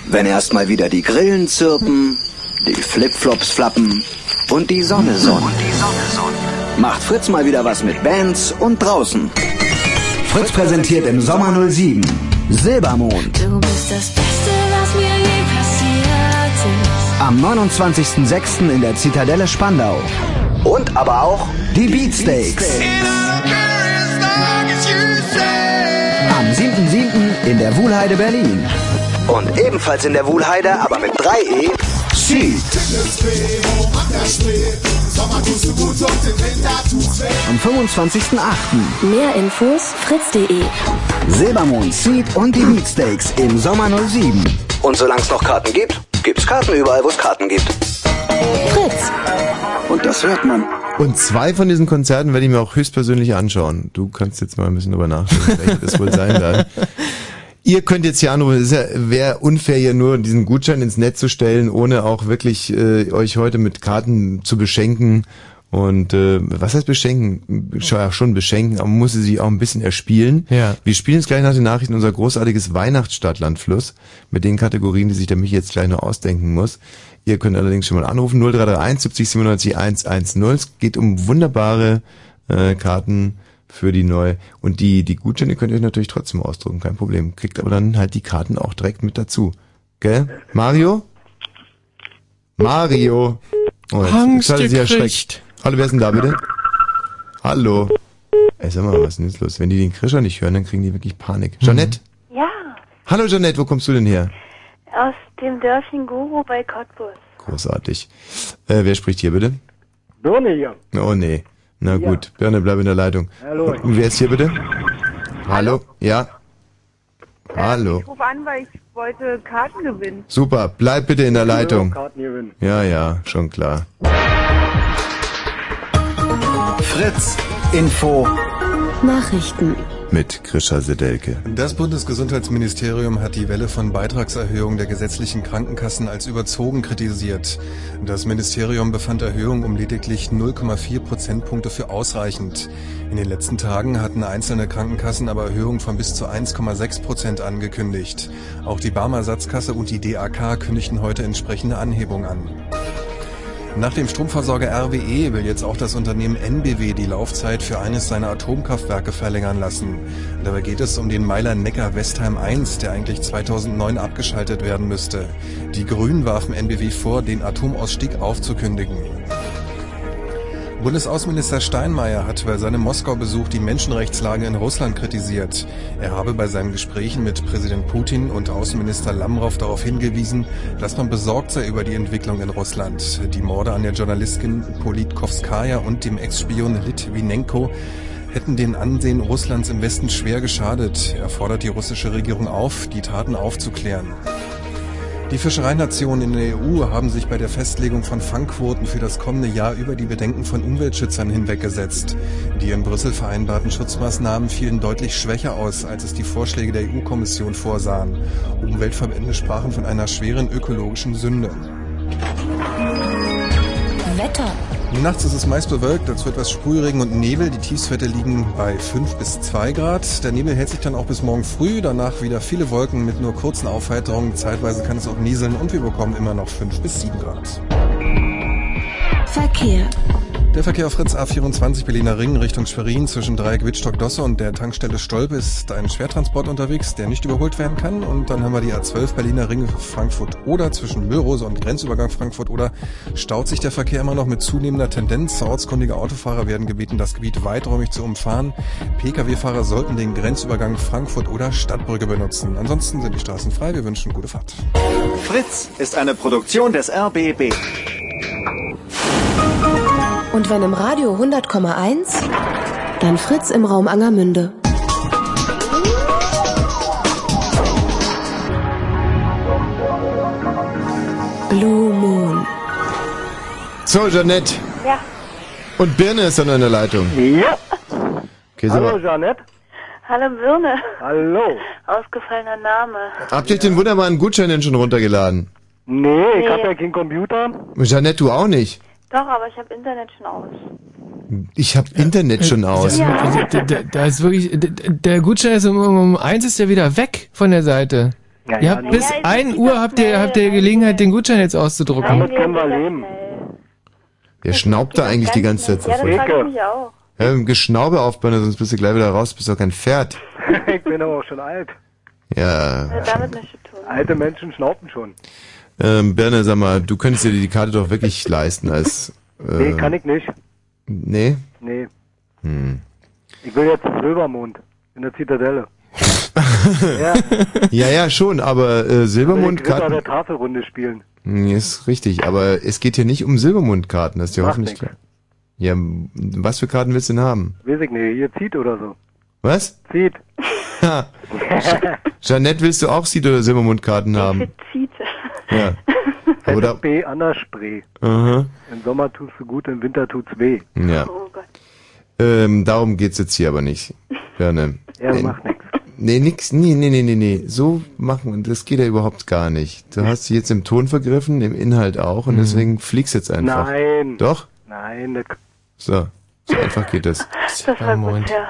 wenn erstmal wieder die Grillen zirpen, die Flipflops flappen und die Sonne sonnt, macht Fritz mal wieder was mit Bands und draußen. Fritz präsentiert im Sommer 07 Silbermond. Du bist das Beste, was mir je passiert ist. Am 29.06. in der Zitadelle Spandau. Und aber auch die Beatsteaks. Am 7.7. in der Wuhlheide Berlin. Und ebenfalls in der Wuhlheide, aber mit 3E, Seed. Am 25.08. Mehr Infos fritz.de. Silbermond, Seed und die Beatsteaks im Sommer 07. Und solange es noch Karten gibt, gibt's Karten überall, wo es Karten gibt. Fritz. Und das hört man. Und zwei von diesen Konzerten werde ich mir auch höchstpersönlich anschauen. Du kannst jetzt mal ein bisschen drüber nachdenken, welche das wohl sein *laughs* werden. Ihr könnt jetzt hier anrufen. Es ja, wäre unfair, hier nur diesen Gutschein ins Netz zu stellen, ohne auch wirklich äh, euch heute mit Karten zu beschenken. Und äh, was heißt beschenken? Schon, ja, schon beschenken, aber man muss sie auch ein bisschen erspielen. Ja. Wir spielen jetzt gleich nach den Nachrichten unser großartiges Weihnachtsstadtlandfluss mit den Kategorien, die sich der Michi jetzt gleich noch ausdenken muss. Ihr könnt allerdings schon mal anrufen 0331 70 97 110. Es geht um wunderbare äh, Karten für die neue. Und die, die Gutscheine könnt ihr euch natürlich trotzdem ausdrucken, kein Problem. Kriegt aber dann halt die Karten auch direkt mit dazu. Gell? Mario? Mario! Oh, Angst hat er sich erschreckt. Hallo, wer ist denn da bitte? Hallo. Ey, sag mal, was ist denn jetzt los? Wenn die den Krischer nicht hören, dann kriegen die wirklich Panik. Jeanette? Ja, Hallo Jeanette, wo kommst du denn her? aus dem Dörfchen Guru bei Cottbus. Großartig. Äh, wer spricht hier bitte? Birne hier. Oh nee. Na Ja. gut, Birne, bleib in der Leitung. Hallo. Und wer ist hier bitte? Hallo? Ja? Hallo. Ich rufe an, weil ich wollte Karten gewinnen. Super, bleib bitte in der Leitung. Karten gewinnen. Ja, ja, schon klar. Fritz, Info. Nachrichten. Mit Krischer Sedelke. Das Bundesgesundheitsministerium hat die Welle von Beitragserhöhung der gesetzlichen Krankenkassen als überzogen kritisiert. Das Ministerium befand Erhöhung um lediglich 0,4 Prozentpunkte für ausreichend. In den letzten Tagen hatten einzelne Krankenkassen aber Erhöhungen von bis zu 1,6 Prozent angekündigt. Auch die Barmer Ersatzkasse und die DAK kündigten heute entsprechende Anhebung an. Nach dem Stromversorger RWE will jetzt auch das Unternehmen NBW die Laufzeit für eines seiner Atomkraftwerke verlängern lassen. Dabei geht es um den Meiler Neckar Westheim 1, der eigentlich 2009 abgeschaltet werden müsste. Die Grünen warfen NBW vor, den Atomausstieg aufzukündigen. Bundesaußenminister Steinmeier hat bei seinem Moskau-Besuch die Menschenrechtslage in Russland kritisiert. Er habe bei seinen Gesprächen mit Präsident Putin und Außenminister Lamrow darauf hingewiesen, dass man besorgt sei über die Entwicklung in Russland. Die Morde an der Journalistin Politkovskaya und dem Ex-Spion Litvinenko hätten den Ansehen Russlands im Westen schwer geschadet. Er fordert die russische Regierung auf, die Taten aufzuklären. Die Fischereinationen in der EU haben sich bei der Festlegung von Fangquoten für das kommende Jahr über die Bedenken von Umweltschützern hinweggesetzt. Die in Brüssel vereinbarten Schutzmaßnahmen fielen deutlich schwächer aus, als es die Vorschläge der EU-Kommission vorsahen. Umweltverbände sprachen von einer schweren ökologischen Sünde. Wetter. Nachts ist es meist bewölkt, dazu etwas Sprühregen und Nebel. Die Tiefstwerte liegen bei 5 bis 2 Grad. Der Nebel hält sich dann auch bis morgen früh, danach wieder viele Wolken mit nur kurzen Aufheiterungen. Zeitweise kann es auch nieseln und wir bekommen immer noch 5 bis 7 Grad. Verkehr. Der Verkehr auf Fritz A24 Berliner Ring Richtung Schwerin zwischen Dreieck Wittstock-Dosse und der Tankstelle Stolpe ist ein Schwertransport unterwegs, der nicht überholt werden kann. Und dann haben wir die A12 Berliner Ring Frankfurt-Oder zwischen Möhrose und Grenzübergang Frankfurt-Oder. Staut sich der Verkehr immer noch mit zunehmender Tendenz. Ortskundige Autofahrer werden gebeten, das Gebiet weiträumig zu umfahren. Pkw-Fahrer sollten den Grenzübergang Frankfurt-Oder Stadtbrücke benutzen. Ansonsten sind die Straßen frei. Wir wünschen gute Fahrt. Fritz ist eine Produktion des RBB. Und wenn im Radio 100,1, dann Fritz im Raum Angermünde. Blue Moon. So, Jeanette. Ja. Und Birne ist dann in der Leitung. Ja. Okay, sag Hallo, Jeanette. Hallo Birne. Hallo. Ausgefallener Name. habt ihr euch den wunderbaren Gutschein denn schon runtergeladen? Nee, ich Nee. hab ja keinen Computer. Jeanette, du auch nicht. Doch, aber ich habe Internet schon aus. Ich hab Internet schon aus. Da, da, da ist wirklich, der, der Gutschein ist um, um, um eins ist der wieder weg von der Seite. Ja, ihr ja, habt bis Ja, ist 1 Uhr habt ihr, habt ihr Gelegenheit, den Gutschein jetzt auszudrucken. Damit können wir leben. Der schnaubt da eigentlich die ganze Zeit so Ja, das ich auch. Ja, im Geschnaube aufbauen, sonst bist du gleich wieder raus, bist doch kein Pferd. *laughs* ich bin aber auch schon alt. Ja. Hat damit nichts zu tun. Alte Menschen schnauben schon. Ähm, Berner, sag mal, du könntest dir die Karte doch wirklich leisten als... Äh, Nee, kann ich nicht. Nee? Nee. Hm. Ich will jetzt zum Silbermond in der Zitadelle. *laughs* ja. Ja, ja, schon, aber äh, Silbermondkarten... der Tafelrunde spielen. Nee, ist richtig, aber es geht hier nicht um Silbermondkarten, das ist dir Macht hoffentlich klar. Ja, was für Karten willst du denn haben? Weiß ich nicht, hier zieht oder so. Was? Zieht. Ha. *laughs* Jeanette, willst du auch Seed- oder Silbermondkarten haben? Zieht. Ja. *laughs* Oder? B an der Spree. Aha. Im Sommer tust du gut, im Winter tut's weh. Ja. Ähm, darum geht's jetzt hier aber nicht. Ja, Äh, macht nix. Nee, nix, nee, nee, nee, nee, nee. So machen, das geht ja überhaupt gar nicht. Du hast dich jetzt im Ton vergriffen, im Inhalt auch, und deswegen fliegst jetzt einfach. Nein. Doch? Nein, das So. So einfach geht das. *laughs* Das war gut, ja.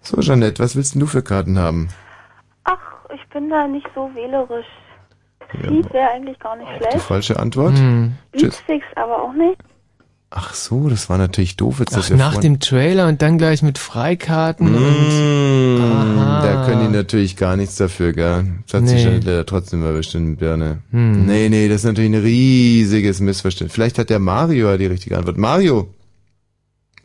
So, Jeanette, was willst denn du für Karten haben? Ach, ich bin da nicht so wählerisch. Zieht wäre eigentlich gar nicht Die schlecht. falsche Antwort? Hm. Tschüss. Beatfix aber auch nicht. Ach so, das war natürlich doof jetzt. Ach, nach dem Trailer und dann gleich mit Freikarten und... Mmh, Aha. da können die natürlich gar nichts dafür, gell? Das hat sich Nee. Jeanette leider trotzdem erwischt in Birne. Hm. Nee, nee, das ist natürlich ein riesiges Missverständnis. Vielleicht hat der Mario ja die richtige Antwort. Mario!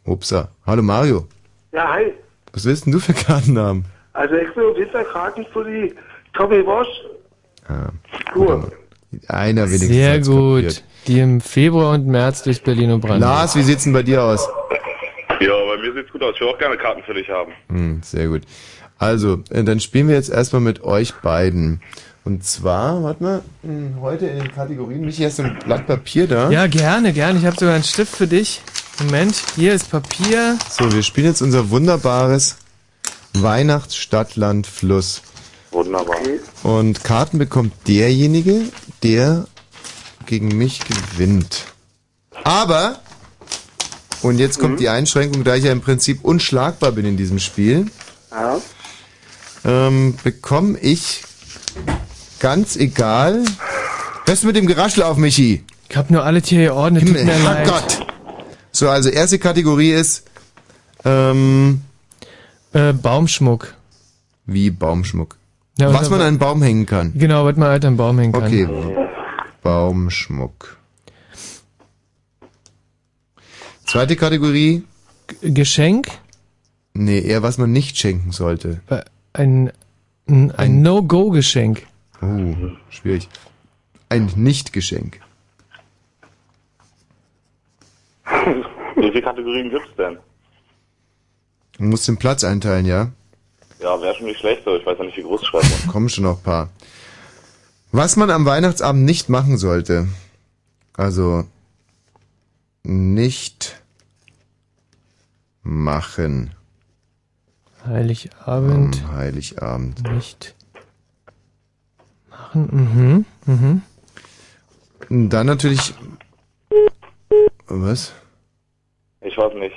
Upsa. Hallo Mario. Ja, hi. Was willst denn du für Karten haben? Also ich will Winterkarten für die Tommy Bosch Ah, Tour. einer wenigstens. Sehr gut. kapiert. Die im Februar und März durch Berlin und Brandenburg. Lars, wie sieht's denn bei dir aus? Ja, bei mir sieht's gut aus. Ich will auch gerne Karten für dich haben. Hm, sehr gut. Also, äh, dann spielen wir jetzt erstmal mit euch beiden. Und zwar, warte mal, hm, heute in den Kategorien, Michi, hast du ein Blatt Papier da? Ja, gerne, gerne. Ich habe sogar einen Stift für dich. Moment, hier ist Papier. So, wir spielen jetzt unser wunderbares Weihnachtsstadtland Fluss. Wunderbar. Und Karten bekommt derjenige, der gegen mich gewinnt. Aber, und jetzt kommt die Einschränkung, da ich ja im Prinzip unschlagbar bin in diesem Spiel, Ja. ähm, bekomme ich ganz egal. Hörst du mit dem Geraschel auf, Michi? Ich habe nur alle Tiere geordnet. Tut mir leid. Gott. So, also erste Kategorie ist ähm, äh, Baumschmuck. Wie Baumschmuck? Ja, Was man an einen Baum hängen kann. Genau, was man halt am Baum hängen kann. Okay. Baumschmuck. Zweite Kategorie. Geschenk? Nee, eher was man nicht schenken sollte. Ein, ein, ein No-Go-Geschenk. Oh, schwierig. Ein Nicht-Geschenk. *laughs* Wie viele Kategorien gibt's denn? Du musst den Platz einteilen, ja? Ja, wäre schon nicht schlecht, aber ich weiß ja nicht, wie groß ich schreiben muss. Kommen schon noch ein paar. Was man am Weihnachtsabend nicht machen sollte. Also nicht machen Heiligabend. am Heiligabend. Nicht machen. Mhm. Mhm. Dann natürlich. Was? Ich weiß nicht.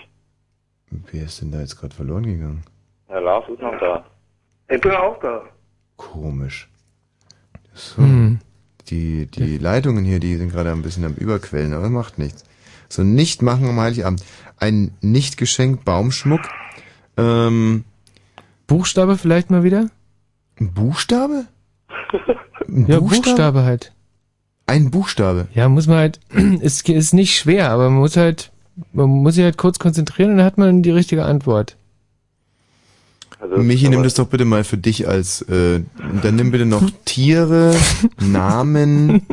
Wer ist denn da jetzt gerade verloren gegangen? Herr Lars ist noch da. Ich bin auch da. Komisch. So. Hm. Die, die Leitungen hier, die sind gerade ein bisschen am Überquellen, aber macht nichts. So, nicht machen am Heiligabend. Ein Nicht-Geschenk, Baumschmuck. Ähm, Buchstabe vielleicht mal wieder? Ein Buchstabe? Ein Ja, Buchstabe halt. Ein Buchstabe? Ja, muss man halt, *clears throat* ist, ist nicht schwer, aber man muss halt, man muss sich halt kurz konzentrieren und dann hat man die richtige Antwort. Also, Michi, nimm das doch bitte mal für dich als, äh, dann nimm bitte noch *laughs* Tiere, Namen.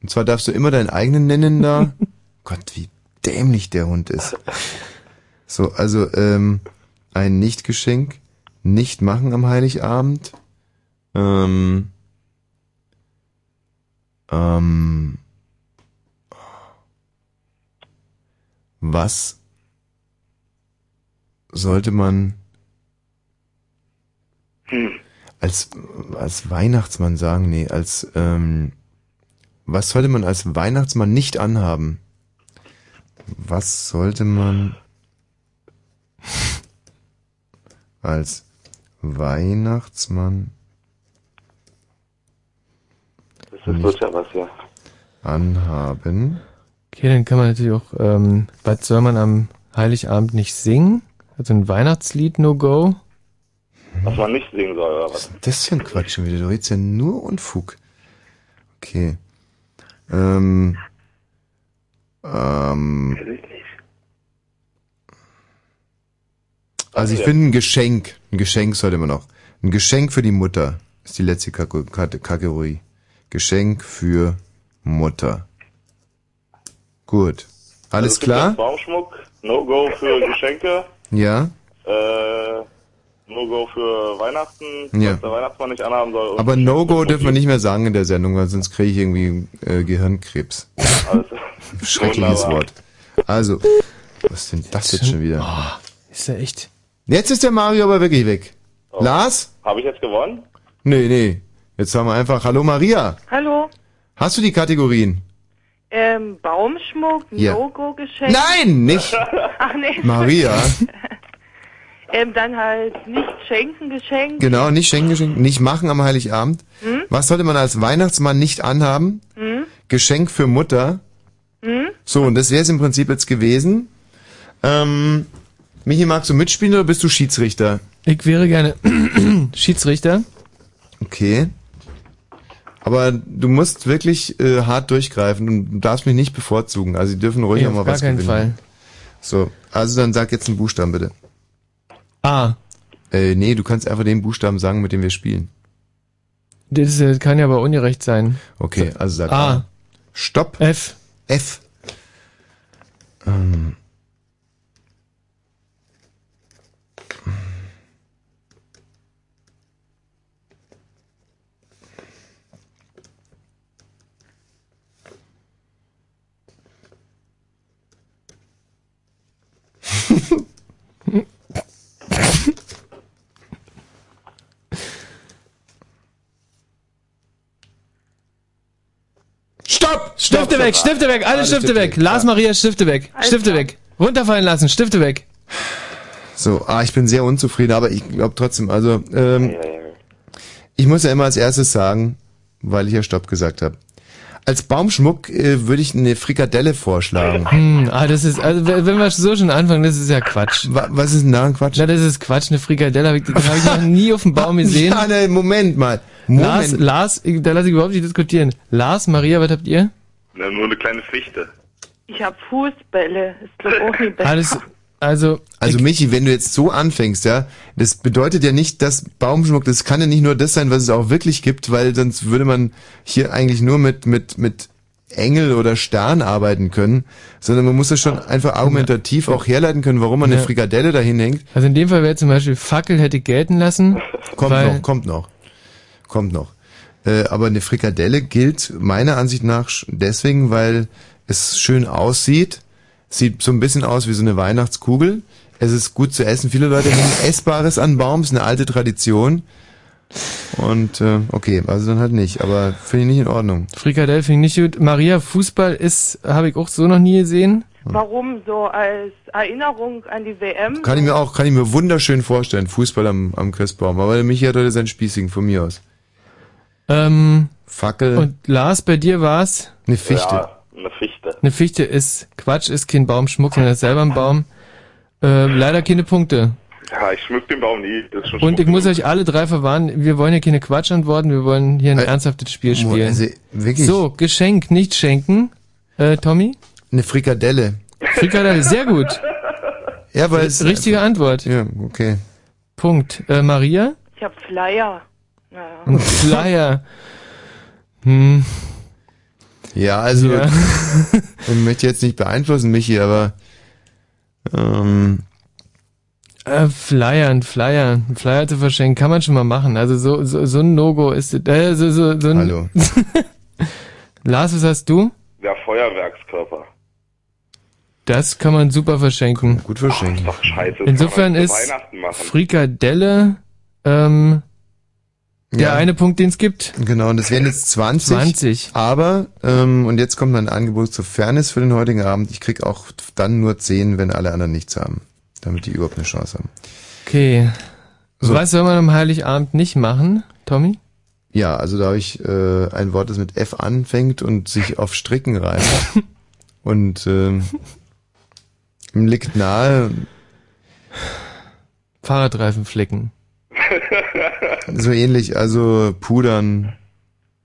Und zwar darfst du immer deinen eigenen nennen da. Gott, wie dämlich der Hund ist. So, also, ähm, ein Nichtgeschenk, nicht machen am Heiligabend. Ähm, ähm, was sollte man als, als Weihnachtsmann sagen? Nee, als, ähm, was sollte man als Weihnachtsmann nicht anhaben? Was sollte man *laughs* als Weihnachtsmann Das wird ja was, ja. anhaben? Okay, dann kann man natürlich auch, ähm, was soll man am Heiligabend nicht singen? Also ein Weihnachtslied, no go? Was man nicht singen soll, oder was? Das ist ja ein Quatsch schon wieder. Du redest ja nur Unfug. Okay. Ähm. Ähm. Also ich finde ein Geschenk. Ein Geschenk sollte man noch. Ein Geschenk für die Mutter ist die letzte Kategorie. Geschenk für Mutter. Gut. Alles Also klar? Baumschmuck, No-Go für Geschenke, Ja. äh, No-Go für Weihnachten, Ja. was der Weihnachtsmann nicht anhaben soll. und Aber No-Go dürfen wir nicht mehr sagen in der Sendung, weil sonst kriege ich irgendwie äh, Gehirnkrebs. *laughs* Schreckliches Wunderbar. Wort. Also, was ist denn das jetzt schon wieder? Ist ja echt. Jetzt ist der Mario aber wirklich weg. Lars? Habe ich jetzt gewonnen? Nee, nee. Jetzt haben wir einfach Hallo Maria. Hallo. Hast du die Kategorien? Ähm, Baumschmuck, Ja. No-Go-Geschenk. Nein, nicht. Ach nee. Maria. *laughs* ähm, dann halt nicht schenken Geschenk. Genau, nicht schenken, Geschenk, nicht machen am Heiligabend. Hm? Was sollte man als Weihnachtsmann nicht anhaben? Hm? Geschenk für Mutter. Hm? So, und das wäre es im Prinzip jetzt gewesen. Ähm, Michi, magst du mitspielen oder bist du Schiedsrichter? Ich wäre gerne *clears throat* Schiedsrichter. Okay. Aber du musst wirklich äh, hart durchgreifen und du darfst mich nicht bevorzugen. Also sie dürfen ruhig Nee, auch mal auf gar was keinen gewinnen. Fall. So, also dann sag jetzt einen Buchstaben bitte. A. Äh, nee, du kannst einfach den Buchstaben sagen, mit dem wir spielen. Das äh, kann ja aber ungerecht sein. Okay, also sag A. A. Stopp. F. F. Ähm. *laughs* Stopp! Stifte weg, Stifte weg, alle Alle Stifte Stifte weg. weg, Lars. Maria, Stifte weg. Stifte weg. Runterfallen lassen, Stifte weg. So, ah, ich bin sehr unzufrieden, aber ich glaube trotzdem, also, ähm, ich muss ja immer als erstes sagen, weil ich ja Stopp gesagt habe. Als Baumschmuck äh, würde ich eine Frikadelle vorschlagen. Hm, ah, das ist, also wenn wir so schon anfangen, das ist ja Quatsch. was ist denn da Quatsch? Na, das ist Quatsch, eine Frikadelle habe ich, das hab ich noch nie auf dem Baum *laughs* gesehen. Ja, ne, Moment mal. Lars, Moment. Lars, ich- da lasse ich überhaupt nicht diskutieren. Lars, Maria, was habt ihr? Na, nur eine kleine Fichte. Ich hab Fußbälle. Ist glaub auch nicht besser. Alles, also, Also Michi, wenn du jetzt so anfängst, ja, das bedeutet ja nicht, dass Baumschmuck, das kann ja nicht nur das sein, was es auch wirklich gibt, weil sonst würde man hier eigentlich nur mit, mit, mit Engel oder Stern arbeiten können, sondern man muss das schon einfach argumentativ auch herleiten können, warum man eine. Frikadelle dahin hängt. Also in dem Fall wäre zum Beispiel Fackel hätte ich gelten lassen. Kommt noch, kommt noch. Kommt noch. Äh, aber eine Frikadelle gilt meiner Ansicht nach deswegen, weil es schön aussieht. Sieht so ein bisschen aus wie so eine Weihnachtskugel. Es ist gut zu essen. Viele Leute hängen *laughs* Essbares an Baum, ist eine alte Tradition. Und äh, okay, also dann halt nicht. Aber finde ich nicht in Ordnung. Frikadelle finde ich nicht gut. Maria, Fußball ist, habe ich auch so noch nie gesehen. Warum so als Erinnerung an die WM? Kann ich mir auch, kann ich mir wunderschön vorstellen. Fußball am, am Christbaum. Aber der Michi hat heute seinen Spießigen von mir aus. Ähm, Fackel. und Lars, bei dir war's? Eine Fichte. Ja, eine Fichte. Eine Fichte ist Quatsch, ist kein Baumschmuck, sondern ist selber ein Baum. Äh, leider keine Punkte. Ja, ich schmück den Baum nie. Das ist schon Und ich muss euch alle drei verwarnen, wir wollen hier keine Quatschantworten, wir wollen hier ein ernsthaftes Spiel spielen. also wirklich. So, Geschenk, nicht schenken. Äh, Tommy? Eine Frikadelle. Frikadelle, sehr gut. *laughs* Ja, weil es Richtige Antwort. Ja, okay. Punkt. Äh, Maria? Ich hab Flyer. Naja. Ein Flyer. Hm. Ja, also Ja. *laughs* ich möchte jetzt nicht beeinflussen, Michi, aber ähm, Äh, Flyer, ein Flyer, ein Flyer zu verschenken, kann man schon mal machen. Also so, so, so ein No-Go ist, äh, so, so, so ein... Hallo. *laughs* Lars, was hast du? Der Feuerwerkskörper. Das kann man super verschenken. Gut verschenken. Doch scheiße. Insofern ist zu Weihnachten machen. Frikadelle ähm, der Ja. eine Punkt, den es gibt. Genau, und das wären jetzt 20. 20. Aber, ähm, und jetzt kommt mein Angebot zur Fairness für den heutigen Abend. Ich krieg auch dann nur 10, wenn alle anderen nichts haben. Damit die überhaupt eine Chance haben. Okay. So. Was soll man am Heiligabend nicht machen, Tommy? Ja, also da habe ich äh, ein Wort, das mit F anfängt und sich auf Stricken reimt. *laughs* und ähm, liegt nahe, Fahrradreifen flicken. So ähnlich, also pudern,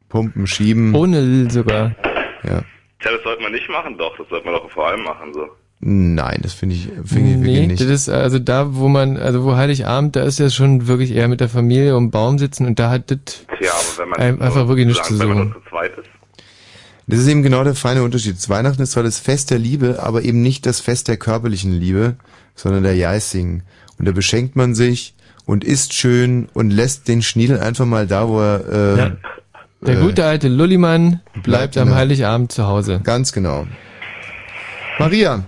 pumpen, schieben. Ohne L sogar. Ja. Tja, das sollte man nicht machen, doch. Das sollte man doch vor allem machen, so. Nein, das finde ich, finde ich Nee, wirklich nicht. das ist also da, wo man, also wo Heiligabend, da ist ja schon wirklich eher mit der Familie um den Baum sitzen und da hat das Tja, aber wenn man ein- einfach wirklich nichts zu sagen, wenn man suchen. nur zu zweit ist. Das ist eben genau der feine Unterschied. Weihnachten ist zwar das Fest der Liebe, aber eben nicht das Fest der körperlichen Liebe, sondern der geistigen. Und da beschenkt man sich und isst schön und lässt den Schniedel einfach mal da, wo er... Äh, Ja. Der äh, gute alte Lullimann bleibt, bleibt am der- Heiligabend zu Hause. Ganz genau. Maria,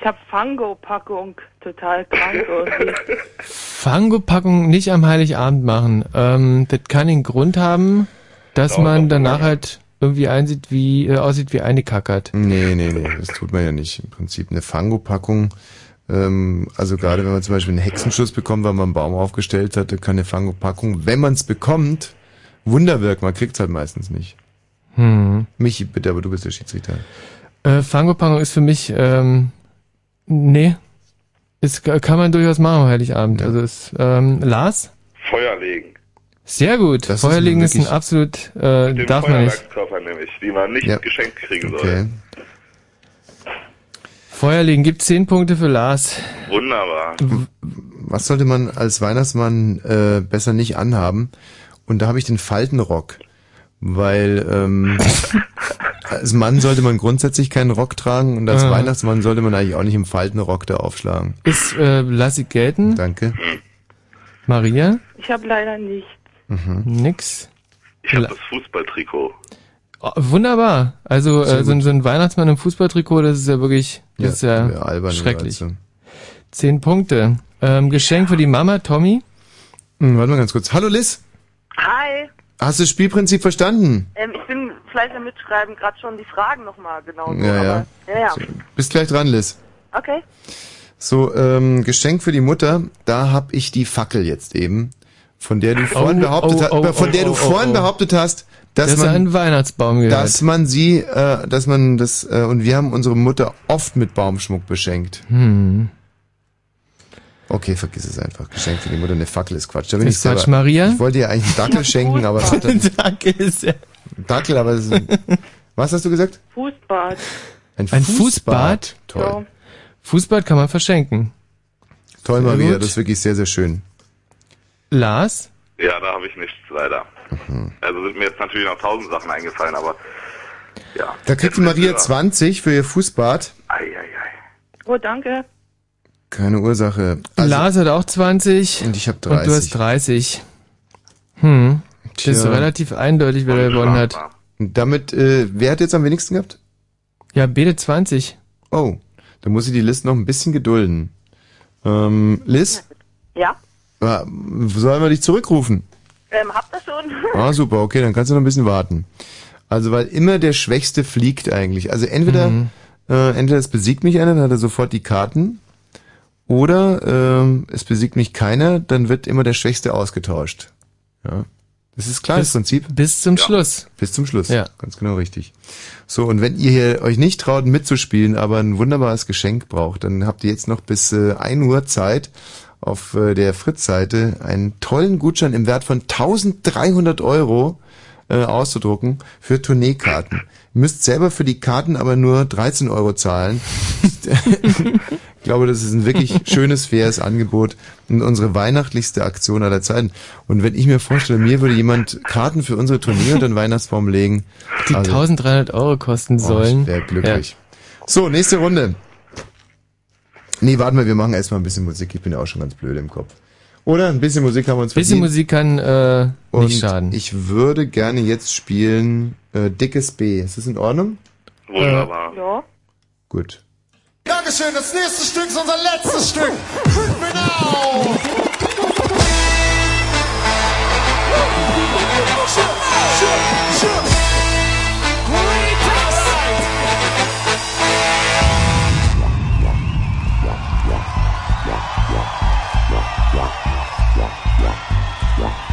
Ich hab Fango-Packung. Total krank irgendwie. Fango-Packung nicht am Heiligabend machen. Ähm, das kann den Grund haben, dass Doch, man doch, danach halt irgendwie einsieht, wie, äh, aussieht wie eine Kackert. Nee, nee, nee, das tut man ja nicht. Im Prinzip eine Fango-Packung. Ähm, also gerade wenn man zum Beispiel einen Hexenschuss bekommt, weil man einen Baum aufgestellt hat, dann kann eine Fango-Packung, wenn man es bekommt, Wunder wirken. Man kriegt es halt meistens nicht. Hm. Michi, bitte, aber du bist der Schiedsrichter. Äh, Fango-Packung ist für mich, ähm, nee, ist, kann man durchaus machen am Heiligabend. Also ist, ähm, Lars? Feuer legen. Sehr gut. Das ist Feuerlegen ist, ein wirklich- absolut, äh, darf man nicht. Nämlich, die man nicht Ja. geschenkt kriegen soll. Feuerlegen gibt zehn Punkte für Lars. Wunderbar. Was sollte man als Weihnachtsmann äh, besser nicht anhaben? Und da habe ich den Faltenrock. Weil ähm, *laughs* als Mann sollte man grundsätzlich keinen Rock tragen und als Ah. Weihnachtsmann sollte man eigentlich auch nicht im Faltenrock da aufschlagen. Ist, äh, lass ich gelten. Danke. Maria? Ich hab leider nichts. Mhm. Nix. Ich habe das Fußballtrikot. Oh, wunderbar. Also äh, so, ein- so ein Weihnachtsmann im Fußballtrikot, das ist ja wirklich, das Ja, ist ja ja, albern, schrecklich. also. Zehn Punkte. Ähm, Geschenk für die Mama, Tommy. Hm, warte mal ganz kurz. Hallo Liz, Hi, hast du das Spielprinzip verstanden? ähm, ich bin fleißig am Mitschreiben, gerade schon die Fragen nochmal genau. so, Ja, ja. aber- ja, ja. Bist gleich dran, Liz. Okay. So, ähm, Geschenk für die Mutter, da hab ich die Fackel jetzt eben, von der du vorhin Oh, behauptet oh, hast, oh, von oh, der du oh, vorhin oh. behauptet hast, dass er man einen Weihnachtsbaum gehört. dass man sie, äh, dass man das, äh, und wir haben unsere Mutter oft mit Baumschmuck beschenkt. Hm. Okay, vergiss es einfach. Geschenk für die Mutter, eine Fackel ist Quatsch. Da bin Ist ich selber, Quatsch, Maria? Ich wollte ihr eigentlich einen Dackel schenken, aber dann, *laughs* Dackel ist ja. Dackel, aber es ist, was hast du gesagt? Fußbad. Ein, Ein Fußbad? Toll. Fußbad kann man verschenken. Toll, Sehr Maria, gut. das ist wirklich sehr, sehr schön. Lars? Ja, da habe ich nichts leider. Mhm. Also sind mir jetzt natürlich noch tausend Sachen eingefallen, aber ja. Da kriegt die Maria 20 für ihr Fußbad. Ei, ei, ei. Oh, danke. Keine Ursache. Also, Lars hat auch 20. Und ich hab Und du hast 30. Hm. Das ist Tja. relativ eindeutig, wer da gewonnen hat. Und damit, äh, wer hat jetzt am wenigsten gehabt? Ja, Bede 20. Oh, da muss ich die Liste noch ein bisschen gedulden. Ähm, Liz, Ja, äh, sollen wir dich zurückrufen? Ähm, habt ihr schon? *laughs* Ah, super, okay, dann kannst du noch ein bisschen warten. Also, weil immer der Schwächste fliegt eigentlich. Also entweder, Mhm. äh, entweder es besiegt mich einer, dann hat er sofort die Karten, oder ähm, es besiegt mich keiner, dann wird immer der Schwächste ausgetauscht. Ja. Das ist klar, das Bis- Prinzip. Bis zum Schluss. Bis zum Schluss. Ja. Ganz genau richtig. So, und wenn ihr hier euch nicht traut mitzuspielen, aber ein wunderbares Geschenk braucht, dann habt ihr jetzt noch bis äh, 1 Uhr Zeit auf äh, der Fritz-Seite einen tollen Gutschein im Wert von 1300 Euro äh, auszudrucken für Tourneekarten. Ihr müsst selber für die Karten aber nur 13 Euro zahlen. *laughs* ich glaube, das ist ein wirklich schönes, faires Angebot und unsere weihnachtlichste Aktion aller Zeiten. Und wenn ich mir vorstelle, mir würde jemand Karten für unsere Tournee unter den Weihnachtsbaum legen. Die also- 1300 Euro kosten Oh, sollen. ich wäre glücklich. So, nächste Runde. Nee, warten wir, wir machen erstmal ein bisschen Musik. Ich bin ja auch schon ganz blöd im Kopf. Oder? Ein bisschen Musik haben wir uns Bisschen verdient. Musik kann äh, Und nicht schaden. ich würde gerne jetzt spielen äh, Dickes B. Ist das in Ordnung? Wunderbar. Ja. Gut. Dankeschön, das nächste Stück ist unser letztes Stück. Genau.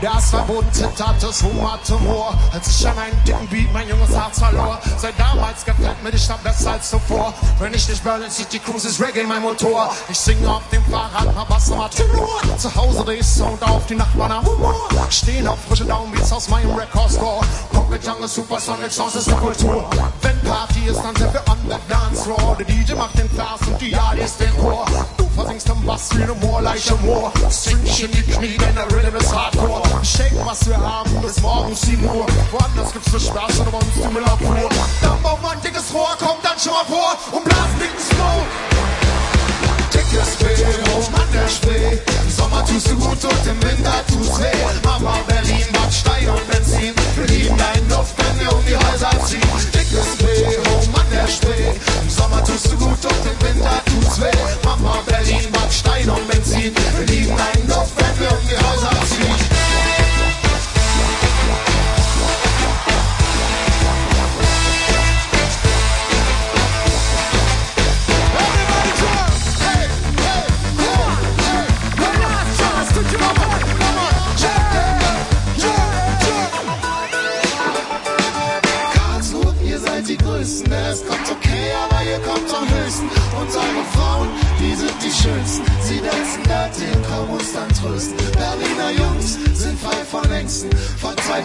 Das Verbot Zitates Humor zum Moor, als ich an einen dicken Beat mein junges Herz verlor. Seit damals gefällt mir die Stadt besser als zuvor. Wenn ich nicht Berlin City cruise, ist Reggae mein Motor. Ich singe auf dem Fahrrad, hab Bass am Tenor. Zu Hause dreh ich Sound auf, die Nachbarn haben Humor. Stehen auf frische Downbeats aus meinem Record Store. Pocket Jungle, Supersonic, Songs ist die Kultur. Wenn Party ist, dann sind wir on the dance floor. Der DJ macht den Vers und die Adis den Chor. Du versingst am Bass wie ne Moor, leicht Moor. Dich in die Knie, denn der Rhythm ist hardcore. Shake, was wir haben, bis morgens 7 Uhr. Woanders gibt's für Spaß und bei uns die Müllabfuhr. Dann bauen wir ein dickes Rohr, kommt dann schon mal vor und blasen dicken Smoke. Dickes Bild, hoch an der Spree. Im Sommer tust du gut und im Winter tut's weh. Mama Berlin, Bad Stein und Benzin. Wir lieben deinen Duft, wenn wir um die Häuser ziehen. Dickes Bild, hoch der Spree. Im Sommer tust du gut und im Winter tut's weh. Mama Berlin, Bad Stein und Benzin. Wir lieben deinen Duft, wenn wir um die Häuser ziehen.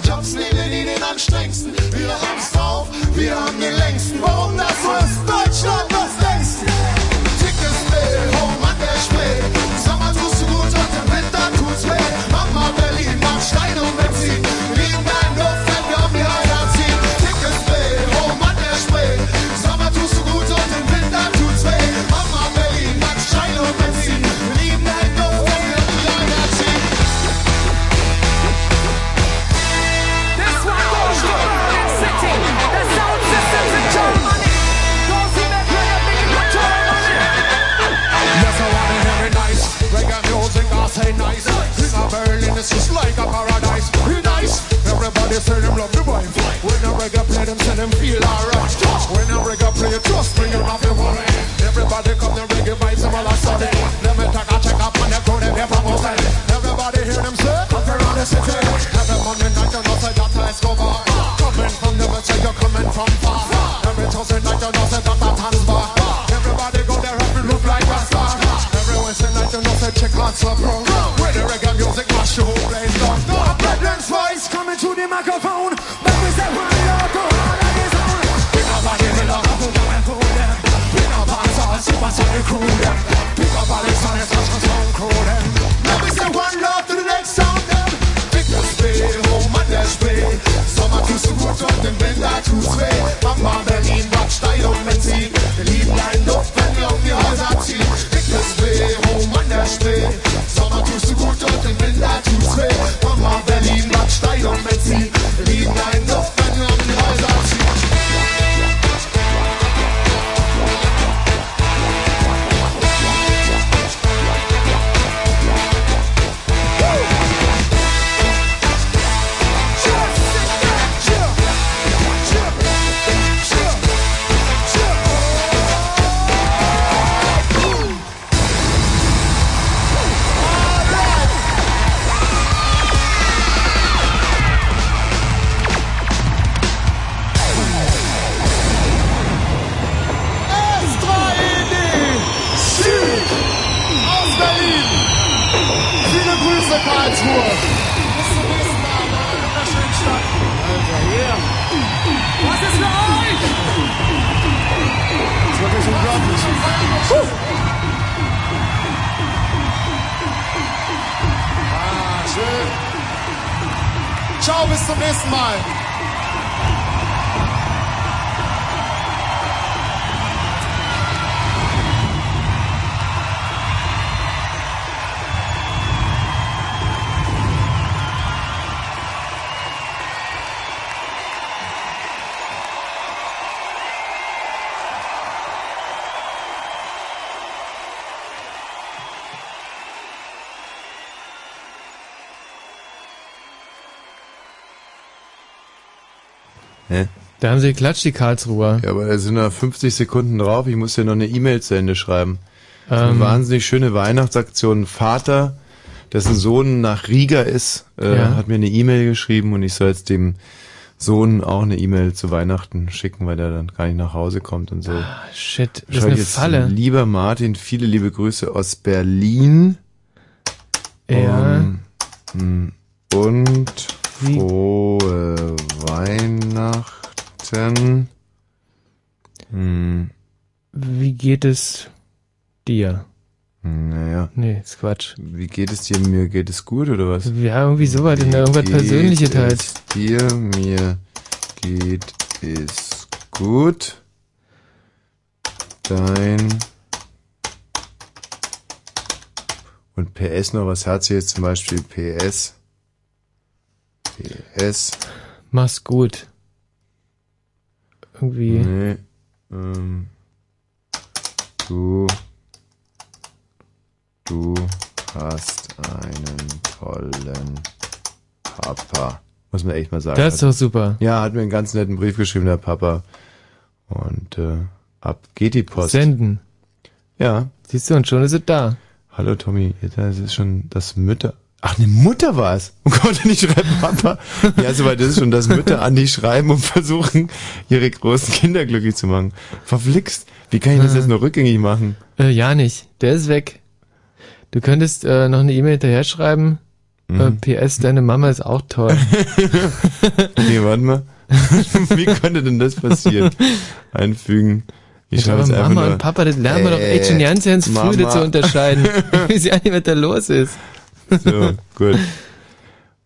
Von zwei Say them love the vibe. When a reggae play, them say them feel alright. When a reggae play, just bring it off your worry. Everybody come the reggae vibes, them all are study. Let me take a check up on the crew, them here from outside. Everybody hear them say, up around the city. Every Monday night, you know, say that let's go bar. Coming from the west, say you're coming from far. Every Tuesday night, you know, say that that hands bar. Everybody go there, every look like a star. Every Wednesday night, you know, say check out some pro. Where the reggae music, mash the whole tust du gut und im Winter tut's Da haben sie geklatscht, die Karlsruher. Ja, aber da sind noch 50 Sekunden drauf. Ich muss ja noch eine E-Mail zu Ende schreiben. Das ist Ähm. Eine wahnsinnig schöne Weihnachtsaktion. Vater, dessen Sohn nach Riga ist, äh, Ja. hat mir eine E-Mail geschrieben und ich soll jetzt dem Sohn auch eine E-Mail zu Weihnachten schicken, weil der dann gar nicht nach Hause kommt und so. Ah, shit, das ist Schreibe eine jetzt, Falle. Lieber Martin, viele liebe Grüße aus Berlin. Ja. Um, mm, und frohe Weihnachten. Hm, Wie geht es dir? naja. Nee, ist Quatsch. Wie geht es dir? Mir geht es gut oder was? Ja, irgendwie sowas, in irgendwas Persönliches halt. es dir? Mir geht es gut. Dein und PS noch was Herzliches, zum Beispiel PS. PS. Mach's gut. Irgendwie. Nee. Ähm, du. Du hast einen tollen Papa. Muss man echt mal sagen. Das ist doch super. Ja, hat mir einen ganz netten Brief geschrieben, der Papa. Und äh, ab geht die Post. Senden. Ja. Siehst du, und schon ist es da. Hallo Tommy, jetzt ist es schon das Mütter. Ach, eine Mutter war es. Oh Gott, nicht schreiben Papa. Ja, soweit ist es schon, dass Mütter an dich schreiben und versuchen, ihre großen Kinder glücklich zu machen. Verflixt. Wie kann ich das Ah. jetzt noch rückgängig machen? Äh, ja nicht. Der ist weg. Du könntest äh, noch eine E-Mail hinterher schreiben. Mhm. Äh, PS, deine Mama ist auch toll. *laughs* Nee, warte mal. *laughs* Wie konnte denn das passieren? Einfügen. Ich schreibe aber jetzt einfach Mama nur, und Papa, das lernen wir doch äh, echt schon ganz, ganz früh, das zu unterscheiden. Ich weiß ja nicht, was da los ist. So, *laughs* gut.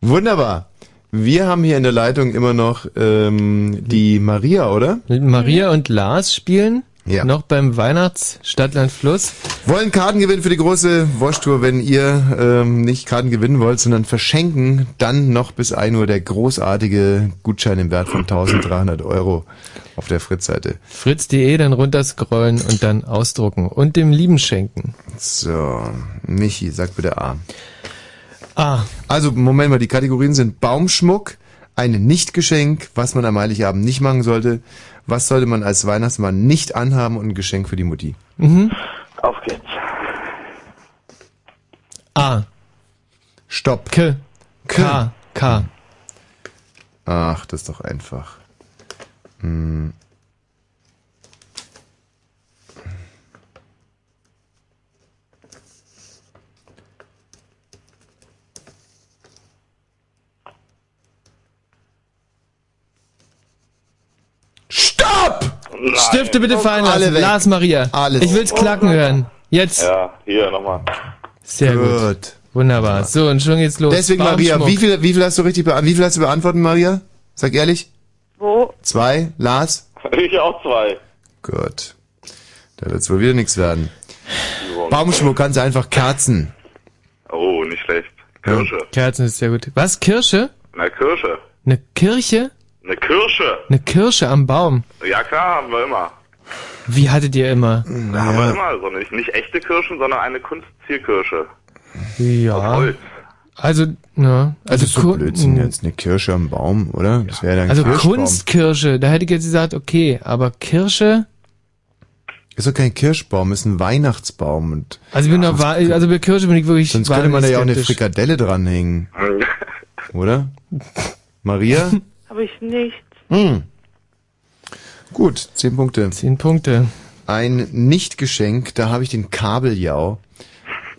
Wunderbar. Wir haben hier in der Leitung immer noch ähm, die Maria, oder? Mit Maria und Lars spielen. Ja. Noch beim Weihnachts Stadtland Fluss. Wollen Karten gewinnen für die große Waschtour. Wenn ihr ähm, nicht Karten gewinnen wollt, sondern verschenken, dann noch bis 1 Uhr der großartige Gutschein im Wert von 1300 Euro auf der Fritz-Seite. Fritz.de, dann runterscrollen und dann ausdrucken. Und dem Lieben schenken. So, Michi, sag bitte A. A. Also, Moment mal, die Kategorien sind Baumschmuck, ein Nichtgeschenk, was man am Heiligabend nicht machen sollte, was sollte man als Weihnachtsmann nicht anhaben und ein Geschenk für die Mutti. Mhm. Auf geht's. A. Stopp. K. K. K. Ach, das ist doch einfach. Hm. Stopp! Stifte bitte fallen lassen. Alle weg. Lars Maria. Alles. Ich will's klacken hören. Jetzt. Ja, hier nochmal. Sehr gut. Gut. Wunderbar. So, und schon geht's los. Deswegen, Maria, wie viel, wie viel hast du richtig beantwortet? Wie viel hast du beantwortet, Maria? Sag ehrlich. Wo? Zwei? Lars? Ich auch zwei. Gut. Da wird's wohl wieder nichts werden. Baumschmuck ganz einfach Kerzen. Oh, nicht schlecht. Kirsche. Kerzen ist sehr gut. Was? Kirsche? Na, Kirsche. Eine Kirche? Eine Kirsche. Eine Kirsche am Baum. Ja, klar, haben wir immer. Wie hattet ihr immer? Da haben wir immer so nicht. Nicht echte Kirschen, sondern eine Kunstzierkirsche. Ja. Holz. Also, na, Also, also, so Ku- Blödsinn jetzt. Eine Kirsche am Baum, oder? Das wäre dann also Kirschbaum. Kunstkirsche, da hätte ich jetzt gesagt, okay, aber Kirsche, Ist doch kein Kirschbaum, ist ein Weihnachtsbaum. Und also ich bin da, wa- also bei Kirsche bin ich wirklich sonst könnte man da ja auch eine skeptisch. Frikadelle dranhängen. Oder? *laughs* Maria? Habe ich nicht. Hm. Gut, zehn Punkte. Zehn Punkte. Ein Nichtgeschenk, da habe ich den Kabeljau.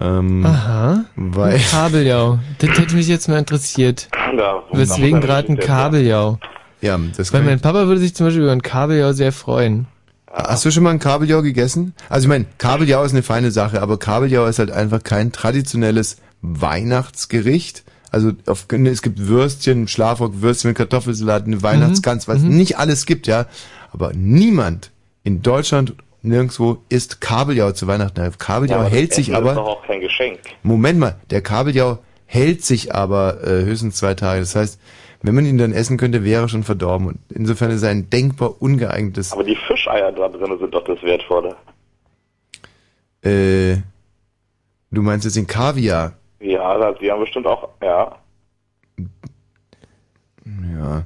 Ähm, Aha. Weil, Ein Kabeljau. Das hätte mich jetzt mal interessiert. Ja, Weswegen gerade ein Kabeljau. ja, das Weil mein Papa würde sich zum Beispiel über ein Kabeljau sehr freuen. Hast du schon mal ein Kabeljau gegessen? Also ich meine, Kabeljau ist eine feine Sache, aber Kabeljau ist halt einfach kein traditionelles Weihnachtsgericht. Also auf, es gibt Würstchen, Schlafrock, Würstchen mit Kartoffelsalat, eine Weihnachtsgans, was mhm. nicht alles gibt, ja. Aber niemand in Deutschland nirgendwo isst Kabeljau zu Weihnachten. Der Kabeljau aber das hält sich aber. ist doch auch kein Geschenk. Moment mal, der Kabeljau hält sich aber äh, höchstens zwei Tage. Das heißt, wenn man ihn dann essen könnte, wäre er schon verdorben. Und insofern ist er ein denkbar ungeeignetes. Aber die Fischeier da drin sind doch das Wertvolle. Äh, du meinst jetzt den Kaviar? Ja, die haben bestimmt auch, ja. Ja.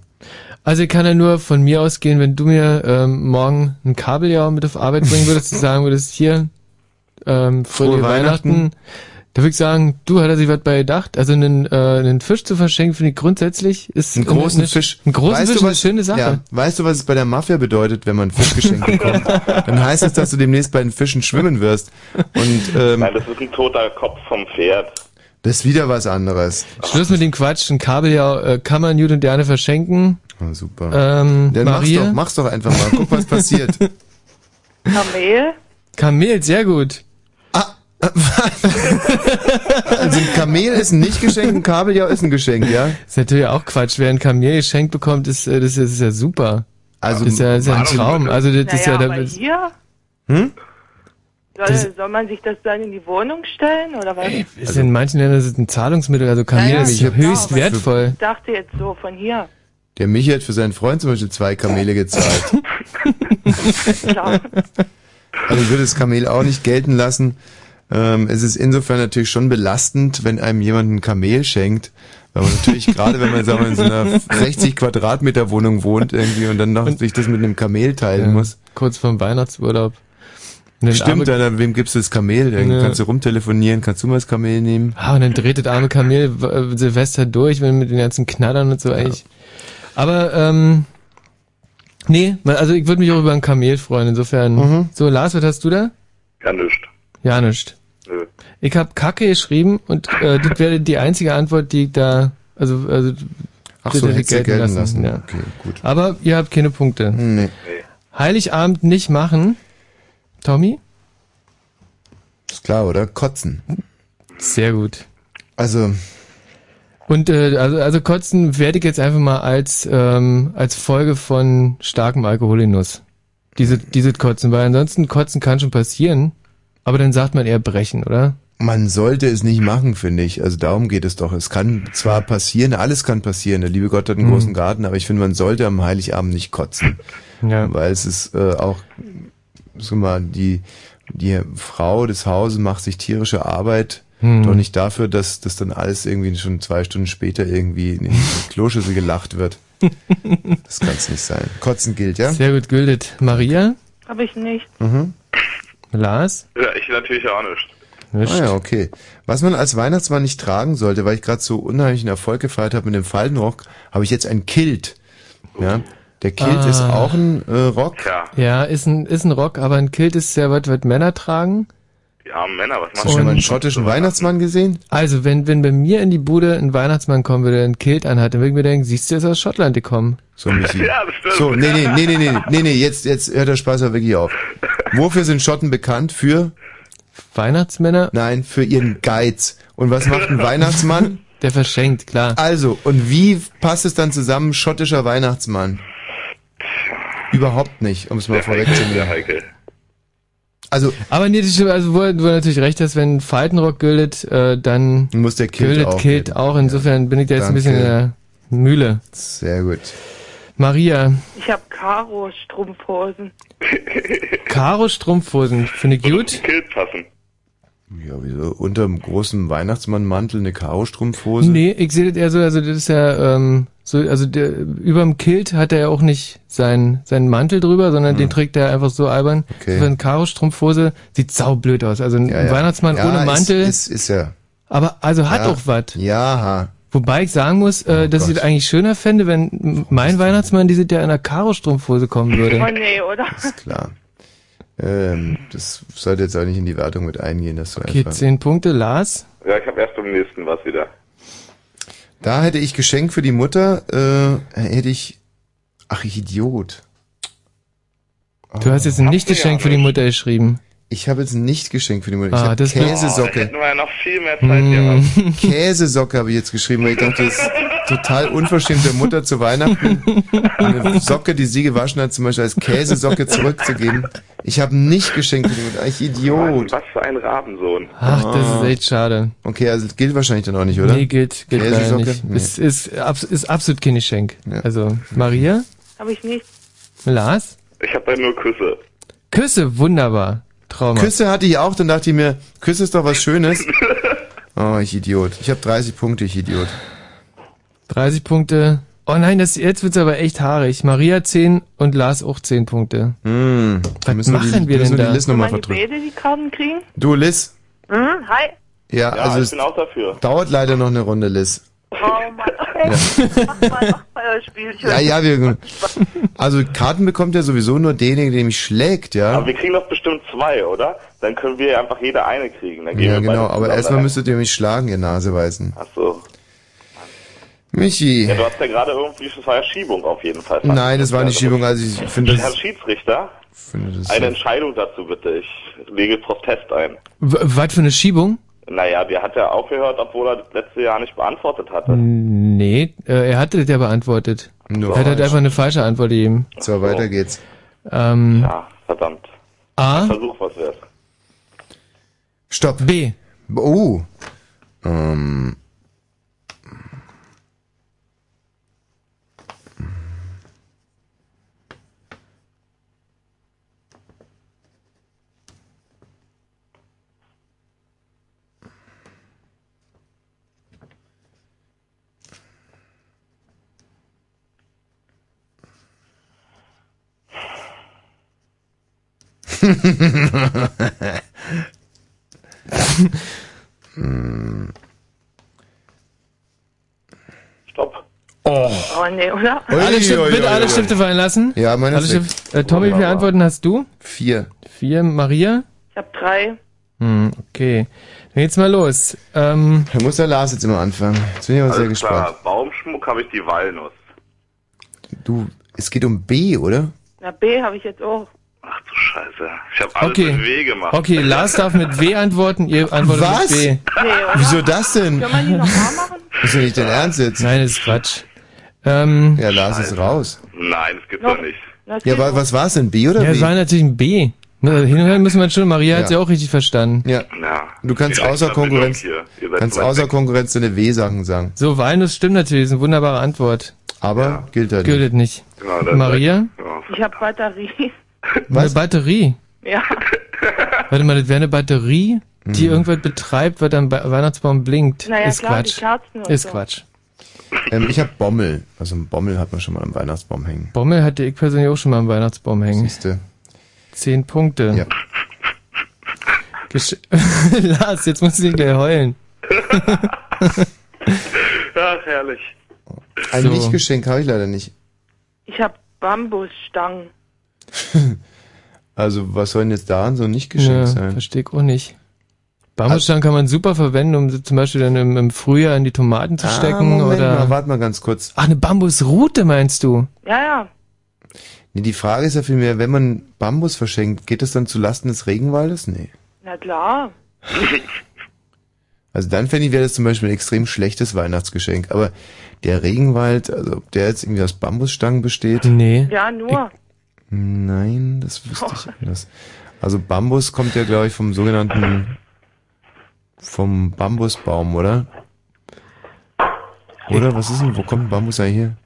Also ich kann ja nur von mir ausgehen, wenn du mir ähm, morgen ein Kabeljau mit auf Arbeit bringen würdest, und sagen würdest, hier, ähm, fröhliche Frohe Weihnachten. Weihnachten. Da würde ich sagen, du, hat er sich was bei gedacht? Also einen, äh, einen Fisch zu verschenken, finde ich grundsätzlich ist Einen großen eine, Fisch. Einen großen Weißt Fisch du, ist eine was- schöne Sache. Ja, weißt du, was es bei der Mafia bedeutet, wenn man Fisch geschenkt *laughs* bekommt? Dann heißt es, dass du demnächst bei den Fischen schwimmen wirst. Und ähm, Nein, das ist ein toter Kopf vom Pferd. Das ist wieder was anderes. Schluss mit dem Quatsch, ein Kabeljau äh, kann man gut und gerne verschenken. Oh, super. Ähm, Dann mach's Maria? doch, mach's doch einfach mal. Guck, was passiert. *laughs* Kamel? Kamel, sehr gut. *laughs* Also ein Kamel ist ein Nicht-Geschenk, ein Kabeljau ist ein Geschenk, ja? Ist natürlich auch Quatsch. Wer ein Kamel geschenkt bekommt, ist, äh, das, ist- das ist ja super. Also, das ist ja, ist ja ein Traum. Also das ist naja, ja, aber da, hier? Hm? Soll, soll man sich das dann in die Wohnung stellen oder was? ist in manchen Ländern ist es ein Zahlungsmittel. Also Kamel Ja, ja, höchst aber- wertvoll. Ich dachte jetzt so von hier. Der Michi hat für seinen Freund zum Beispiel zwei Kamele gezahlt. *laughs* Klar. Also ich würde das Kamel auch nicht gelten lassen. Ähm, es ist insofern natürlich schon belastend, wenn einem jemand ein Kamel schenkt. Weil man natürlich, *laughs* gerade wenn man sagen wir, in so einer 60 Quadratmeter Wohnung wohnt irgendwie und dann noch sich das mit einem Kamel teilen Ja, muss. Kurz vorm Weihnachtsurlaub. Stimmt, arme- dann, wem gibst du das Kamel? Dann Ja. kannst du rumtelefonieren, kannst du mal das Kamel nehmen? Ah, und dann dreht das arme Kamel äh, Silvester durch, wenn mit den ganzen Knattern und so eigentlich. Aber, ähm, nee, man- also ich würde mich auch über ein Kamel freuen, insofern. Mhm. So, Lars, was hast du da? Ja, nischt. Ja, nicht. Nö. Ich habe Kacke geschrieben und äh, das wäre die einzige Antwort, die ich da, also, also Ach das so, hätte du gelten lassen. Ja. Okay, gut. Aber ihr habt keine Punkte. Nee. Heiligabend nicht machen. Tommy? Ist klar, oder? Kotzen. Sehr gut. Also. Und äh, also, also Kotzen werde ich jetzt einfach mal als, ähm, als Folge von starkem Alkoholgenuss. Diese, diese Kotzen, weil ansonsten Kotzen kann schon passieren, aber dann sagt man eher brechen, oder? Man sollte es nicht machen, finde ich. Also darum geht es doch. Es kann zwar passieren, alles kann passieren. Der liebe Gott hat einen Mhm. großen Garten, aber ich finde, man sollte am Heiligabend nicht kotzen. Ja. Weil es ist äh, auch, sag mal, die, die Frau des Hauses macht sich tierische Arbeit. Hm. Doch nicht dafür, dass das dann alles irgendwie schon zwei Stunden später irgendwie in die Kloschüssel gelacht wird. *laughs* Das kann es nicht sein. Kotzen gilt, ja? Sehr gut gültet. Maria? Hab ich nicht. Mhm. Lars? Ja, ich natürlich auch nicht. Ah ja, okay. Was man als Weihnachtsmann nicht tragen sollte, weil ich gerade so unheimlichen Erfolg gefeiert habe mit dem Faltenrock, habe ich jetzt ein Kilt. Ja, der Kilt Ah. ist auch ein äh, Rock. Ja, ist ein, ist ein Rock, aber ein Kilt ist sehr was, was Männer tragen. Die armen Männer, was Hast machen du schon die? mal einen schottischen Weihnachtsmann gesehen? Also, wenn, wenn bei mir in die Bude ein Weihnachtsmann kommen würde, der ein Kilt anhat, dann würde ich mir denken, siehst du, er ist aus Schottland gekommen. So, Michi. *laughs* Ja. So, nee, nee, nee, nee, nee, nee, nee, jetzt, jetzt hört der Spaß aber wirklich auf. Wofür sind Schotten bekannt? Für? Weihnachtsmänner? Nein, für ihren Geiz. Und was macht ein Weihnachtsmann? Der verschenkt, klar. Also, und wie passt es dann zusammen, schottischer Weihnachtsmann? Überhaupt nicht, um es mal vorwegzunehmen. heikel. Also, Aber nee, das stimmt, also wo, wo du natürlich recht hast, wenn Faltenrock gültet, äh, dann muss der Kilt gültet auch Kilt auch. Insofern bin ich da jetzt ein bisschen in Danke. der Mühle. Sehr gut. Maria, Ich hab Karo-Strumpfhosen. *laughs* Karo-Strumpfhosen, finde ich gut. Kilt passen. Ja, wieso? Unter einem großen Weihnachtsmannmantel eine Karo-Strumpfhose? Nee, ich sehe das eher so, also das ist ja, ähm, so, also der, überm Kilt hat er ja auch nicht seinen, seinen Mantel drüber, sondern den trägt er einfach so albern. Hm. Okay. So eine Karo-Strumpfhose sieht saublöd aus. Also ein Ja, ja. Weihnachtsmann Ja, ohne ist- Mantel. Ist, ist, ja. aber also hat ja. auch was. Ja. Wobei ich sagen muss, äh, dass ich es eigentlich schöner fände, wenn mein Weihnachtsmann diese der in einer Karo-Strumpfhose kommen würde. Oh nee, oder? Ist klar. Ähm, das sollte jetzt auch nicht in die Wertung mit eingehen, dass du Okay, einfach. zehn Punkte, Lars. Ja, ich habe erst beim nächsten was wieder. Da hätte ich Geschenk für die Mutter, äh, hätte ich. Ach, ich Idiot. Du hast jetzt ein ihr Nicht-Geschenk ja für die. Mutter geschrieben. Ich habe jetzt nicht geschenkt für die Mutter. Ich Ah, habe Oh, Käsesocke. hätten wir ja noch viel mehr Zeit gehabt. *laughs* *laughs* Käsesocke habe ich jetzt geschrieben, weil ich dachte, das ist total unverschämt der Mutter zu Weihnachten eine Socke, die sie gewaschen hat, zum Beispiel als Käsesocke zurückzugeben. Ich habe nicht geschenkt für die Mutter. Ich Idiot. Was für ein Rabensohn. Ach, das ist echt schade. Okay, also das gilt wahrscheinlich dann auch nicht, oder? Nee, gilt, gilt Käsesocke? nicht. Nee. Ist, ist, ist absolut kein Geschenk. Also, Maria? Habe ich nicht. Lars? Ich habe da nur Küsse. Küsse, wunderbar. Trauma. Küsse hatte ich auch, dann dachte ich mir, Küsse ist doch was Schönes. *laughs* Oh, ich Idiot. Ich habe 30 Punkte, ich Idiot. 30 Punkte. Oh nein, das, jetzt wird's aber echt haarig. Maria 10 und Lars auch 10 Punkte. Hm, Was müssen wir die- machen wir müssen denn wir die da? Nochmal Wollen die beide die Karten kriegen? Du, Liz. Mhm, hi. Ja, Ja, also ich bin auch dafür. dauert leider noch eine Runde, Liz. Oh Mann, okay. Mach mal noch euer Spielchen. Ja, ja, wir. Also Karten bekommt ja sowieso nur derjenige, der mich schlägt, ja. Aber wir kriegen doch bestimmt zwei, oder? Dann können wir einfach jeder eine kriegen. Dann gehen Ja, wir genau, aber erstmal müsstet ihr mich schlagen, ihr Naseweisen. Ach so. Michi. Ja, du hast ja gerade irgendwie, das war ja Schiebung auf jeden Fall. Nein, das war nicht Schiebung, also ich finde Herr das. Schiedsrichter, Finde das eine Entscheidung dazu bitte. Ich lege Protest ein. W- Was für eine Schiebung? Naja, der hat ja aufgehört, obwohl er das letzte Jahr nicht beantwortet hatte. Nee, äh, er hatte das ja beantwortet. Nur er hat halt einfach eine falsche Antwort gegeben. So, weiter geht's. Ähm, Ja, verdammt. A, Versuch was wert. Stopp. B. Oh. Ähm. Stopp. Oh. Oh nee, oder? Alle Stifte, bitte alle. Stifte fallen lassen. Ja, meine alle. Stifte. Äh, Tommy, wie viele Antworten hast du? Vier. Vier. Maria? Ich habe drei. Hm, okay. Dann geht's mal los. Ähm, Da muss der Lars jetzt immer anfangen. Jetzt bin ich aber sehr Alles gespannt. klar, Baumschmuck habe ich die Walnuss. Du, es geht um B, oder? Na, B habe ich jetzt auch. Ach du Scheiße. Ich habe alles okay. mit W gemacht. Okay, Lars darf mit W antworten, ihr antwortet Was? mit B. Nee? Wieso das denn? Können wir die nochmal machen? Ist ja nicht dein Ernst jetzt? Nein, das ist Quatsch. Ähm, Ja, Lars ist raus. Nein, das gibt's doch nicht. Ja, wa- was war's denn? B oder ja, B? es war natürlich ein B. Ne, Hin und her müssen wir schon, Maria hat's Ja. ja auch richtig verstanden. Ja. Ja. Du kannst außer Konkurrenz, kannst außer. Konkurrenz deine W-Sachen sagen. So, Walnuss stimmt natürlich, ist eine wunderbare Antwort. Aber gilt halt Gilt nicht. Genau, Maria? Ich habe Batterie. Eine Batterie. Ja. *laughs* Warte mal, das wäre eine Batterie, die Mhm. irgendwas betreibt, was am Ba- Weihnachtsbaum blinkt. Naja, ist klar, die Quatsch. Kerzen und ist so. Quatsch. Ähm, ich hab Bommel. Also ein Bommel hat man schon mal am Weihnachtsbaum hängen. Bommel hatte ich persönlich auch schon mal am Weihnachtsbaum hängen. Siehste. Zehn Punkte. Ja. Gesch *laughs* Lars, jetzt musst du nicht gleich heulen. *laughs* Ach, herrlich. Ein So. Nicht-Geschenk habe ich leider nicht. Ich habe Bambusstangen. *laughs* Also was soll denn jetzt daran so ein Nicht-Geschenk Ja, sein? verstehe ich auch nicht. Bambusstangen kann man super verwenden, um sie zum Beispiel dann im, im Frühjahr in die Tomaten zu Ah, stecken Moment oder. mal, warte mal ganz kurz. Ach, eine Bambusrute meinst du? Ja, ja. Nee, die Frage ist ja vielmehr, wenn man Bambus verschenkt, geht das dann zu Lasten des Regenwaldes? Nee. Na klar. *laughs* Also dann fände ich, wäre das zum Beispiel ein extrem schlechtes Weihnachtsgeschenk. Aber der Regenwald, also ob der jetzt irgendwie aus Bambusstangen besteht? Nee. Ja, nur. Nein, das wüsste ich anders. Also Bambus kommt ja, glaube ich, vom sogenannten vom Bambusbaum, oder? Oder was ist denn? Wo kommt ein Bambus eigentlich her?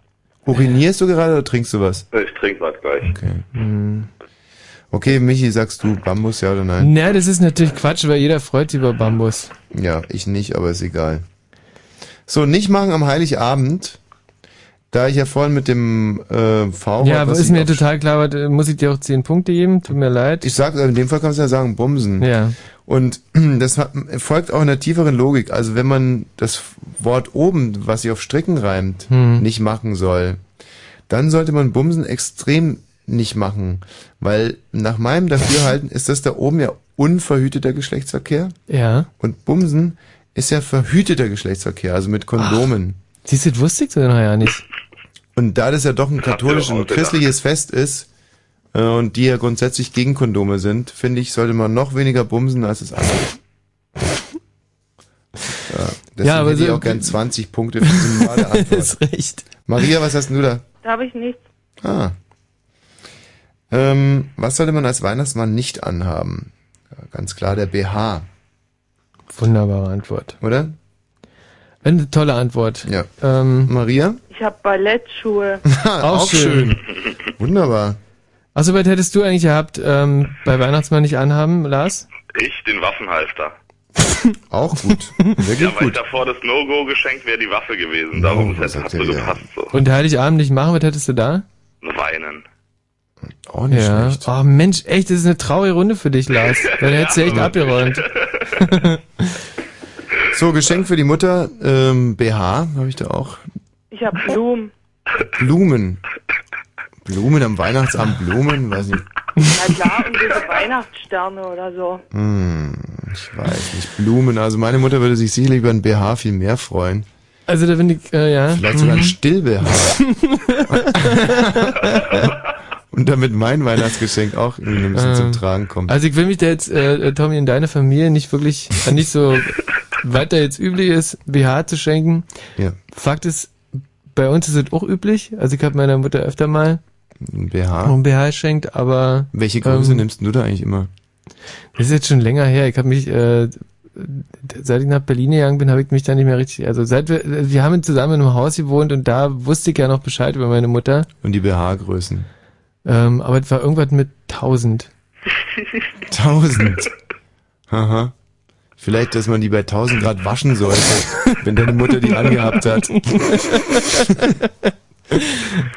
Urinierst du gerade oder trinkst du was? Ich trinke was gleich. Okay. Hm. Okay, Michi, sagst du Bambus, ja oder nein? Na, das ist natürlich Quatsch, weil jeder freut sich über Bambus. Ja, ich nicht, aber ist egal. So, nicht machen am Heiligabend, da ich ja vorhin mit dem äh, V ja, aber ist mir total klar, aber muss ich dir auch zehn Punkte geben? Tut mir leid. Ich sag, in dem Fall kannst du ja sagen, Bumsen. Ja. Und *clears throat* das folgt auch einer tieferen Logik. Also wenn man das Wort oben, was sich auf Stricken reimt, Hm. nicht machen soll, dann sollte man Bumsen extrem nicht machen. Weil nach meinem Dafürhalten ist das da oben ja unverhüteter Geschlechtsverkehr. Ja. Und Bumsen ist ja verhüteter Geschlechtsverkehr, also mit Kondomen. Siehst du, das wusste ich so noch ja nicht. Und da das ja doch ein katholisch, ein ausgedacht. christliches Fest ist, äh, und die ja grundsätzlich gegen Kondome sind, finde ich, sollte man noch weniger bumsen als das andere. Ja, deswegen Ja, aber hätte ich so- auch gern 20 Punkte für diese normale *laughs* Antwort. ist recht. Maria, was hast denn du da? Da habe ich nichts. Ah. Ähm, was sollte man als Weihnachtsmann nicht anhaben? Ja, ganz klar der BH, Wunderbare Antwort. oder? Eine tolle Antwort. Ja. Ähm, Maria? Ich habe Ballettschuhe. *laughs* auch, schön. *laughs* Wunderbar. Achso, was hättest du eigentlich gehabt, ähm, bei Weihnachtsmann nicht anhaben, Lars? Ich den Waffenhalfter. *laughs* Auch gut. Wirklich Ja, weil gut. davor das No-Go geschenkt wäre die Waffe gewesen. Darum was hätte hat so der gepasst so. Und Heiligabend nicht machen, was hättest du da? Weinen. Auch nicht ja. schlecht. Oh Mensch, echt, das ist eine traurige Runde für dich, Lars. Weil hättest du echt abgeräumt. So, Geschenk für die Mutter, ähm, BH, habe ich da auch. Ich habe Blumen. Blumen. Blumen am Weihnachtsabend, Blumen, weiß nicht. Na klar, und diese Weihnachtssterne oder so. Hm, ich weiß nicht. Blumen, also meine Mutter würde sich sicherlich über ein BH viel mehr freuen. Also da bin ich, äh, ja. Vielleicht sogar ein Mhm. Still-BH. *laughs* Und damit mein Weihnachtsgeschenk auch irgendwie ein bisschen zum Ähm, Tragen kommt. Also ich will mich da jetzt, äh, Tommy, in deine Familie nicht wirklich, äh, nicht so weiter jetzt üblich ist, BH zu schenken. Ja. Fakt ist, bei uns ist es auch üblich. Also ich habe meiner Mutter öfter mal ein BH. ein BH geschenkt, aber Welche Größe ähm, nimmst du da eigentlich immer? Das ist jetzt schon länger her. Ich habe mich, äh, seit ich nach Berlin gegangen bin, habe ich mich da nicht mehr richtig, also seit wir, wir haben zusammen in einem Haus gewohnt und da wusste ich ja noch Bescheid über meine Mutter. Und die BH-Größen? Ähm, aber es war irgendwas mit 1000. 1000. *laughs* Aha. Vielleicht, dass man die bei 1000 Grad waschen sollte, wenn deine Mutter die angehabt hat.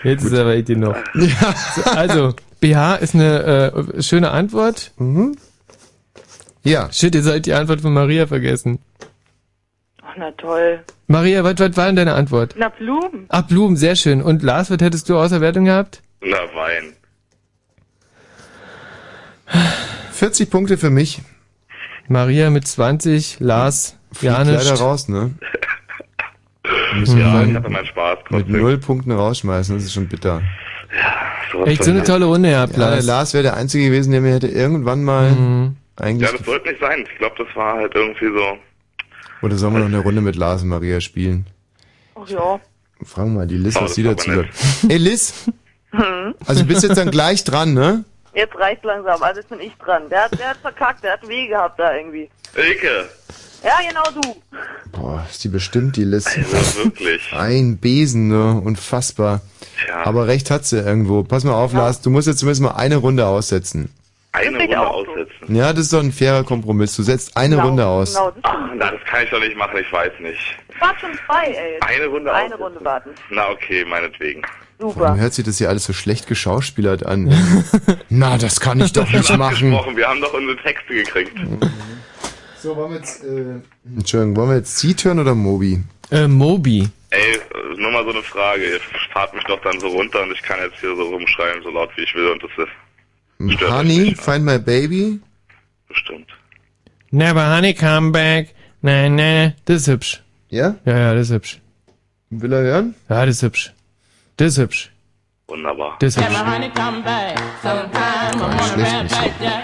Jetzt ist aber echt genug. Ja. Also, BH ist eine äh, schöne Antwort. Mhm. Ja. Shit, ihr seid die Antwort von Maria vergessen. Ach, na toll. Maria, was, was war denn deine Antwort? Na, Blumen. Ach, Blumen, sehr schön. Und Lars, was hättest du außer Wertung gehabt? Na, Wein. 40 Punkte für mich. Maria mit 20, Lars, ja nicht. leider raus, ne? *laughs* Müssen Ja, sagen. ich hatte meinen Spaß Mit null Punkten rausschmeißen, das ist schon bitter. sowas Echt so eine tolle Runde gehabt, Ja, der Lars. Lars wäre der Einzige gewesen, der mir hätte irgendwann mal Mhm. eigentlich... Ja, das sollte nicht sein. Ich glaube, das war halt irgendwie so. Oder sollen wir noch eine Runde mit Lars und Maria spielen? Ach ja. Fragen wir mal die Liz, Oh, was sie ist dazu sagt. Ey Liz, *laughs* Hm. also du bist jetzt dann gleich dran, ne? Jetzt reicht langsam, also jetzt bin ich dran. Der hat, der hat verkackt, der hat Weh gehabt da irgendwie. Ilke. Ja, genau du. Boah, ist die bestimmt, die Liz. Also wirklich. Ein Besen, ne? Unfassbar. Tja. Aber recht hat sie irgendwo. Pass mal auf, Lars, du musst jetzt zumindest mal eine Runde aussetzen. Eine Runde aussetzen. Ja, das ist doch ein fairer Kompromiss. Du setzt eine Genau, Runde aus. Genau, das Ach, na, das kann ich doch nicht machen, ich weiß nicht. war schon zwei, ey. Eine Runde Eine aussetzen. Runde warten. Na, okay, meinetwegen. Warum Super. hört sich das hier alles so schlecht geschauspielert an? *laughs* Na, das kann ich doch nicht machen. Wir haben doch unsere Texte gekriegt. So, wollen wir jetzt, äh... Entschuldigung, wollen wir jetzt Sie hören oder Mobi? Äh, Mobi. Ey, äh, nur mal so eine Frage. Ihr fahrt mich doch dann so runter und ich kann jetzt hier so rumschreien, so laut wie ich will und das ist Stört euch Honey, Find My Baby? bestimmt. Never honey come back. Nein, nein, das ist hübsch. Ja? Ja, ja, das ist hübsch. Will er hören? Ja, das ist hübsch. Das ist hübsch. Wunderbar. Das ist hübsch. schlecht nicht.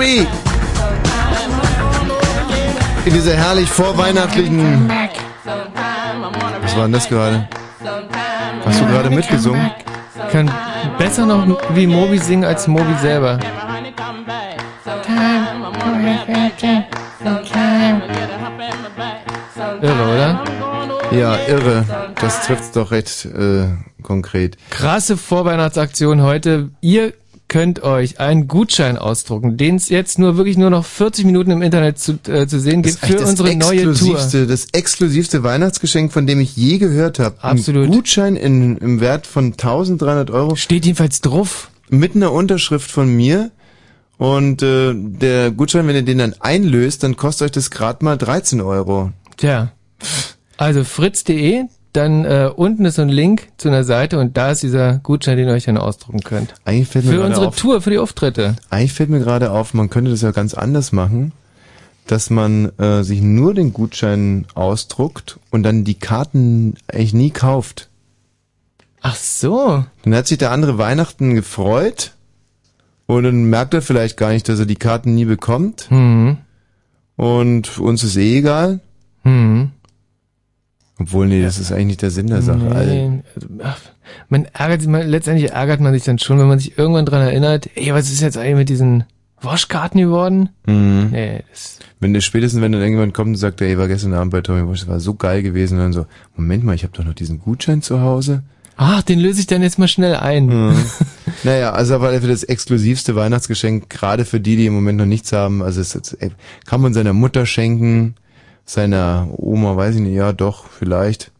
Moby! In dieser herrlich vorweihnachtlichen... Was war denn das gerade? Hast du gerade mitgesungen? Kann besser noch wie Moby singen als Moby selber. Irre, oder? Ja, irre. Das trifft's doch recht äh, konkret. Krasse Vorweihnachtsaktion heute. Ihr könnt euch einen Gutschein ausdrucken, den es jetzt nur wirklich nur noch 40 Minuten im Internet zu, äh, zu sehen gibt Das für unsere neue Tour. das exklusivste Weihnachtsgeschenk, von dem ich je gehört habe. Absolut. Ein Gutschein in, im Wert von 1300 Euro. Steht jedenfalls drauf. Mit einer Unterschrift von mir. Und äh, der Gutschein, wenn ihr den dann einlöst, dann kostet euch das gerade mal 13 Euro. Tja. Also fritz.de, dann äh, unten ist so ein Link zu einer Seite und da ist dieser Gutschein, den ihr euch dann ausdrucken könnt. Eigentlich fällt mir Für unsere auf, Tour, für die Auftritte. Eigentlich fällt mir gerade auf, man könnte das ja ganz anders machen, dass man äh, sich nur den Gutschein ausdruckt und dann die Karten eigentlich nie kauft. Ach so. Dann hat sich der andere Weihnachten gefreut und dann merkt er vielleicht gar nicht, dass er die Karten nie bekommt. Mhm. Und uns ist eh egal. Mhm. Obwohl, nee, das ist eigentlich nicht der Sinn der Sache. Nee, also, ach, man ärgert sich, man, letztendlich ärgert man sich dann schon, wenn man sich irgendwann dran erinnert, ey, was ist jetzt eigentlich mit diesen Waschkarten geworden? Mhm. Nee, das, Wenn der spätestens, wenn dann irgendjemand kommt und sagt, ey, war gestern Abend bei Tommy Walsh, das war so geil gewesen, und dann so, Moment mal, ich habe doch noch diesen Gutschein zu Hause. ach, den löse ich dann jetzt mal schnell ein. Mhm. *laughs* naja, also aber für das exklusivste Weihnachtsgeschenk, gerade für die, die im Moment noch nichts haben, also es, kann man seiner Mutter schenken, seiner Oma, weiß ich nicht, ja doch, vielleicht.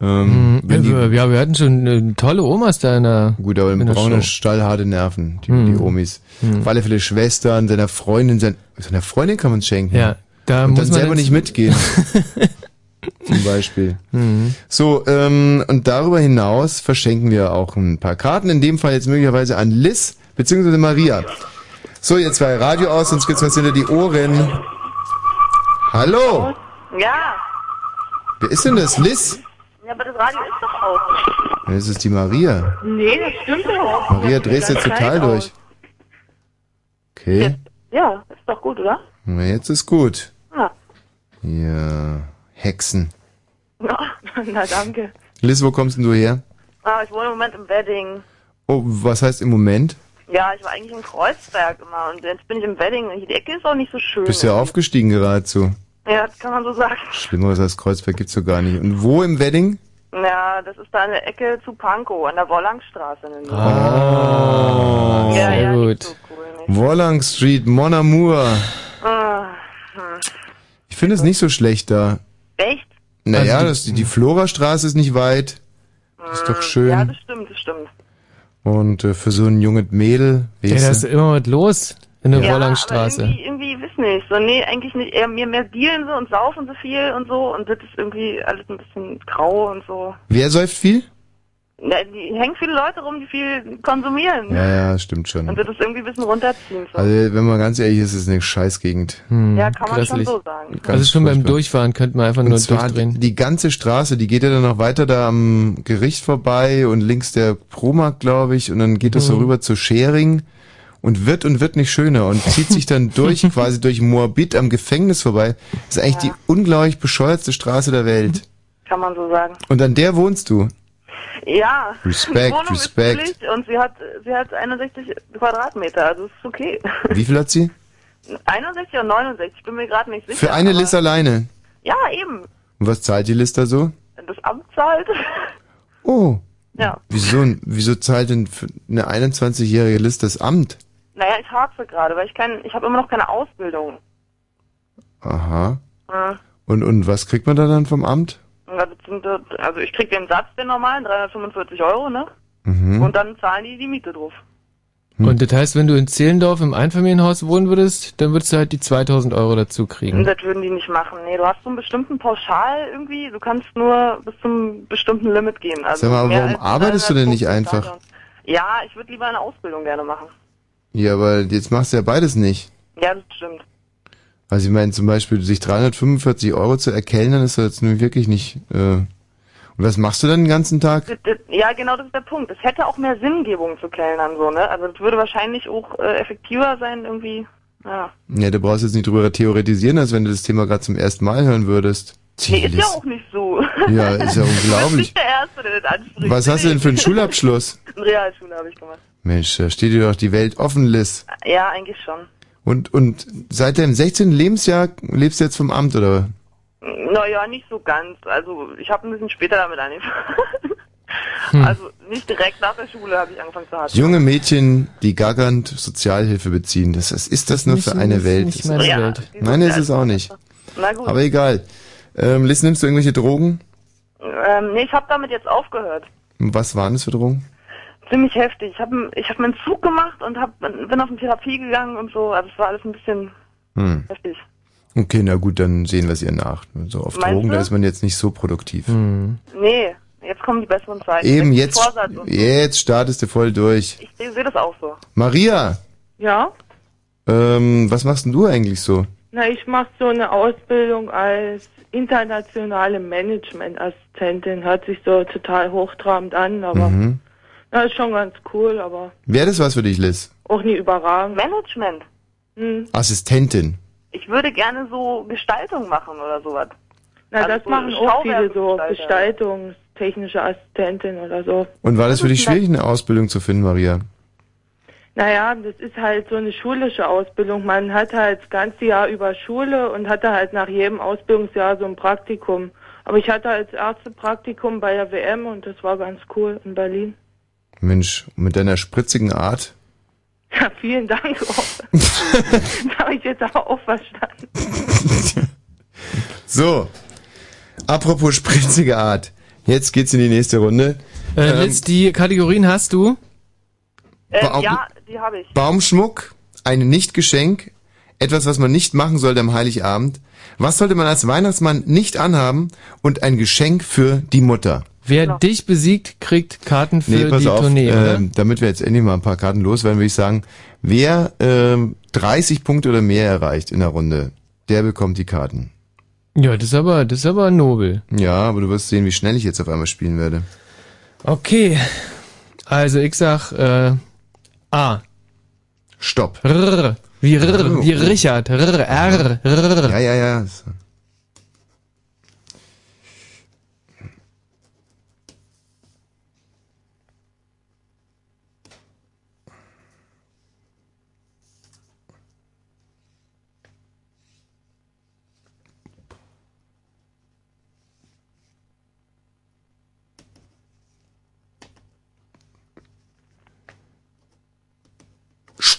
Ähm, Mhm. wenn die, ja, wir, ja, wir hatten schon äh, tolle Omas da in der gut, aber im der braune Show. stallharte Nerven, die, Mhm. die Omis. Mhm. Auf alle Fälle Schwestern, seiner Freundin, sein, seiner Freundin kann man es schenken. Ja, da und muss dann man selber nicht mitgehen. *laughs* Zum Beispiel. Mhm. So, ähm, und darüber hinaus verschenken wir auch ein paar Karten, in dem Fall jetzt möglicherweise an Liz bzw. Maria. So, jetzt war Radio aus, sonst gibt's was hinter die Ohren. Hallo, Ja. wer ist denn das? Liz? Ja, aber das Radio ist doch aus. Ja, Das ist die Maria. Nee, das stimmt doch. Maria drehst jetzt total durch. Okay, Ja, ist doch gut, oder? na jetzt ist gut. Ah. Ja, Hexen. *laughs* Ja, na danke. Liz, wo kommst denn du her? Ah, ich wohne im Moment im Wedding. Oh, was heißt im Moment? Ja, ich war eigentlich in Kreuzberg immer und jetzt bin ich im Wedding. Die Ecke ist auch nicht so schön. Bist ja aufgestiegen geradezu. Ja, das kann man so sagen. Schlimmeres als Kreuzberg gibt's so gar nicht. Und wo im Wedding? Ja, das ist da eine Ecke zu Pankow an der Wollangstraße. in der Nähe. Oh, Ja, ja, gut. Wollang Street, Mon Amour. Ah, hm. Ich finde es nicht so schlecht da. Echt? Naja, Also, das, die, die Florastraße ist nicht weit. Das ist doch Ja, schön. das stimmt, das stimmt. Und äh, für so ein junges Mädel, Ja, da ist immer was los in der ja, Wollangstraße. Aber irgendwie, irgendwie nicht. So, nee, eigentlich nicht. Eher mir mehr dealen so und saufen so viel und so und das ist irgendwie alles ein bisschen grau und so. Wer säuft viel? Na, die hängen viele Leute rum, die viel konsumieren. Ja, ja, stimmt schon. Und das ist irgendwie ein bisschen runterziehen. So. Also, wenn man ganz ehrlich ist, ist es eine Scheißgegend. ja, kann man schon grässlich. so sagen. Also schon beim. Durchfahren könnte man einfach Und nur zwar durchdrehen. die, ganze Straße, die geht ja dann noch weiter da am Gericht vorbei und links der Promarkt, glaube ich, und dann geht es so Mhm. rüber zu Schering und wird und wird nicht schöner und zieht sich dann durch, *laughs* quasi durch Moabit am Gefängnis vorbei. Das ist eigentlich die unglaublich bescheuertste Straße der Welt. Kann man so sagen. Und an der wohnst du. Ja. Respekt, Wohnung Respekt. Ist und sie hat, sie hat 61 Quadratmeter, also ist okay. Wie viel hat sie? 61 oder 69, ich bin mir gerade nicht sicher. Für eine Liz alleine. Ja, eben. Und was zahlt die Liz da so? Das Amt zahlt. Oh. Ja. Wieso, wieso zahlt denn für eine 21-jährige Liz das Amt? Naja, ich hakse gerade, weil ich kein, ich habe immer noch keine Ausbildung. Aha. Ja. Und, und was kriegt man da dann vom Amt? Sind, das- also ich krieg den Satz, den normalen, 345 Euro, ne? Mhm. Und dann zahlen die die Miete drauf. Und das heißt, wenn du in Zehlendorf im Einfamilienhaus wohnen würdest, dann würdest du halt die 2000 Euro dazu kriegen. Und das würden die nicht machen. Nee, du hast so einen bestimmten Pauschal irgendwie, du kannst nur bis zum bestimmten Limit gehen. Also Sag mal, mehr warum als arbeitest du denn nicht 350 einfach? Ja, ich würde lieber eine Ausbildung gerne machen. Ja, aber jetzt machst du ja beides nicht. Ja, das stimmt. Also ich meine zum Beispiel, sich 345 Euro zu erkellnern, ist jetzt nun wirklich nicht... Äh und was machst du dann den ganzen Tag? Das, das, ja, genau, das ist der Punkt. Es hätte auch mehr Sinngebung zu Kellnern, so, ne? Also das würde wahrscheinlich auch äh, effektiver sein, irgendwie. Ja. Ja, du brauchst jetzt nicht drüber theoretisieren, als wenn du das Thema gerade zum ersten Mal hören würdest. Nee, ist ja auch nicht so. Ja, ist ja *laughs* unglaublich. nicht der Erste, der das anspricht. Was hast du denn für einen *laughs* Schulabschluss? Eine Realschule habe ich gemacht. Mensch, da steht dir doch die Welt offen, Liz. Ja, eigentlich schon. Und, und seit deinem 16. Lebensjahr lebst du jetzt vom Amt, oder? Naja, nicht so ganz. Also ich habe ein bisschen später damit angefangen. Hm. Also nicht direkt nach der Schule habe ich angefangen zu harzen. Junge Mädchen, die gaggernd Sozialhilfe beziehen. Das, was ist das nur Nicht- für eine nicht- Welt? nicht meine Das- Welt. Meine ist es auch nicht. Na gut. Aber egal. Ähm, Liz, nimmst du irgendwelche Drogen? Ähm, nee, ich habe damit jetzt aufgehört. Was waren das für Drogen? Ziemlich heftig. Ich habe ich hab einen Zug gemacht und hab, bin auf eine Therapie gegangen und so. Also es war alles ein bisschen Hm. heftig. Okay, na gut, dann sehen wir es ihr nach. So auf Meinst Drogen, du? da ist man jetzt nicht so produktiv. Nee, jetzt kommen die besseren Zeiten. Eben, jetzt, Vorsatz und so. jetzt startest du voll durch. Ich sehe seh das auch so. Maria, Ja, ähm, was machst denn du eigentlich so? na, ich mache so eine Ausbildung als internationale Managementassistentin. Hört sich so total hochtrabend an, aber Mhm. Na, ist schon ganz cool, aber Wäre das was für dich, Liz? auch nie überragend. Management. Hm. Assistentin. Ich würde gerne so Gestaltung machen oder sowas. Na, Also das so machen auch viele so gestaltungstechnische Assistentin oder so. Und war das für dich schwierig, eine Ausbildung zu finden, Maria? Naja, das ist halt so eine schulische Ausbildung. Man hat halt das ganze Jahr über Schule und hatte halt nach jedem Ausbildungsjahr so ein Praktikum. Aber ich hatte als Ärzte Praktikum bei der WM und das war ganz cool in Berlin. Mensch, mit deiner spritzigen Art. Ja, vielen Dank. *laughs* das habe ich jetzt aber auch verstanden. So, apropos spritzige Art. Jetzt geht's in die nächste Runde. Äh, Ähm, Liz, die Kategorien hast du? Ähm, Baum- ja, die habe ich. Baumschmuck, ein Nichtgeschenk, etwas, was man nicht machen sollte am Heiligabend. Was sollte man als Weihnachtsmann nicht anhaben und ein Geschenk für die Mutter? Wer dich besiegt, kriegt Karten für Nee, pass die auf, Tournee, ähm, damit wir jetzt endlich mal ein paar Karten loswerden, würde ich sagen, wer ähm, 30 Punkte oder mehr erreicht in der Runde, der bekommt die Karten. Ja, das ist aber, das ist aber nobel. Ja, aber du wirst sehen, wie schnell ich jetzt auf einmal spielen werde. Okay. Also ich sag äh, A. Stopp. Rrr. Wie Rrr, wie Richard. Rrr, R. Rrr. Ja, ja, ja.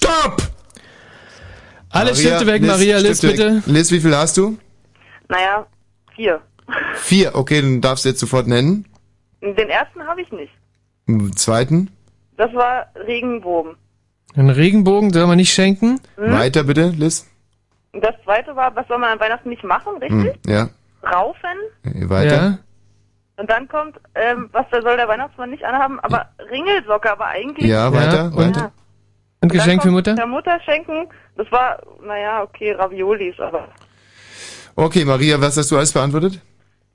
Stopp! Alle Stifte weg, Maria, Liz, Stifte bitte. weg. Liz, wie viel hast du? Naja, vier. Vier. Okay, dann darfst du jetzt sofort nennen. Den ersten habe ich nicht. Den zweiten. Das war Regenbogen. Einen Regenbogen soll man nicht schenken? Hm? Weiter bitte, Liz. Das zweite war, was soll man an Weihnachten nicht machen, richtig? Hm, ja. Raufen. Äh, Weiter. Und dann kommt, ähm, was soll der Weihnachtsmann nicht anhaben, aber Ringelsocke, aber eigentlich. Ja, weiter, und- weiter. Und Geschenk für Mutter? Der Mutter schenken, das war, naja, okay, Raviolis, aber. Okay, Maria, was hast du alles beantwortet?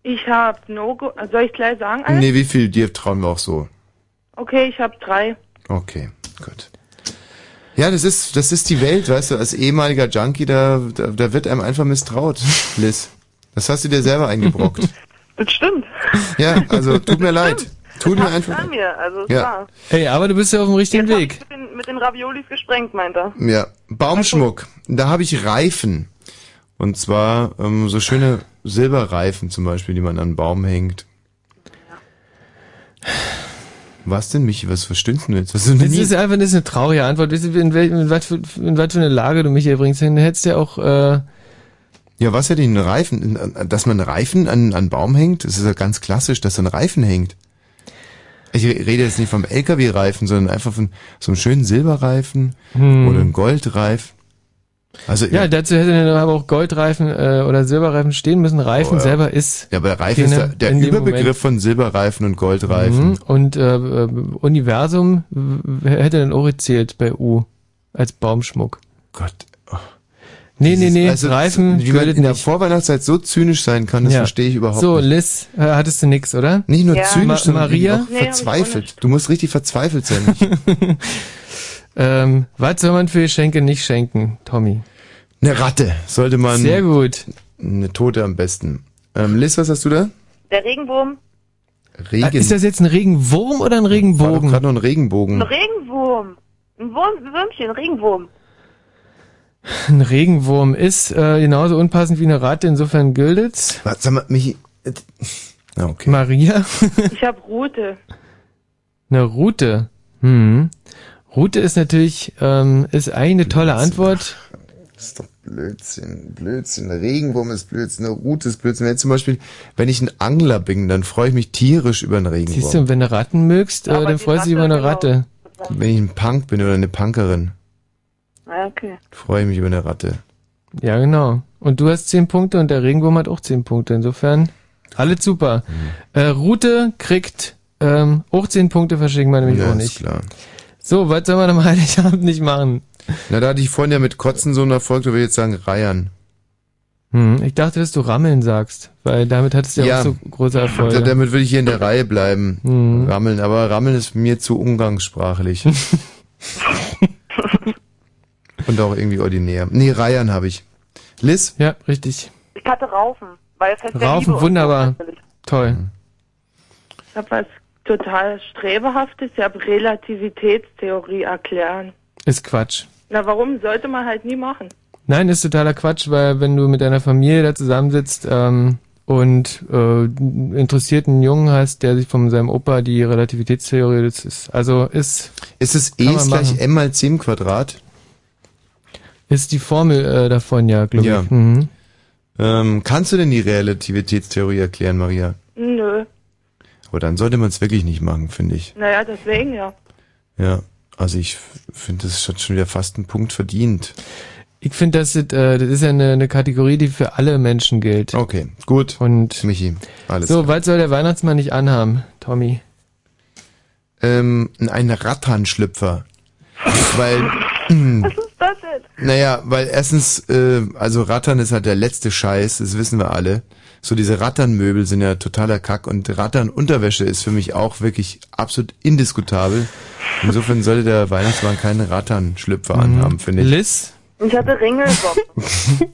Ich habe no go. Soll ich gleich sagen? Alles? Nee, wie viel dir trauen wir auch so? Okay, ich habe drei. Okay, gut. Ja, das ist, das ist die Welt, weißt du, als ehemaliger Junkie, da, da, da wird einem einfach misstraut, *laughs* Liz. Das hast du dir selber eingebrockt. *laughs* Das stimmt. Ja, also tut mir leid. Tut mir einfach mir, also Ja. war. Ey, aber du bist ja auf dem richtigen Weg. Den, Raviolis gesprengt, meint er. Ja, Baumschmuck. Da habe ich Reifen. Und zwar ähm, so schöne Silberreifen zum Beispiel, die man an den Baum hängt. Was denn, Michi? Was verstehst du jetzt? Was ist denn Das ist einfach das ist eine traurige Antwort. Weißt du, in, wel, in, was für, in was für eine Lage du mich hier bringst? Du hättest ja auch, äh, Ja, was hätte ich einen Reifen? Dass man einen Reifen an, an einen Baum hängt? Das ist ja ganz klassisch, dass ein Reifen hängt. Ich rede jetzt nicht vom LKW-Reifen, sondern einfach von so einem schönen Silberreifen Hm. oder einem Goldreif. Also ja, dazu hätte dann aber auch Goldreifen äh, oder Silberreifen stehen müssen. Reifen Oh, ja. selber ist. Ja, aber der Reifen ist der, der Überbegriff von Silberreifen und Goldreifen. Mhm. Und äh, äh, Universum hätte dann auch gezählt bei U als Baumschmuck. Gott. Nee, nee, nee, also, Reifen wie man in der nicht. Vorweihnachtszeit so zynisch sein kann, das Ja. verstehe ich überhaupt so, nicht. Liz, äh, hattest du nix, oder? Nicht nur Ja. zynisch, Ma sondern Maria? auch verzweifelt. Du musst richtig verzweifelt sein. *laughs* ähm, was soll man für Geschenke nicht schenken, Tommy? Eine Ratte sollte man. Sehr gut. Eine Tote am besten. Ähm, Liz, was hast du da? Der Regenwurm. Regen. Ah, Ist das jetzt ein Regenwurm oder ein Regenbogen? Gerade noch ein Ein Regenbogen. Regenwurm. Ein Wurm, ein Würmchen, ein Regenwurm. *laughs* Ein Regenwurm ist äh, genauso unpassend wie eine Ratte, insofern gilt's. Was, sag mal, Michi. Ah, okay. Maria? *laughs* Ich habe Rute. Eine Rute. Hm. Rute ist natürlich, ähm, ist eigentlich eine tolle Antwort. Das ist doch Blödsinn, Blödsinn. Ein Regenwurm ist Blödsinn, eine Rute ist Blödsinn. Wenn zum Beispiel, wenn ich ein Angler bin, dann freue ich mich tierisch über einen Regenwurm. Siehst du, wenn du Ratten mögst, äh, dann freust du dich über eine Ratte. Wenn ich ein Punk bin oder eine Punkerin, okay. freue ich mich über eine Ratte. Ja, genau. Und du hast zehn Punkte und der Regenwurm hat auch zehn Punkte. Insofern, alles super. Mhm. Äh, Rute kriegt ähm, auch zehn Punkte, verschicken wir nämlich Ja, auch ist nicht. klar. So, was soll man am Heiligabend nicht machen? Na, da hatte ich vorhin ja mit Kotzen so einen Erfolg, da würde ich jetzt sagen Reiern. Hm, ich dachte, dass du Rammeln sagst, weil damit hattest du ja, Ja. auch so große Erfolge. Da- Damit würde ich hier in der Reihe bleiben. Mhm. Rammeln, aber Rammeln ist mir zu umgangssprachlich. *laughs* *laughs* Und auch irgendwie ordinär. Nee, Reiern habe ich. Liz? Ja, richtig. Ich hatte Raufen, weil Fest der Liebe Raufen, und wunderbar. so. Toll. Ich habe was total Strebehaftes. Ich habe Relativitätstheorie erklären. Ist Quatsch. Na, warum sollte man halt nie machen? Nein, ist totaler Quatsch, weil wenn du mit deiner Familie da zusammensitzt ähm, und äh, einen interessierten Jungen hast, der sich von seinem Opa die Relativitätstheorie, das ist, also ist... Ist es E gleich. M mal C im Quadrat? Ist die Formel äh, davon, ja, glaube Ja. ich. Mhm. Ähm, kannst du denn die Relativitätstheorie erklären, Maria? Nö. Aber dann sollte man es wirklich nicht machen, finde ich. Naja, deswegen ja. Ja, also ich finde, das hat schon wieder fast einen Punkt verdient. Ich finde, das, ist, äh, das ist ja eine, eine Kategorie, die für alle Menschen gilt. Okay, gut. Und Michi, alles so, was soll der Weihnachtsmann nicht anhaben, Tommy? Ähm, ein Ratternschlüpfer. Weil, *clears throat* *laughs* hm, das denn? naja, weil erstens, äh, also Rattern ist halt der letzte Scheiß, das wissen wir alle. So diese Ratternmöbel sind ja totaler Kack und Ratternunterwäsche ist für mich auch wirklich absolut indiskutabel. Insofern sollte der Weihnachtsmann keinen Ratternschlüpfer anhaben, finde ich. Liz? Ich hatte Ringelsocken. *laughs*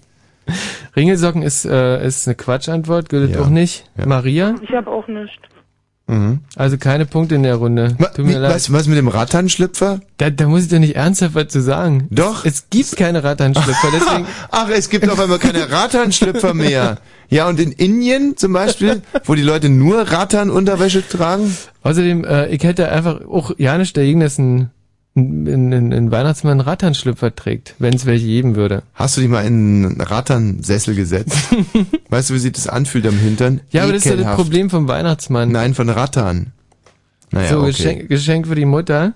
Ringelsocken ist, äh, ist eine Quatschantwort, gilt Ja. auch nicht. Ja. Maria? Ich habe auch nichts. Mhm. Also keine Punkte in der Runde. Tut mir Wie, leid. was, was mit dem Ratternschlüpfer? Da, da muss ich doch nicht ernsthaft was zu sagen. Doch. Es gibt keine Ratternschlüpfer, deswegen. *laughs* Ach, es gibt auf einmal keine Ratternschlüpfer mehr. Ja, und in Indien zum Beispiel, wo die Leute nur Ratternunterwäsche tragen? Außerdem, äh, ich hätte einfach auch ja nicht dagegen, dass ein, ein, ein, ein Weihnachtsmann einen Ratternschlüpfer trägt, wenn es welche geben würde. Hast du dich mal in einen Ratternsessel gesetzt? *laughs* weißt du, wie sich das anfühlt am Hintern? Ja, aber das ist ja das Ekelhaft. Problem vom Weihnachtsmann. Nein, von Rattern. Naja, so, okay. Geschenk, Geschenk für die Mutter.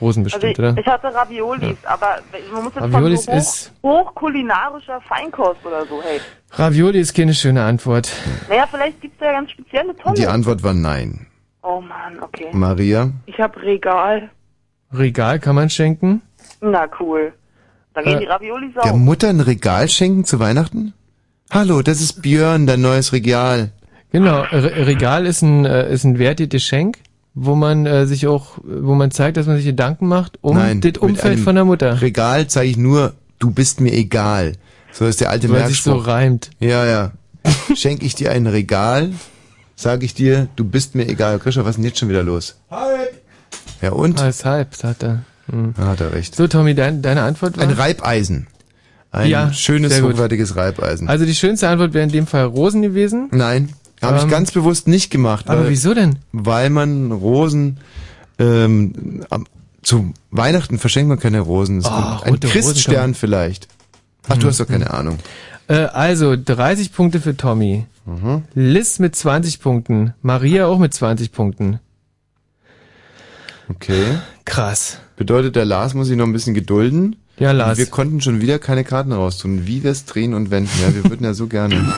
Rosen Also bestimmt, ich, oder? ich hatte Raviolis, aber man muss jetzt Raviolis von so ist- hoch, hochkulinarischer Feinkost oder so, hey. Ravioli ist keine schöne Antwort. Naja, vielleicht gibt's da ja ganz spezielle tolle. Die Antwort war nein. Oh Mann, okay. Maria? Ich habe Regal. Regal kann man schenken. Na cool. Da gehen Äh, die Raviolis Der. Mutter ein Regal schenken zu Weihnachten? Hallo, das ist Björn, dein neues Regal. Genau, Re Regal ist ein, äh, ist ein wertes Geschenk, wo man äh, sich auch, wo man zeigt, dass man sich Gedanken macht um Nein, das Umfeld von der Mutter. Regal zeige ich nur, du bist mir egal. So ist der alte Weil sich so reimt. Ja, ja. Schenk ich dir ein Regal, sage ich dir, du bist mir egal. Grisha, was ist denn jetzt schon wieder los? Halb. Ja und? Alles halb, sagt er. Hm. Ja, hat er recht. So, Tommy, dein, deine Antwort war? Ein Reibeisen. Ein Ja, schönes, sehr gut. hochwertiges Reibeisen. Also die schönste Antwort wäre in dem Fall Rosen gewesen. Nein, habe ich Ähm, ganz bewusst nicht gemacht. aber weil- wieso denn? Weil man Rosen ähm, am, zu Weihnachten verschenkt man keine Rosen. Es Ah, kommt ein Rosen Christstern man- vielleicht. Ach, du hast doch keine Ahnung. Äh, also 30 Punkte für Tommy. Mhm. Liz mit 20 Punkten. Maria auch mit 20 Punkten. Okay. Krass. Bedeutet, der Lars muss sich noch ein bisschen gedulden. Ja, Lars. Wir konnten schon wieder keine Karten raustun. Wie wir es drehen und wenden. Ja, wir würden ja so gerne.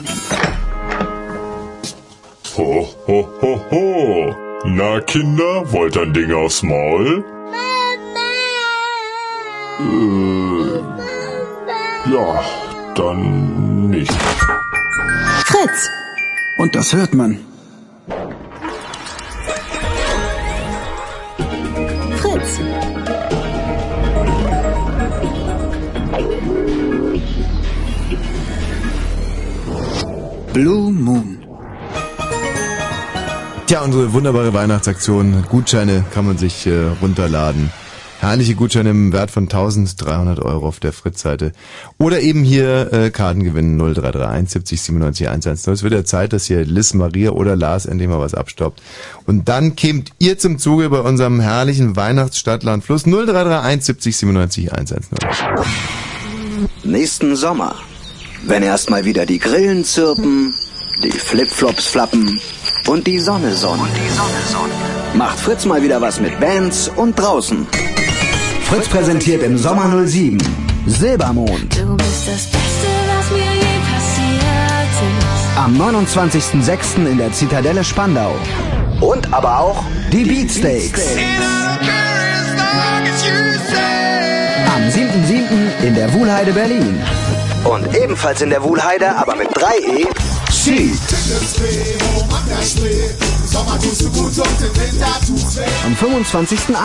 Ho, ho, ho, ho. Na, Kinder, wollt ihr ein Ding aufs Maul? Äh, ja, dann nicht. Fritz. Und das hört man. Fritz. Blue Moon. Tja, unsere wunderbare Weihnachtsaktion. Gutscheine kann man sich äh, runterladen. Herrliche Gutscheine im Wert von 1300 Euro auf der Fritz-Seite. Oder eben hier äh, Karten gewinnen 0331 70 97 110. Es wird ja Zeit, dass hier Liz, Maria oder Lars endlich mal was abstaubt. Und dann kämt ihr zum Zuge bei unserem herrlichen Weihnachtsstadtlandfluss 0331 70 97 110. Nächsten Sommer. Wenn erstmal wieder die Grillen zirpen, die Flipflops flappen und die Sonne sonnt. Macht Fritz mal wieder was mit Bands und draußen. Fritz präsentiert im Sommer 07 Silbermond. Du bist das Beste, was mir je passiert ist. Am 29.06. in der Zitadelle Spandau. Und aber auch die Beatsteaks. Am 7.07. in der Wuhlheide Berlin. Und ebenfalls in der Wuhlheide, aber mit 3E, Seed. Am 25.08.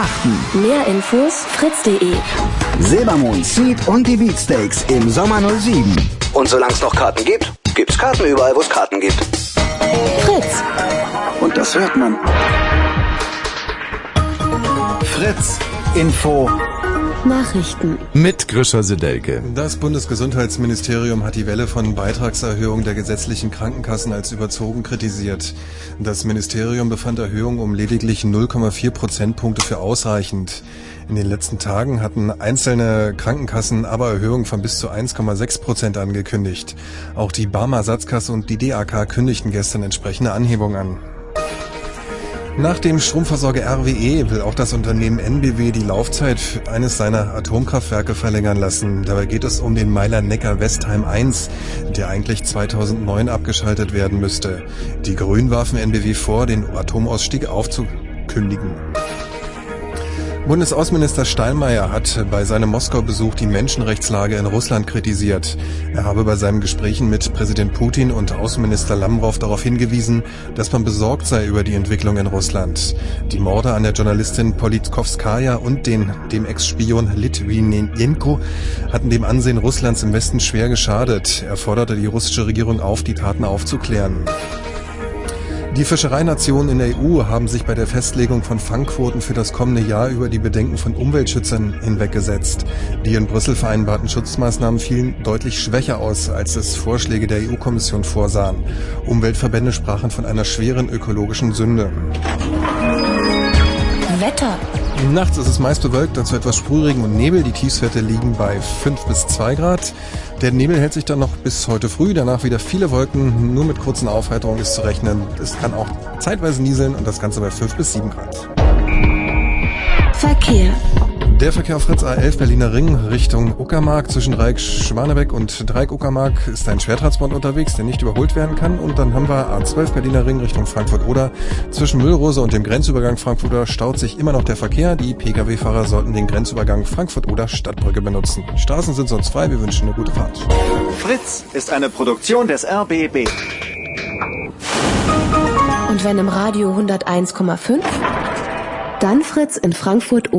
Mehr Infos fritz.de. Silbermond, Seed und die Beatsteaks im Sommer 07. Und solange es noch Karten gibt, gibt's Karten überall, wo es Karten gibt. Fritz. Und das hört man. Fritz. Info. Nachrichten. Mit Grisha Sedelke. Das Bundesgesundheitsministerium hat die Welle von Beitragserhöhung der gesetzlichen Krankenkassen als überzogen kritisiert. Das Ministerium befand Erhöhungen um lediglich 0,4 Prozentpunkte für ausreichend. In den letzten Tagen hatten einzelne Krankenkassen aber Erhöhungen von bis zu 1,6 Prozent angekündigt. Auch die Barmer Ersatzkasse und die DAK kündigten gestern entsprechende Anhebungen an. Nach dem Stromversorger RWE will auch das Unternehmen NBW die Laufzeit eines seiner Atomkraftwerke verlängern lassen. Dabei geht es um den Meiler Neckar Westheim 1, der eigentlich 2009 abgeschaltet werden müsste. Die Grünen warfen NBW vor, den Atomausstieg aufzukündigen. Bundesaußenminister Steinmeier hat bei seinem Moskau-Besuch die Menschenrechtslage in Russland kritisiert. Er habe bei seinen Gesprächen mit Präsident Putin und Außenminister Lavrov darauf hingewiesen, dass man besorgt sei über die Entwicklung in Russland. Die Morde an der Journalistin Politkovskaya und den, dem Ex-Spion Litvinenko hatten dem Ansehen Russlands im Westen schwer geschadet. Er forderte die russische Regierung auf, die Taten aufzuklären. Die Fischereinationen in der EU haben sich bei der Festlegung von Fangquoten für das kommende Jahr über die Bedenken von Umweltschützern hinweggesetzt. Die in Brüssel vereinbarten Schutzmaßnahmen fielen deutlich schwächer aus, als es Vorschläge der EU-Kommission vorsahen. Umweltverbände sprachen von einer schweren ökologischen Sünde. Wetter. Nachts ist es meist bewölkt, dazu etwas Sprühregen und Nebel. Die Tiefswerte liegen bei 5 bis 2 Grad. Der Nebel hält sich dann noch bis heute früh, danach wieder viele Wolken. Nur mit kurzen Aufheiterungen ist zu rechnen. Es kann auch zeitweise nieseln und das Ganze bei 5 bis 7 Grad. Verkehr. Der Verkehr auf Fritz A11 Berliner Ring Richtung Uckermark zwischen Dreieck Schwanebeck und Dreieck Uckermark ist ein Schwertransport unterwegs, der nicht überholt werden kann. Und dann haben wir A12 Berliner Ring Richtung Frankfurt-Oder. Zwischen Müllrose und dem Grenzübergang Frankfurt-Oder staut sich immer noch der Verkehr. Die Pkw-Fahrer sollten den Grenzübergang Frankfurt-Oder Stadtbrücke benutzen. Die Straßen sind sonst frei. Wir wünschen eine gute Fahrt. Fritz ist eine Produktion des RBB. Und wenn im Radio 101,5, dann Fritz in Frankfurt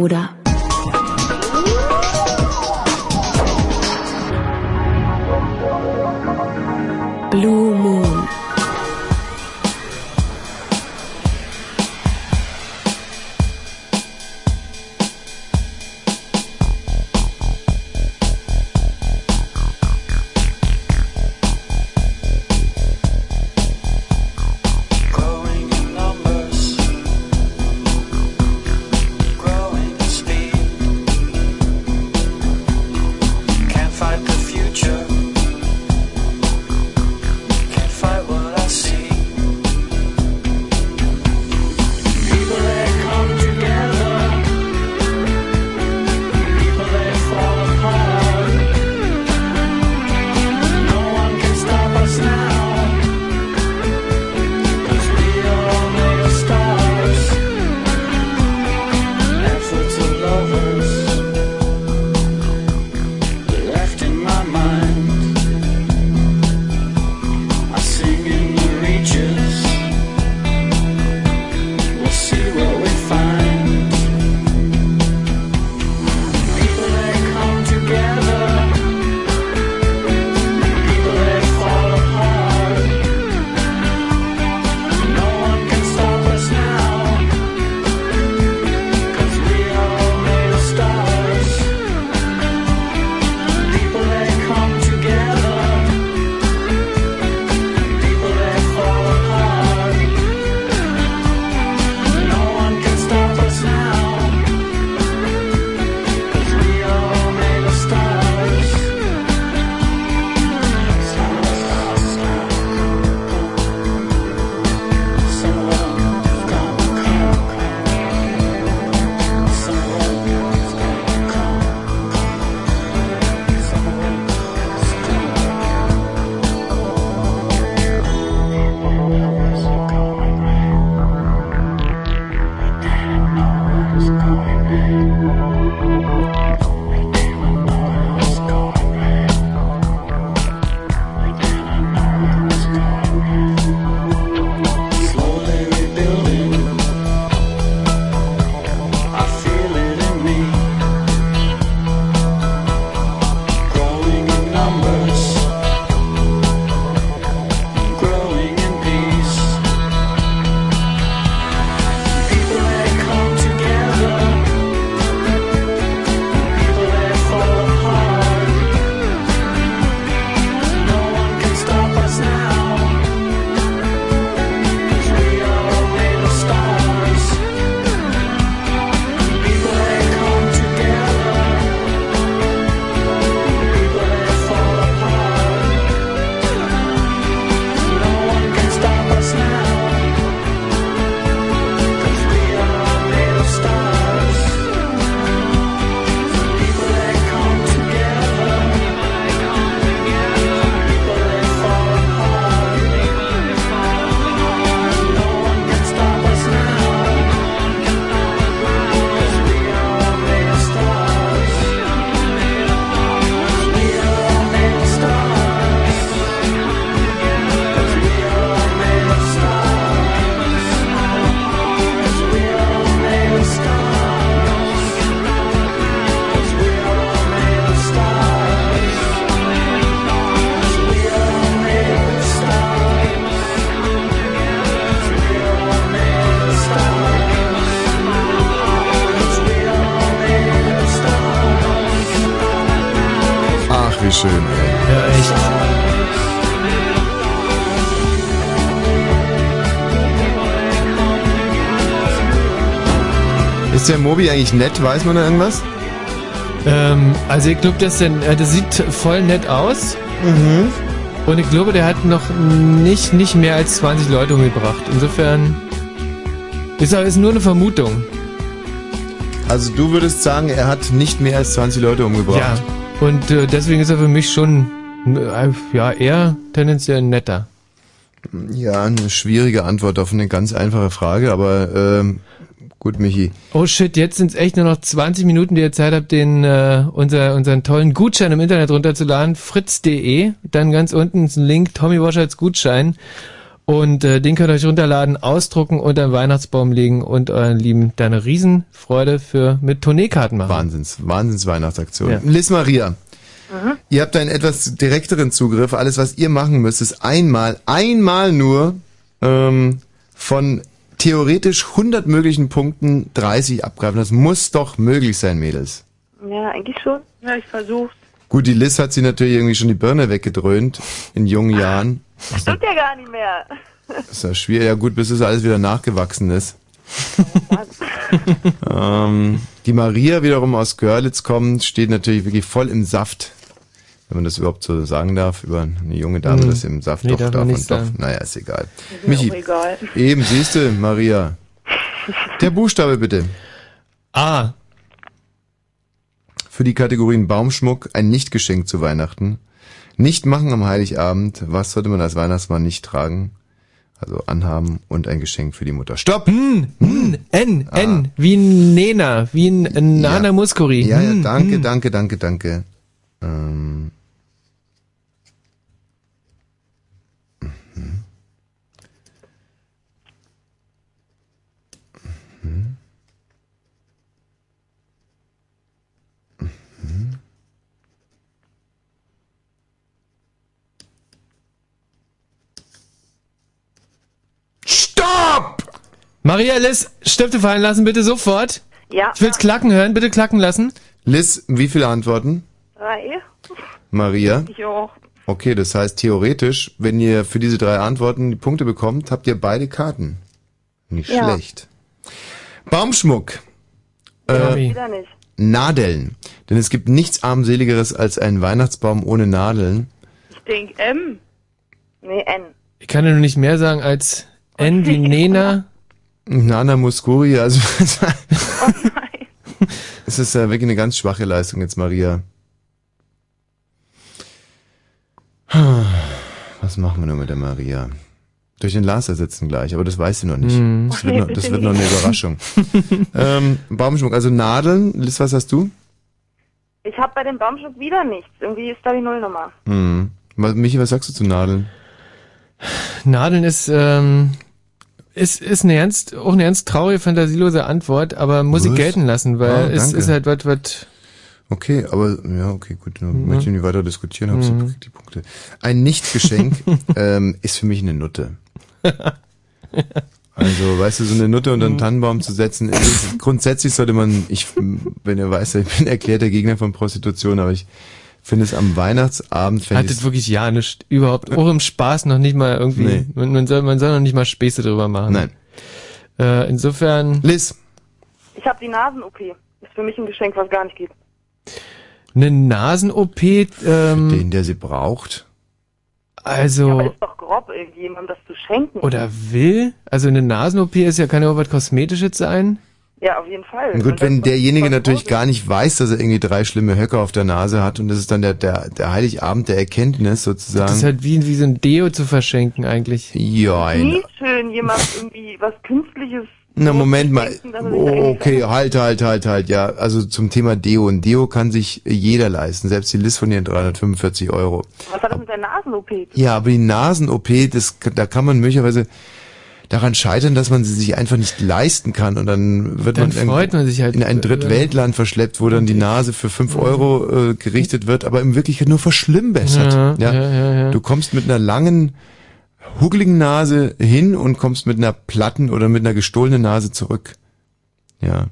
Blue Moon. Mobi eigentlich nett? Weiß man da irgendwas? Ähm, also ich glaube, das, äh, das sieht voll nett aus. Mhm. Und ich glaube, der hat noch nicht, nicht mehr als 20 Leute umgebracht. Insofern ist aber ist nur eine Vermutung. Also du würdest sagen, er hat nicht mehr als 20 Leute umgebracht. Ja. Und äh, deswegen ist er für mich schon äh, ja eher tendenziell netter. Ja, eine schwierige Antwort auf eine ganz einfache Frage, aber ähm, gut, Michi. Oh shit, jetzt sind es echt nur noch 20 Minuten, die ihr Zeit habt, den äh, unser, unseren tollen Gutschein im Internet runterzuladen. fritz.de, dann ganz unten ist ein Link, Tommy Waschers Gutschein. Und äh, den könnt ihr euch runterladen, ausdrucken, unter den Weihnachtsbaum legen und euren Lieben da eine Riesenfreude für mit Tourneekarten machen. Wahnsinns, Wahnsinns Weihnachtsaktion. Ja. Liz Maria, ihr habt einen etwas direkteren Zugriff. Alles, was ihr machen müsst, ist einmal, einmal nur ähm, von theoretisch 100 möglichen Punkten 30 abgreifen. Das muss doch möglich sein, Mädels. Ja, eigentlich schon. Ja, ich versuch's. Gut, die Liz hat sie natürlich irgendwie schon die Birne weggedröhnt in jungen Jahren. Stimmt ja gar nicht mehr. Das ist ja schwierig. Ja gut, bis es alles wieder nachgewachsen ist. *laughs* ähm, die Maria wiederum aus Görlitz kommt, steht natürlich wirklich voll im Saft. Wenn man das überhaupt so sagen darf, über eine junge Dame, Hm. das im Saft Nee, doch darf darf man und doch. Naja, ist egal. Ist auch egal. Eben, siehst du, Maria. *laughs* Der Buchstabe bitte. A. Für die Kategorien Baumschmuck ein Nichtgeschenk zu Weihnachten. Nicht machen am Heiligabend. Was sollte man als Weihnachtsmann nicht tragen? Also anhaben und ein Geschenk für die Mutter. Stopp! N, N, N, N, wie ein Nena, wie ein Nana Muscuri. Ja, ja, Hm, danke, hm. danke, danke, danke. Ähm. Stopp! Maria Liz, Stifte fallen lassen, bitte sofort. Ja. Ich will's klacken hören, bitte klacken lassen. Liz, wie viele Antworten? Drei. Maria? Ich auch. Okay, das heißt theoretisch, wenn ihr für diese drei Antworten die Punkte bekommt, habt ihr beide Karten. Nicht Ja. schlecht. Baumschmuck. Ja, Äh, wieder nicht. Nadeln. Denn es gibt nichts armseligeres als ein Weihnachtsbaum ohne Nadeln. Ich denk M. Nee, N. Ich kann ja nur nicht mehr sagen als Wie Nena. Nana Muscuri, also *laughs* es ist ja wirklich eine ganz schwache Leistung jetzt, Maria. Was machen wir nur mit der Maria? Durch den Lars ersetzen gleich, aber das weiß sie noch nicht. Hm. Das, wird noch, das wird noch eine Überraschung. ähm, Baumschmuck, also Nadeln. Liz, was hast du? Ich habe bei dem Baumschmuck wieder nichts. Irgendwie ist da die Nullnummer. Hm. Was- Michi, was sagst du zu Nadeln? Nadeln ist, ähm, ist, ist eine ernst, auch eine ernst traurige, fantasielose Antwort, aber muss ich Was? gelten lassen, weil Ah, es ist halt was, was, Okay, aber ja, okay, gut. Mhm. möchte ich nicht weiter diskutieren, hab's Mhm. die Punkte. Ein Nichtgeschenk *laughs* ähm, ist für mich eine Nutte. Also, weißt du, so eine Nutte unter einen Tannenbaum zu setzen, ist, grundsätzlich sollte man, ich, wenn ihr weißt, ich bin erklärter Gegner von Prostitution, aber ich finde es am Weihnachtsabend, fände hat ich das wirklich ja nicht, überhaupt, auch im Spaß noch nicht mal irgendwie, Nee. man, man soll, man soll noch nicht mal Späße drüber machen. Nein. Äh, insofern. Liz. Ich habe die Nasen-OP. Ist für mich ein Geschenk, was gar nicht geht. Eine Nasen-OP, ähm, den, der sie braucht. also, Aber ist doch grob, irgendjemandem das zu schenken. oder will, also eine Nasen-OP ist ja, kann ja auch was Kosmetisches sein. Ja, auf jeden Fall. Gut, wenn derjenige natürlich gar nicht weiß, dass er irgendwie drei schlimme Höcker auf der Nase hat und das ist dann der, der, der Heiligabend der Erkenntnis sozusagen. Das ist halt wie, wie so ein Deo zu verschenken eigentlich. Ja, ein, Nie schön, jemand irgendwie was Künstliches. Na, Moment mal. Oh, okay, halt, halt, halt, halt, ja. Also zum Thema Deo. Und Deo kann sich jeder leisten, selbst die List von ihren 345 Euro. Was hat das mit der Nasen-OP? Ja, aber die Nasen-OP, das, da kann man möglicherweise daran scheitern, dass man sie sich einfach nicht leisten kann und dann wird Dann man, man sich halt, in ein Drittweltland verschleppt, wo dann die Nase für 5 Euro äh, gerichtet wird, aber in Wirklichkeit nur verschlimmbessert. Ja, ja, ja, ja. Du kommst mit einer langen, huckeligen Nase hin und kommst mit einer platten oder mit einer gestohlenen Nase zurück. Ja.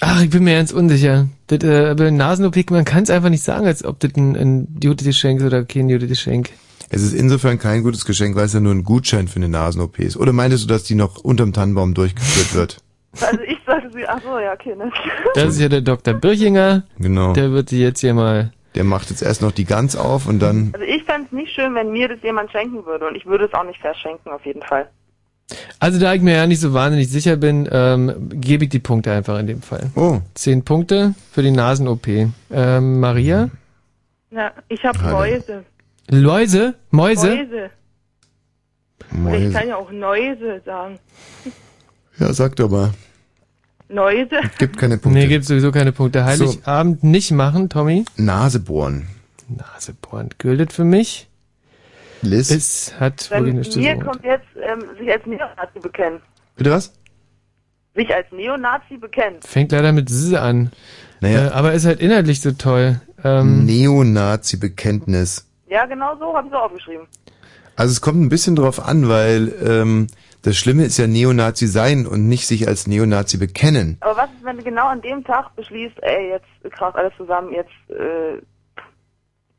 Ach, ich bin mir ganz unsicher. Das, äh, aber Nasen-OP, man kann es einfach nicht sagen, als ob das ein, ein Jute-Geschenk ist oder kein Jute-Geschenk. Es ist insofern kein gutes Geschenk, weil es ja nur ein Gutschein für eine Nasen-OP ist. Oder meintest du, dass die noch unterm Tannenbaum durchgeführt wird? Also ich sollte sie, ach so, ja, okay, ne? Das ist ja der Dr. Birchinger. Genau. Der wird sie jetzt hier mal... Der macht jetzt erst noch die Gans auf und dann... Also ich fände es nicht schön, wenn mir das jemand schenken würde und ich würde es auch nicht verschenken, auf jeden Fall. Also da ich mir ja nicht so wahnsinnig sicher bin, ähm, gebe ich die Punkte einfach in dem Fall. Oh. Zehn Punkte für die Nasen-OP. Ähm, Maria? Na, ich habe. Mäuse. Läuse? Mäuse? Mäuse. Ich kann ja auch Neuse sagen. Ja, sag doch mal. Neuse? Gibt keine Punkte. Nee, gibt sowieso keine Punkte. Heiligabend nicht machen, Tommy. Nase bohren. Nase bohren. Gilt für mich. Liz? Es hat Dann wirklich eine mir Stimme. kommt jetzt ähm, sich als Neonazi bekennen. Bitte was? Sich als Neonazi bekennen. Fängt leider mit S an. Naja. Äh, aber ist halt inhaltlich so toll. Ähm, Neonazi-Bekenntnis. Ja, genau so habe ich so aufgeschrieben. Also es kommt ein bisschen drauf an, weil ähm, das Schlimme ist ja Neonazi sein und nicht sich als Neonazi bekennen. Aber was ist, wenn du genau an dem Tag beschließt, ey, jetzt krass alles zusammen, jetzt äh,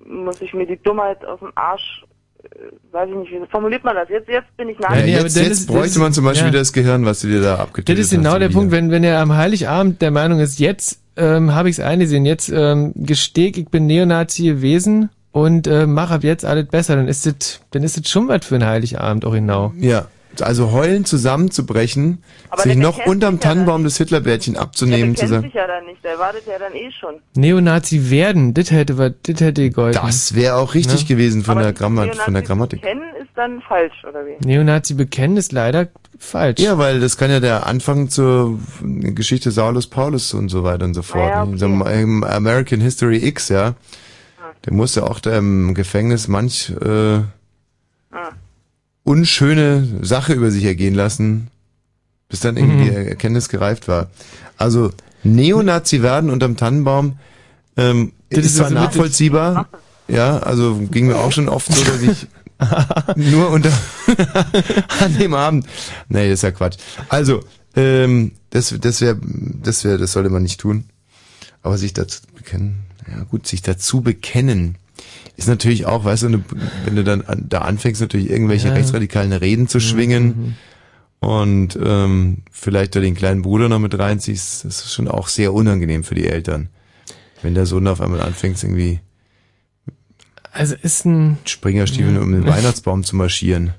muss ich mir die Dummheit aus dem Arsch, äh, weiß ich nicht, wie formuliert man das? Jetzt, jetzt bin ich nach. Ja, jetzt jetzt bräuchte man zum Beispiel ja. das Gehirn, was du dir da Das abgetötet ist genau hast. der. Punkt, wenn, wenn er am Heiligabend der Meinung ist, jetzt ähm, habe ich es eingesehen, jetzt ähm, gestehe ich, ich bin Neonazi gewesen und äh, mach ab jetzt alles besser, dann ist das dann ist das schon was für ein Heiligabend auch genau. Ja, also heulen zusammenzubrechen, Aber sich der noch bekennt unterm sich ja Tannenbaum das Hitlerbärtchen der abzunehmen, zu bekennt sagen, sich ja dann nicht, der wartet ja dann eh schon. Neonazi werden, das hätte was, das hätte gegolten. das wäre auch richtig Ne? gewesen von Aber der, Grammat, von der Neonazi Grammatik. Kennen ist dann falsch, oder wie? Neonazi bekennen ist leider falsch. Ja, weil das kann ja der Anfang zur Geschichte Saulus Paulus und so weiter und so fort. Ah ja, okay. So American History X, ja. Der musste auch da im Gefängnis manch äh, unschöne Sache über sich ergehen lassen, bis dann irgendwie Mhm. die Erkenntnis gereift war. Also Neonazi werden unterm Tannenbaum ähm, Das ist zwar also nachvollziehbar, ja, also ging mir auch schon oft so, dass ich *laughs* nur unter an dem Abend. Nee, das ist ja Quatsch. Also, ähm, das das wäre das wäre das sollte man nicht tun. Aber sich dazu bekennen, ja gut, sich dazu bekennen ist natürlich auch, weißt du, wenn du dann an, da anfängst natürlich irgendwelche Ja. rechtsradikalen Reden zu schwingen und ähm, vielleicht da den kleinen Bruder noch mit reinziehst, das ist schon auch sehr unangenehm für die Eltern. Wenn der Sohn auf einmal anfängt irgendwie Also ist ein Springerstiefeln, um den Weihnachtsbaum zu marschieren.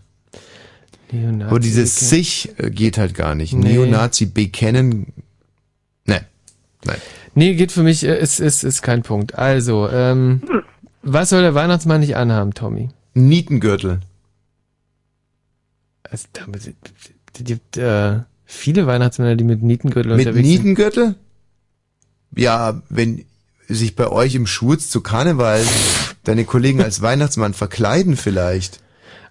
Neonazi Aber dieses sich äh, geht halt gar nicht. Nee. Neonazi bekennen, ne, nein. Nee, geht für mich, äh, ist, ist, ist kein Punkt. Also, ähm, was soll der Weihnachtsmann nicht anhaben, Tommy? Nietengürtel. Also, damit, es gibt äh, viele Weihnachtsmänner, die mit Nietengürtel Mit unterwegs Nietengürtel? Ja, wenn sich bei euch im Schurz zu Karneval deine Kollegen als Weihnachtsmann verkleiden vielleicht. sind.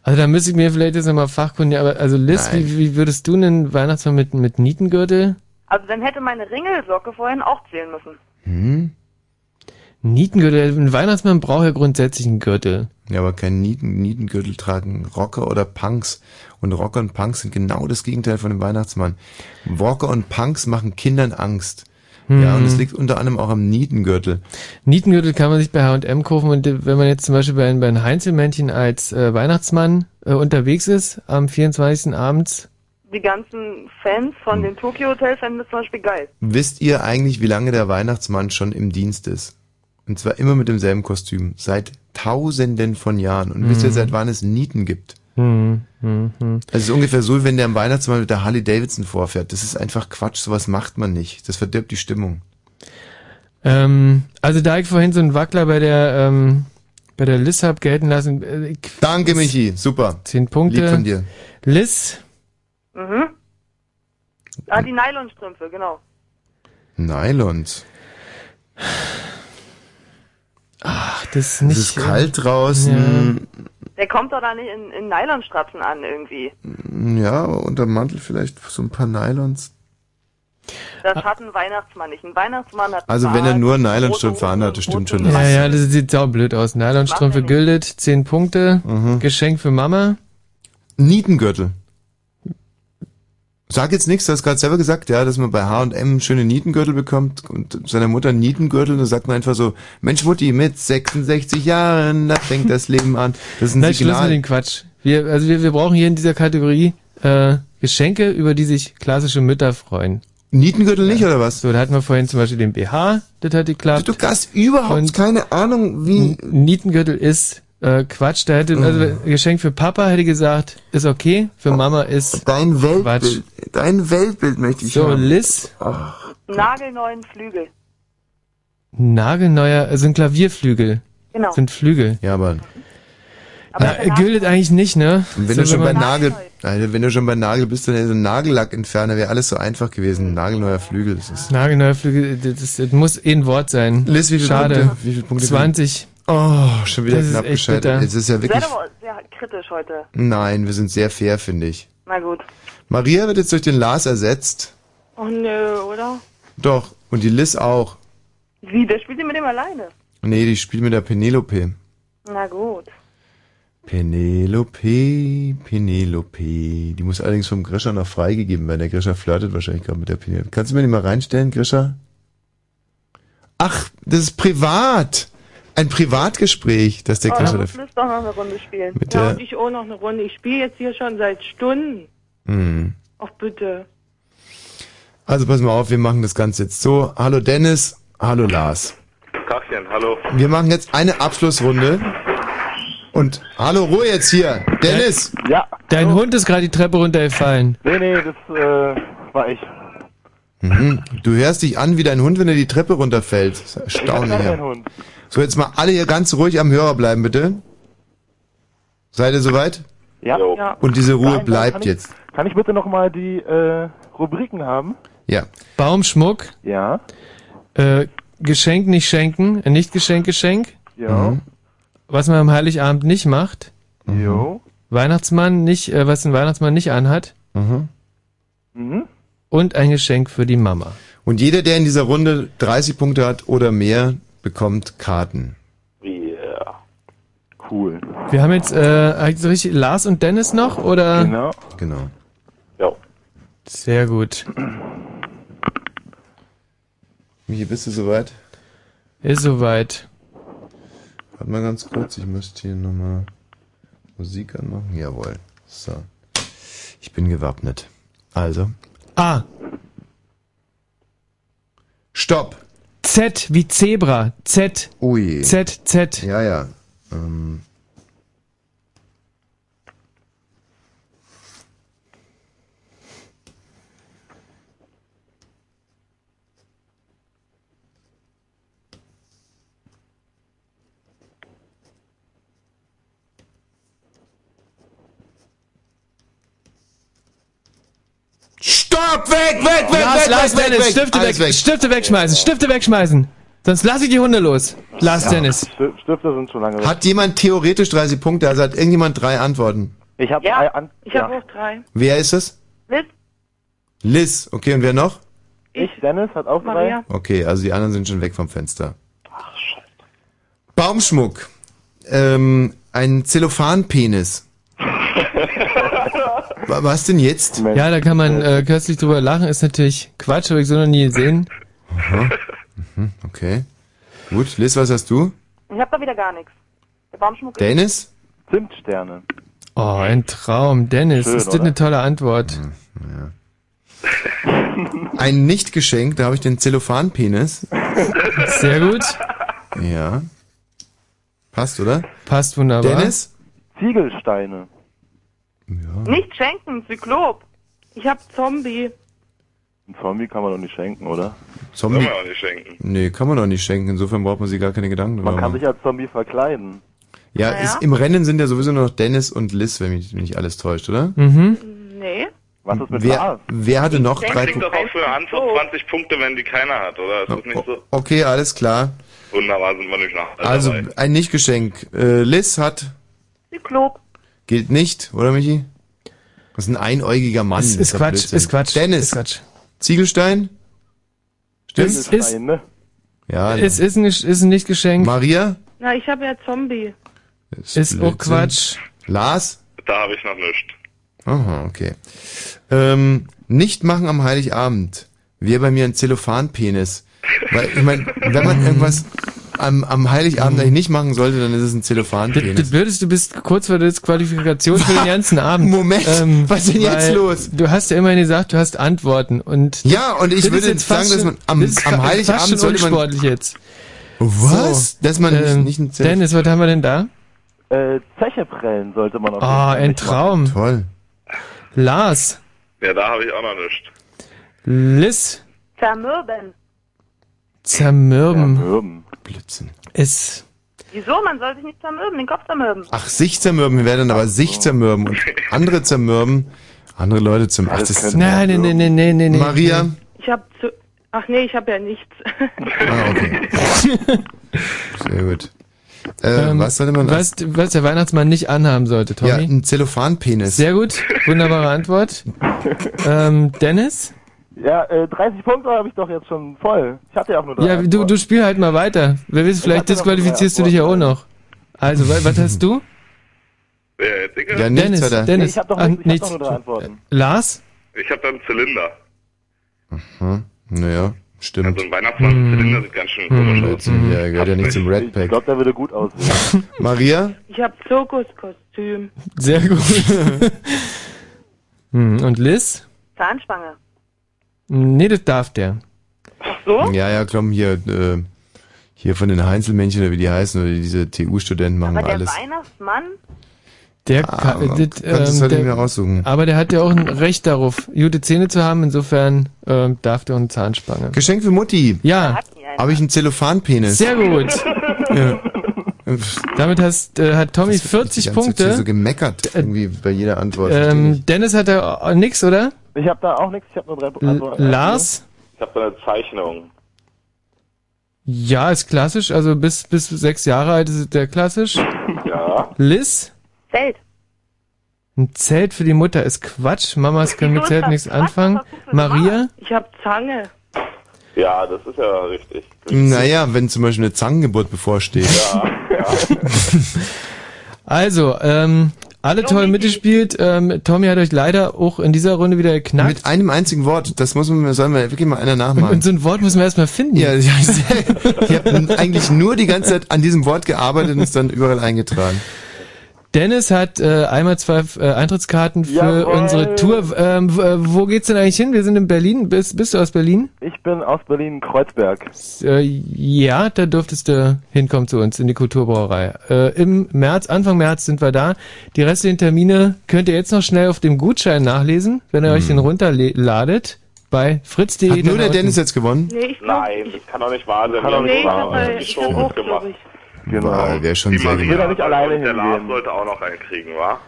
Also da müsste ich mir vielleicht jetzt nochmal Fachkunde, aber also Liz, wie, wie würdest du einen Weihnachtsmann mit, mit Nietengürtel? Also dann hätte meine Ringelsocke vorhin auch zählen müssen. Hm? Nietengürtel, ein Weihnachtsmann braucht ja grundsätzlich einen Gürtel. Ja, aber kein Nieten, Nietengürtel tragen Rocker oder Punks. Und Rocker und Punks sind genau das Gegenteil von dem Weihnachtsmann. Rocker und Punks machen Kindern Angst. Ja, und es Hm. liegt unter anderem auch am Nietengürtel. Nietengürtel kann man sich bei H&M kaufen und äh, wenn man jetzt zum Beispiel bei, bei ein Heinzelmännchen als äh, Weihnachtsmann äh, unterwegs ist, am 24. abends, Die ganzen Fans von Hm. dem Tokyo Hotel fänden das zum Beispiel geil. Wisst ihr eigentlich, wie lange der Weihnachtsmann schon im Dienst ist? Und zwar immer mit demselben Kostüm. Seit tausenden von Jahren. Und wisst ihr, Mhm. seit wann es Nieten gibt? hm, hm, hm. Also es ist ungefähr so, wie wenn der am Weihnachtsmann mit der Harley Davidson vorfährt. Das ist einfach Quatsch, sowas macht man nicht. Das verdirbt die Stimmung. Ähm, also da ich vorhin so einen Wackler bei der ähm, bei der Liz hab gelten lassen. Äh, ich, Danke, Michi. Super. Zehn Punkte. Lieb von dir. Liz, Mhm. Ah, die Nylonstrümpfe, genau. Nylons. Ach, das ist Es nicht. ist kalt draußen. Der kommt doch da nicht in, in Nylonstrapsen an irgendwie. Ja, unter dem Mantel vielleicht so ein paar Nylons. Das hat ein Weihnachtsmann nicht. Ein Weihnachtsmann hat Also wenn er nur Nylonstrümpfe anhat, das stimmt schon. Ja, ja, das sieht saublöd aus. Nylonstrümpfe güldet, 10 Punkte. Mhm. Geschenk für Mama. Nietengürtel. Sag jetzt nichts, du hast gerade selber gesagt, ja, dass man bei H&M schöne Nietengürtel bekommt und seiner Mutter einen Nietengürtel, dann sagt man einfach so, Mensch Mutti, mit 66 Jahren, da fängt das Leben an. Das ist ein Nein, Schluss mit Signal. dem Quatsch. Wir, also wir, wir brauchen hier in dieser Kategorie äh, Geschenke, über die sich klassische Mütter freuen. Nietengürtel nicht, oder was? So, da hatten wir vorhin zum Beispiel den BH, das hat geklappt. Du hast überhaupt keine Ahnung, wie... Nietengürtel ist Äh, Quatsch, da hätte, also Geschenk für Papa hätte gesagt, ist okay, für Mama ist Dein Quatsch. Weltbild, dein Weltbild möchte ich So, haben. Liz, Nagelneuen Flügel. nagelneuer, äh, sind Klavierflügel. Genau. Sind Flügel. Ja, aber Na, gilt eigentlich nicht, ne? Wenn So, du schon bei man- Nagel, Alter, wenn du schon bei Nagel bist, dann so ein Nagellackentferner wäre alles so einfach gewesen. Nagelneuer Flügel, das ist. Nagelneuer Flügel, das, das muss eh ein Wort sein. Liz, wie viele Schade. Punkte? Wie viele Punkte? 20. Oh, schon wieder Das knapp gescheitert. Es ist ja wirklich. aber sehr kritisch heute. Nein, wir sind sehr fair, finde ich. Na gut. Maria wird jetzt durch den Lars ersetzt. Oh nö, oder? Doch. Und die Liz auch. Wie, der spielt sie mit dem alleine? Nee, die spielt mit der Penelope. Na gut. Penelope, Penelope. Die muss allerdings vom Grisha noch freigegeben werden. Der Grisha flirtet wahrscheinlich gerade mit der Penelope. Kannst du mir die mal reinstellen, Grisha? Ach, das ist privat. Ein Privatgespräch, das der oh, da. muss Liz doch noch eine Runde spielen. Mit ja, der- und ich auch noch eine Runde. Ich spiele jetzt hier schon seit Stunden. Hm. Ach bitte. Also pass mal auf, wir machen das Ganze jetzt so. Hallo Dennis, hallo Lars. Tachchen, hallo. Wir machen jetzt eine Abschlussrunde. Und hallo Ruhe jetzt hier. Dennis! Ja. Dein Hund ist gerade die Treppe runtergefallen. Nee, nee, das äh, war ich. Mhm. Du hörst dich an wie dein Hund, wenn er die Treppe runterfällt. Das ist erstaunlich. Ich ja. keinen Hund. So, jetzt mal alle hier ganz ruhig am Hörer bleiben, bitte. Seid ihr soweit? Ja. ja. Und diese Ruhe Nein, bleibt kann ich, jetzt. Kann ich bitte nochmal die äh, Rubriken haben? Ja. Baumschmuck. Ja. Äh, Geschenk nicht schenken. Äh, nicht Geschenk, Geschenk. Ja. Mhm. Was man am Heiligabend nicht macht. Jo. Weihnachtsmann nicht, äh, was ein Weihnachtsmann nicht anhat. Mhm. Mhm. Und ein Geschenk für die Mama. Und jeder, der in dieser Runde 30 Punkte hat oder mehr, bekommt Karten. Yeah. Cool. Wir haben jetzt äh, so richtig Lars und Dennis noch, oder? Genau. Genau. Ja. Sehr gut. Michi, bist du soweit? Ist soweit. Warte mal ganz kurz, ich müsste hier nochmal Musik anmachen. Jawohl. So. Ich bin gewappnet. Also. A. Stopp. Z wie Zebra. Z. Ui. Z, Z. Ja, ja. Ähm. Stopp! Weg, weg, weg, Lars, weg, Lars, weg, Dennis, weg, Stifte Alles weg, Stifte wegschmeißen, Stifte wegschmeißen. Sonst lasse ich die Hunde los. Lars, Dennis. Sti- Stifte sind schon lange weg. Hat jemand theoretisch 30 Punkte? Also hat irgendjemand drei Antworten? Ich habe Ja, an ich habe auch drei. Wer ist es? Liz, Liz. Okay, und wer noch? ich, Dennis, hat auch Maria. Okay, also die anderen sind schon weg vom Fenster. Baumschmuck. Ähm, ein Zellophanpenis. *laughs* Wa- Was denn jetzt? Ja, da kann man äh, köstlich drüber lachen. Ist natürlich Quatsch, habe ich so noch nie gesehen. Aha. Mhm, okay. Gut, Liz, was hast du? Ich hab da wieder gar nichts. Der Baumschmuck Dennis? Zimtsterne. Oh, ein Traum. Dennis, Schön, ist das oder? eine tolle Antwort. Ein Nichtgeschenk, da habe ich den Zellophanpenis. Sehr gut. Ja. Passt, oder? Passt wunderbar. Dennis? Ziegelsteine. Nicht schenken, Zyklop. Ich habe Zombie. Ein Zombie kann man doch nicht schenken, oder? Zombie? Soll man auch nicht schenken. Nee, kann man doch nicht schenken. Insofern braucht man sich gar keine Gedanken drüber Man kann machen. sich als Zombie verkleiden. Ja, Naja. ist, im Rennen sind ja sowieso nur noch Dennis und Liz, wenn mich nicht alles täuscht, oder? Mhm. Nee. Was ist mit Wer, Lars? wer hatte noch Man drei kriegt doch Punkte? auch für eine Antwort 20 Punkte, wenn die keiner hat, oder? Ist das nicht so? Okay, alles klar. Wunderbar, sind wir nicht nach. Also, dabei. ein Nichtgeschenk. Äh, Liz hat, Zyklop. Gilt nicht, oder Michi? Das ist ein einäugiger Mann. Ist- ist doch Quatsch, Blödsinn. ist Quatsch, Dennis. ist Quatsch. Ziegelstein? Stimmt's? Ist, ist, ne? Ja. ist, ist, ein, ist ein Nicht-Geschenk. Maria? Na, ich habe ja Zombie. Ist auch Quatsch. Lars? Da habe ich noch nichts. Aha, okay. Ähm, nicht machen am Heiligabend. Wäre bei mir ein Zellophanpenis. Weil, ich meine, wenn man irgendwas am, am Heiligabend eigentlich nicht machen sollte, dann ist es ein Das Zellophanpenis. Blöde ist, du bist kurz vor der Disqualifikation für den ganzen Abend. *laughs* Moment, was ist denn jetzt los? Du hast ja immerhin gesagt, du hast Antworten und Ja, und ich das würde jetzt sagen, dass man am- das ist am Heiligabend sollte man- unsportlich jetzt. Was? So, Dass man nicht, ähm, nicht ein Zellophan... Dennis, was haben wir denn da? Äh, Zeche prellen sollte man jeden Ah, ein nicht Traum. Toll. Lars, Ja, da habe ich auch noch nichts. Liz, Zermürben. Zermürben. Zermürben. Blitzen. Ist. Wieso? Man soll sich nicht zermürben, den Kopf zermürben. Ach, sich zermürben, wir werden dann aber sich zermürben und andere zermürben, andere Leute zum... Ach, das Nein, nein, nein, nein, nein, nein. Maria? Ich habe zu. Ach nee, ich habe ja nichts. Ah, okay. *laughs* Sehr gut. Äh, Ähm, was sollte man... was, was der Weihnachtsmann nicht anhaben sollte, Tommy? Ja, ein Zellophanpenis. Sehr gut, wunderbare Antwort. *laughs* ähm, Dennis? Ja, äh, 30 Punkte habe ich doch jetzt schon voll. Ich hatte ja auch nur drei. Ja, du, du spiel halt mal weiter. Wer weiß, vielleicht disqualifizierst du dich ja auch noch. Also, wa- was hast du? Wer jetzt, Dicke? Ja, nichts Dennis, hat er. Dennis. Ich habe doch, Ach, ich hab nichts. doch nur drei Antworten. Lars? Ich habe da einen Zylinder. Hm, naja, stimmt. Also ein Weihnachtsmann-Zylinder sieht ganz schön Hm. komisch aus. Ja, gehört ja nicht zum Red Ich Pack. glaube, der würde gut aussehen. *laughs* Maria? Ich habe Zirkuskostüm. Sehr gut. *laughs* hm, und Liz? Zahnspange. Nee, das darf der. Ach so? Ja, ja, komm, hier, äh, hier von den Heinzelmännchen oder wie die heißen, oder diese TU-Studenten machen Aber der alles. Weihnachtsmann? Der Ah, kann, das, kann das ähm, halt der, nicht mehr aussuchen. Aber der hat ja auch ein Recht darauf, gute Zähne zu haben. Insofern ähm, darf der auch eine Zahnspange. Geschenk für Mutti. Ja, Habe ich einen Zellophanpenis? sehr gut. *laughs* Ja. Damit hast, äh, hat Tommy Die 40 ganze Zeit hier Punkte. so gemeckert, irgendwie bei jeder Antwort. Ähm, Dennis hat da äh, nix, oder? Ich habe da auch nichts, ich habe nur drei Antworten. Lars? Ich habe da eine Zeichnung. Ja, ist klassisch. Also bis, bis sechs Jahre alt ist der klassisch. *laughs* Ja. Liz? Zelt. Ein Zelt für die Mutter ist Quatsch. Mamas *laughs* können mit Zelt nichts anfangen. Maria? Ich habe Zange. Ja, das ist ja richtig. Naja, wenn zum Beispiel eine Zangengeburt bevorsteht. Ja, ja. *laughs* Also, ähm, alle toll mitgespielt. Ähm, Tommy hat euch leider auch in dieser Runde wieder geknackt. Mit einem einzigen Wort, das muss man, soll man wirklich mal einer Und, nachmachen. und so ein Wort müssen wir erstmal finden. Ja, ja sehr, *laughs* ich habe eigentlich nur die ganze Zeit an diesem Wort gearbeitet und es dann überall eingetragen. Dennis hat äh, einmal zwei äh, Eintrittskarten für Jawohl. unsere Tour. Ähm, äh, wo geht's denn eigentlich hin? Wir sind in Berlin. Bist, bist du aus Berlin? Ich bin aus Berlin-Kreuzberg. Äh, ja, da dürftest du hinkommen zu uns in die Kulturbrauerei. Äh, Im März, Anfang März sind wir da. Die restlichen Termine könnt ihr jetzt noch schnell auf dem Gutschein nachlesen, wenn ihr euch den runterladet bei fritz.de. Hat nur der Dennis jetzt gewonnen? Nee, ich glaub, Nein, das kann doch nicht wahr sein. Kann doch nicht die wahr sein. ich Show hab gut auch, gemacht. glaube ich. Genau. Wäre schon Die sehr Maria. Jeder nicht alleine und der Lars hingehen. sollte auch noch einen kriegen, wa?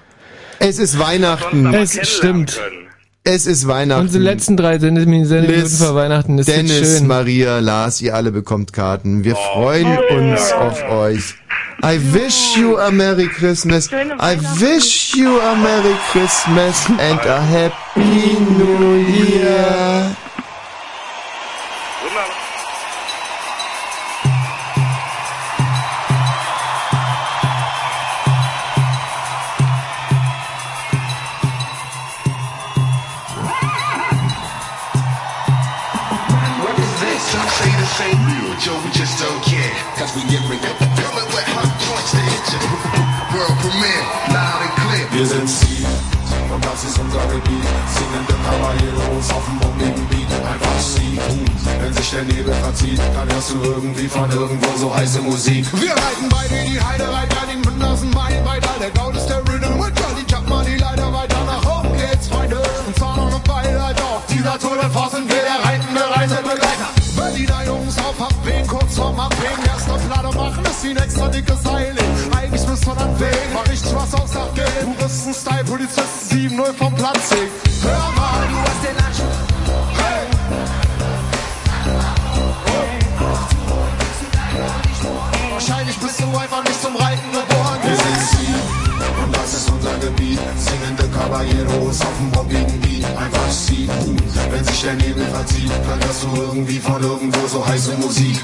Es ist Weihnachten. Es stimmt. Können. Es ist Weihnachten. Unsere letzten drei Sendeminuten Liz, vor Weihnachten ist Dennis, schön. Maria, Lars, ihr alle bekommt Karten. Wir Oh, freuen uns auf euch. I wish you a Merry Christmas. I wish you a Merry Christmas and a Happy New Year. Wir sind Ziel und das ist unser Gebiet. Singende Caballeros auf dem bombigen Beat. Einfach sie wenn sich der Nebel verzieht, dann hörst du irgendwie von irgendwo so heiße Musik. Wir reiten beide die Heide, weiter den Hundersen Main weiter. Der Gaul ist der Rhythm und Jolly Chapman, die Leiter weiter nach oben geht's, Freunde. Und zwar noch eine Weile auf dieser Tour de France sind wir ist wie ein extra dickes Seil. Eigentlich müsste man abwägen, mach ich was aufs Dach gehen. Touristen-Style, Polizisten 7-0 vom Platz. Hör mal, du hast den Anschluss. Hey! Wahrscheinlich bist du einfach nicht zum Reiten geboren. Wir sind Ziel und das ist unser Gebiet. Singende Caballeros auf dem bombigen Beat. Einfach sie wenn sich der Nebel verzieht, dann hörst du irgendwie von irgendwo so heiße Musik.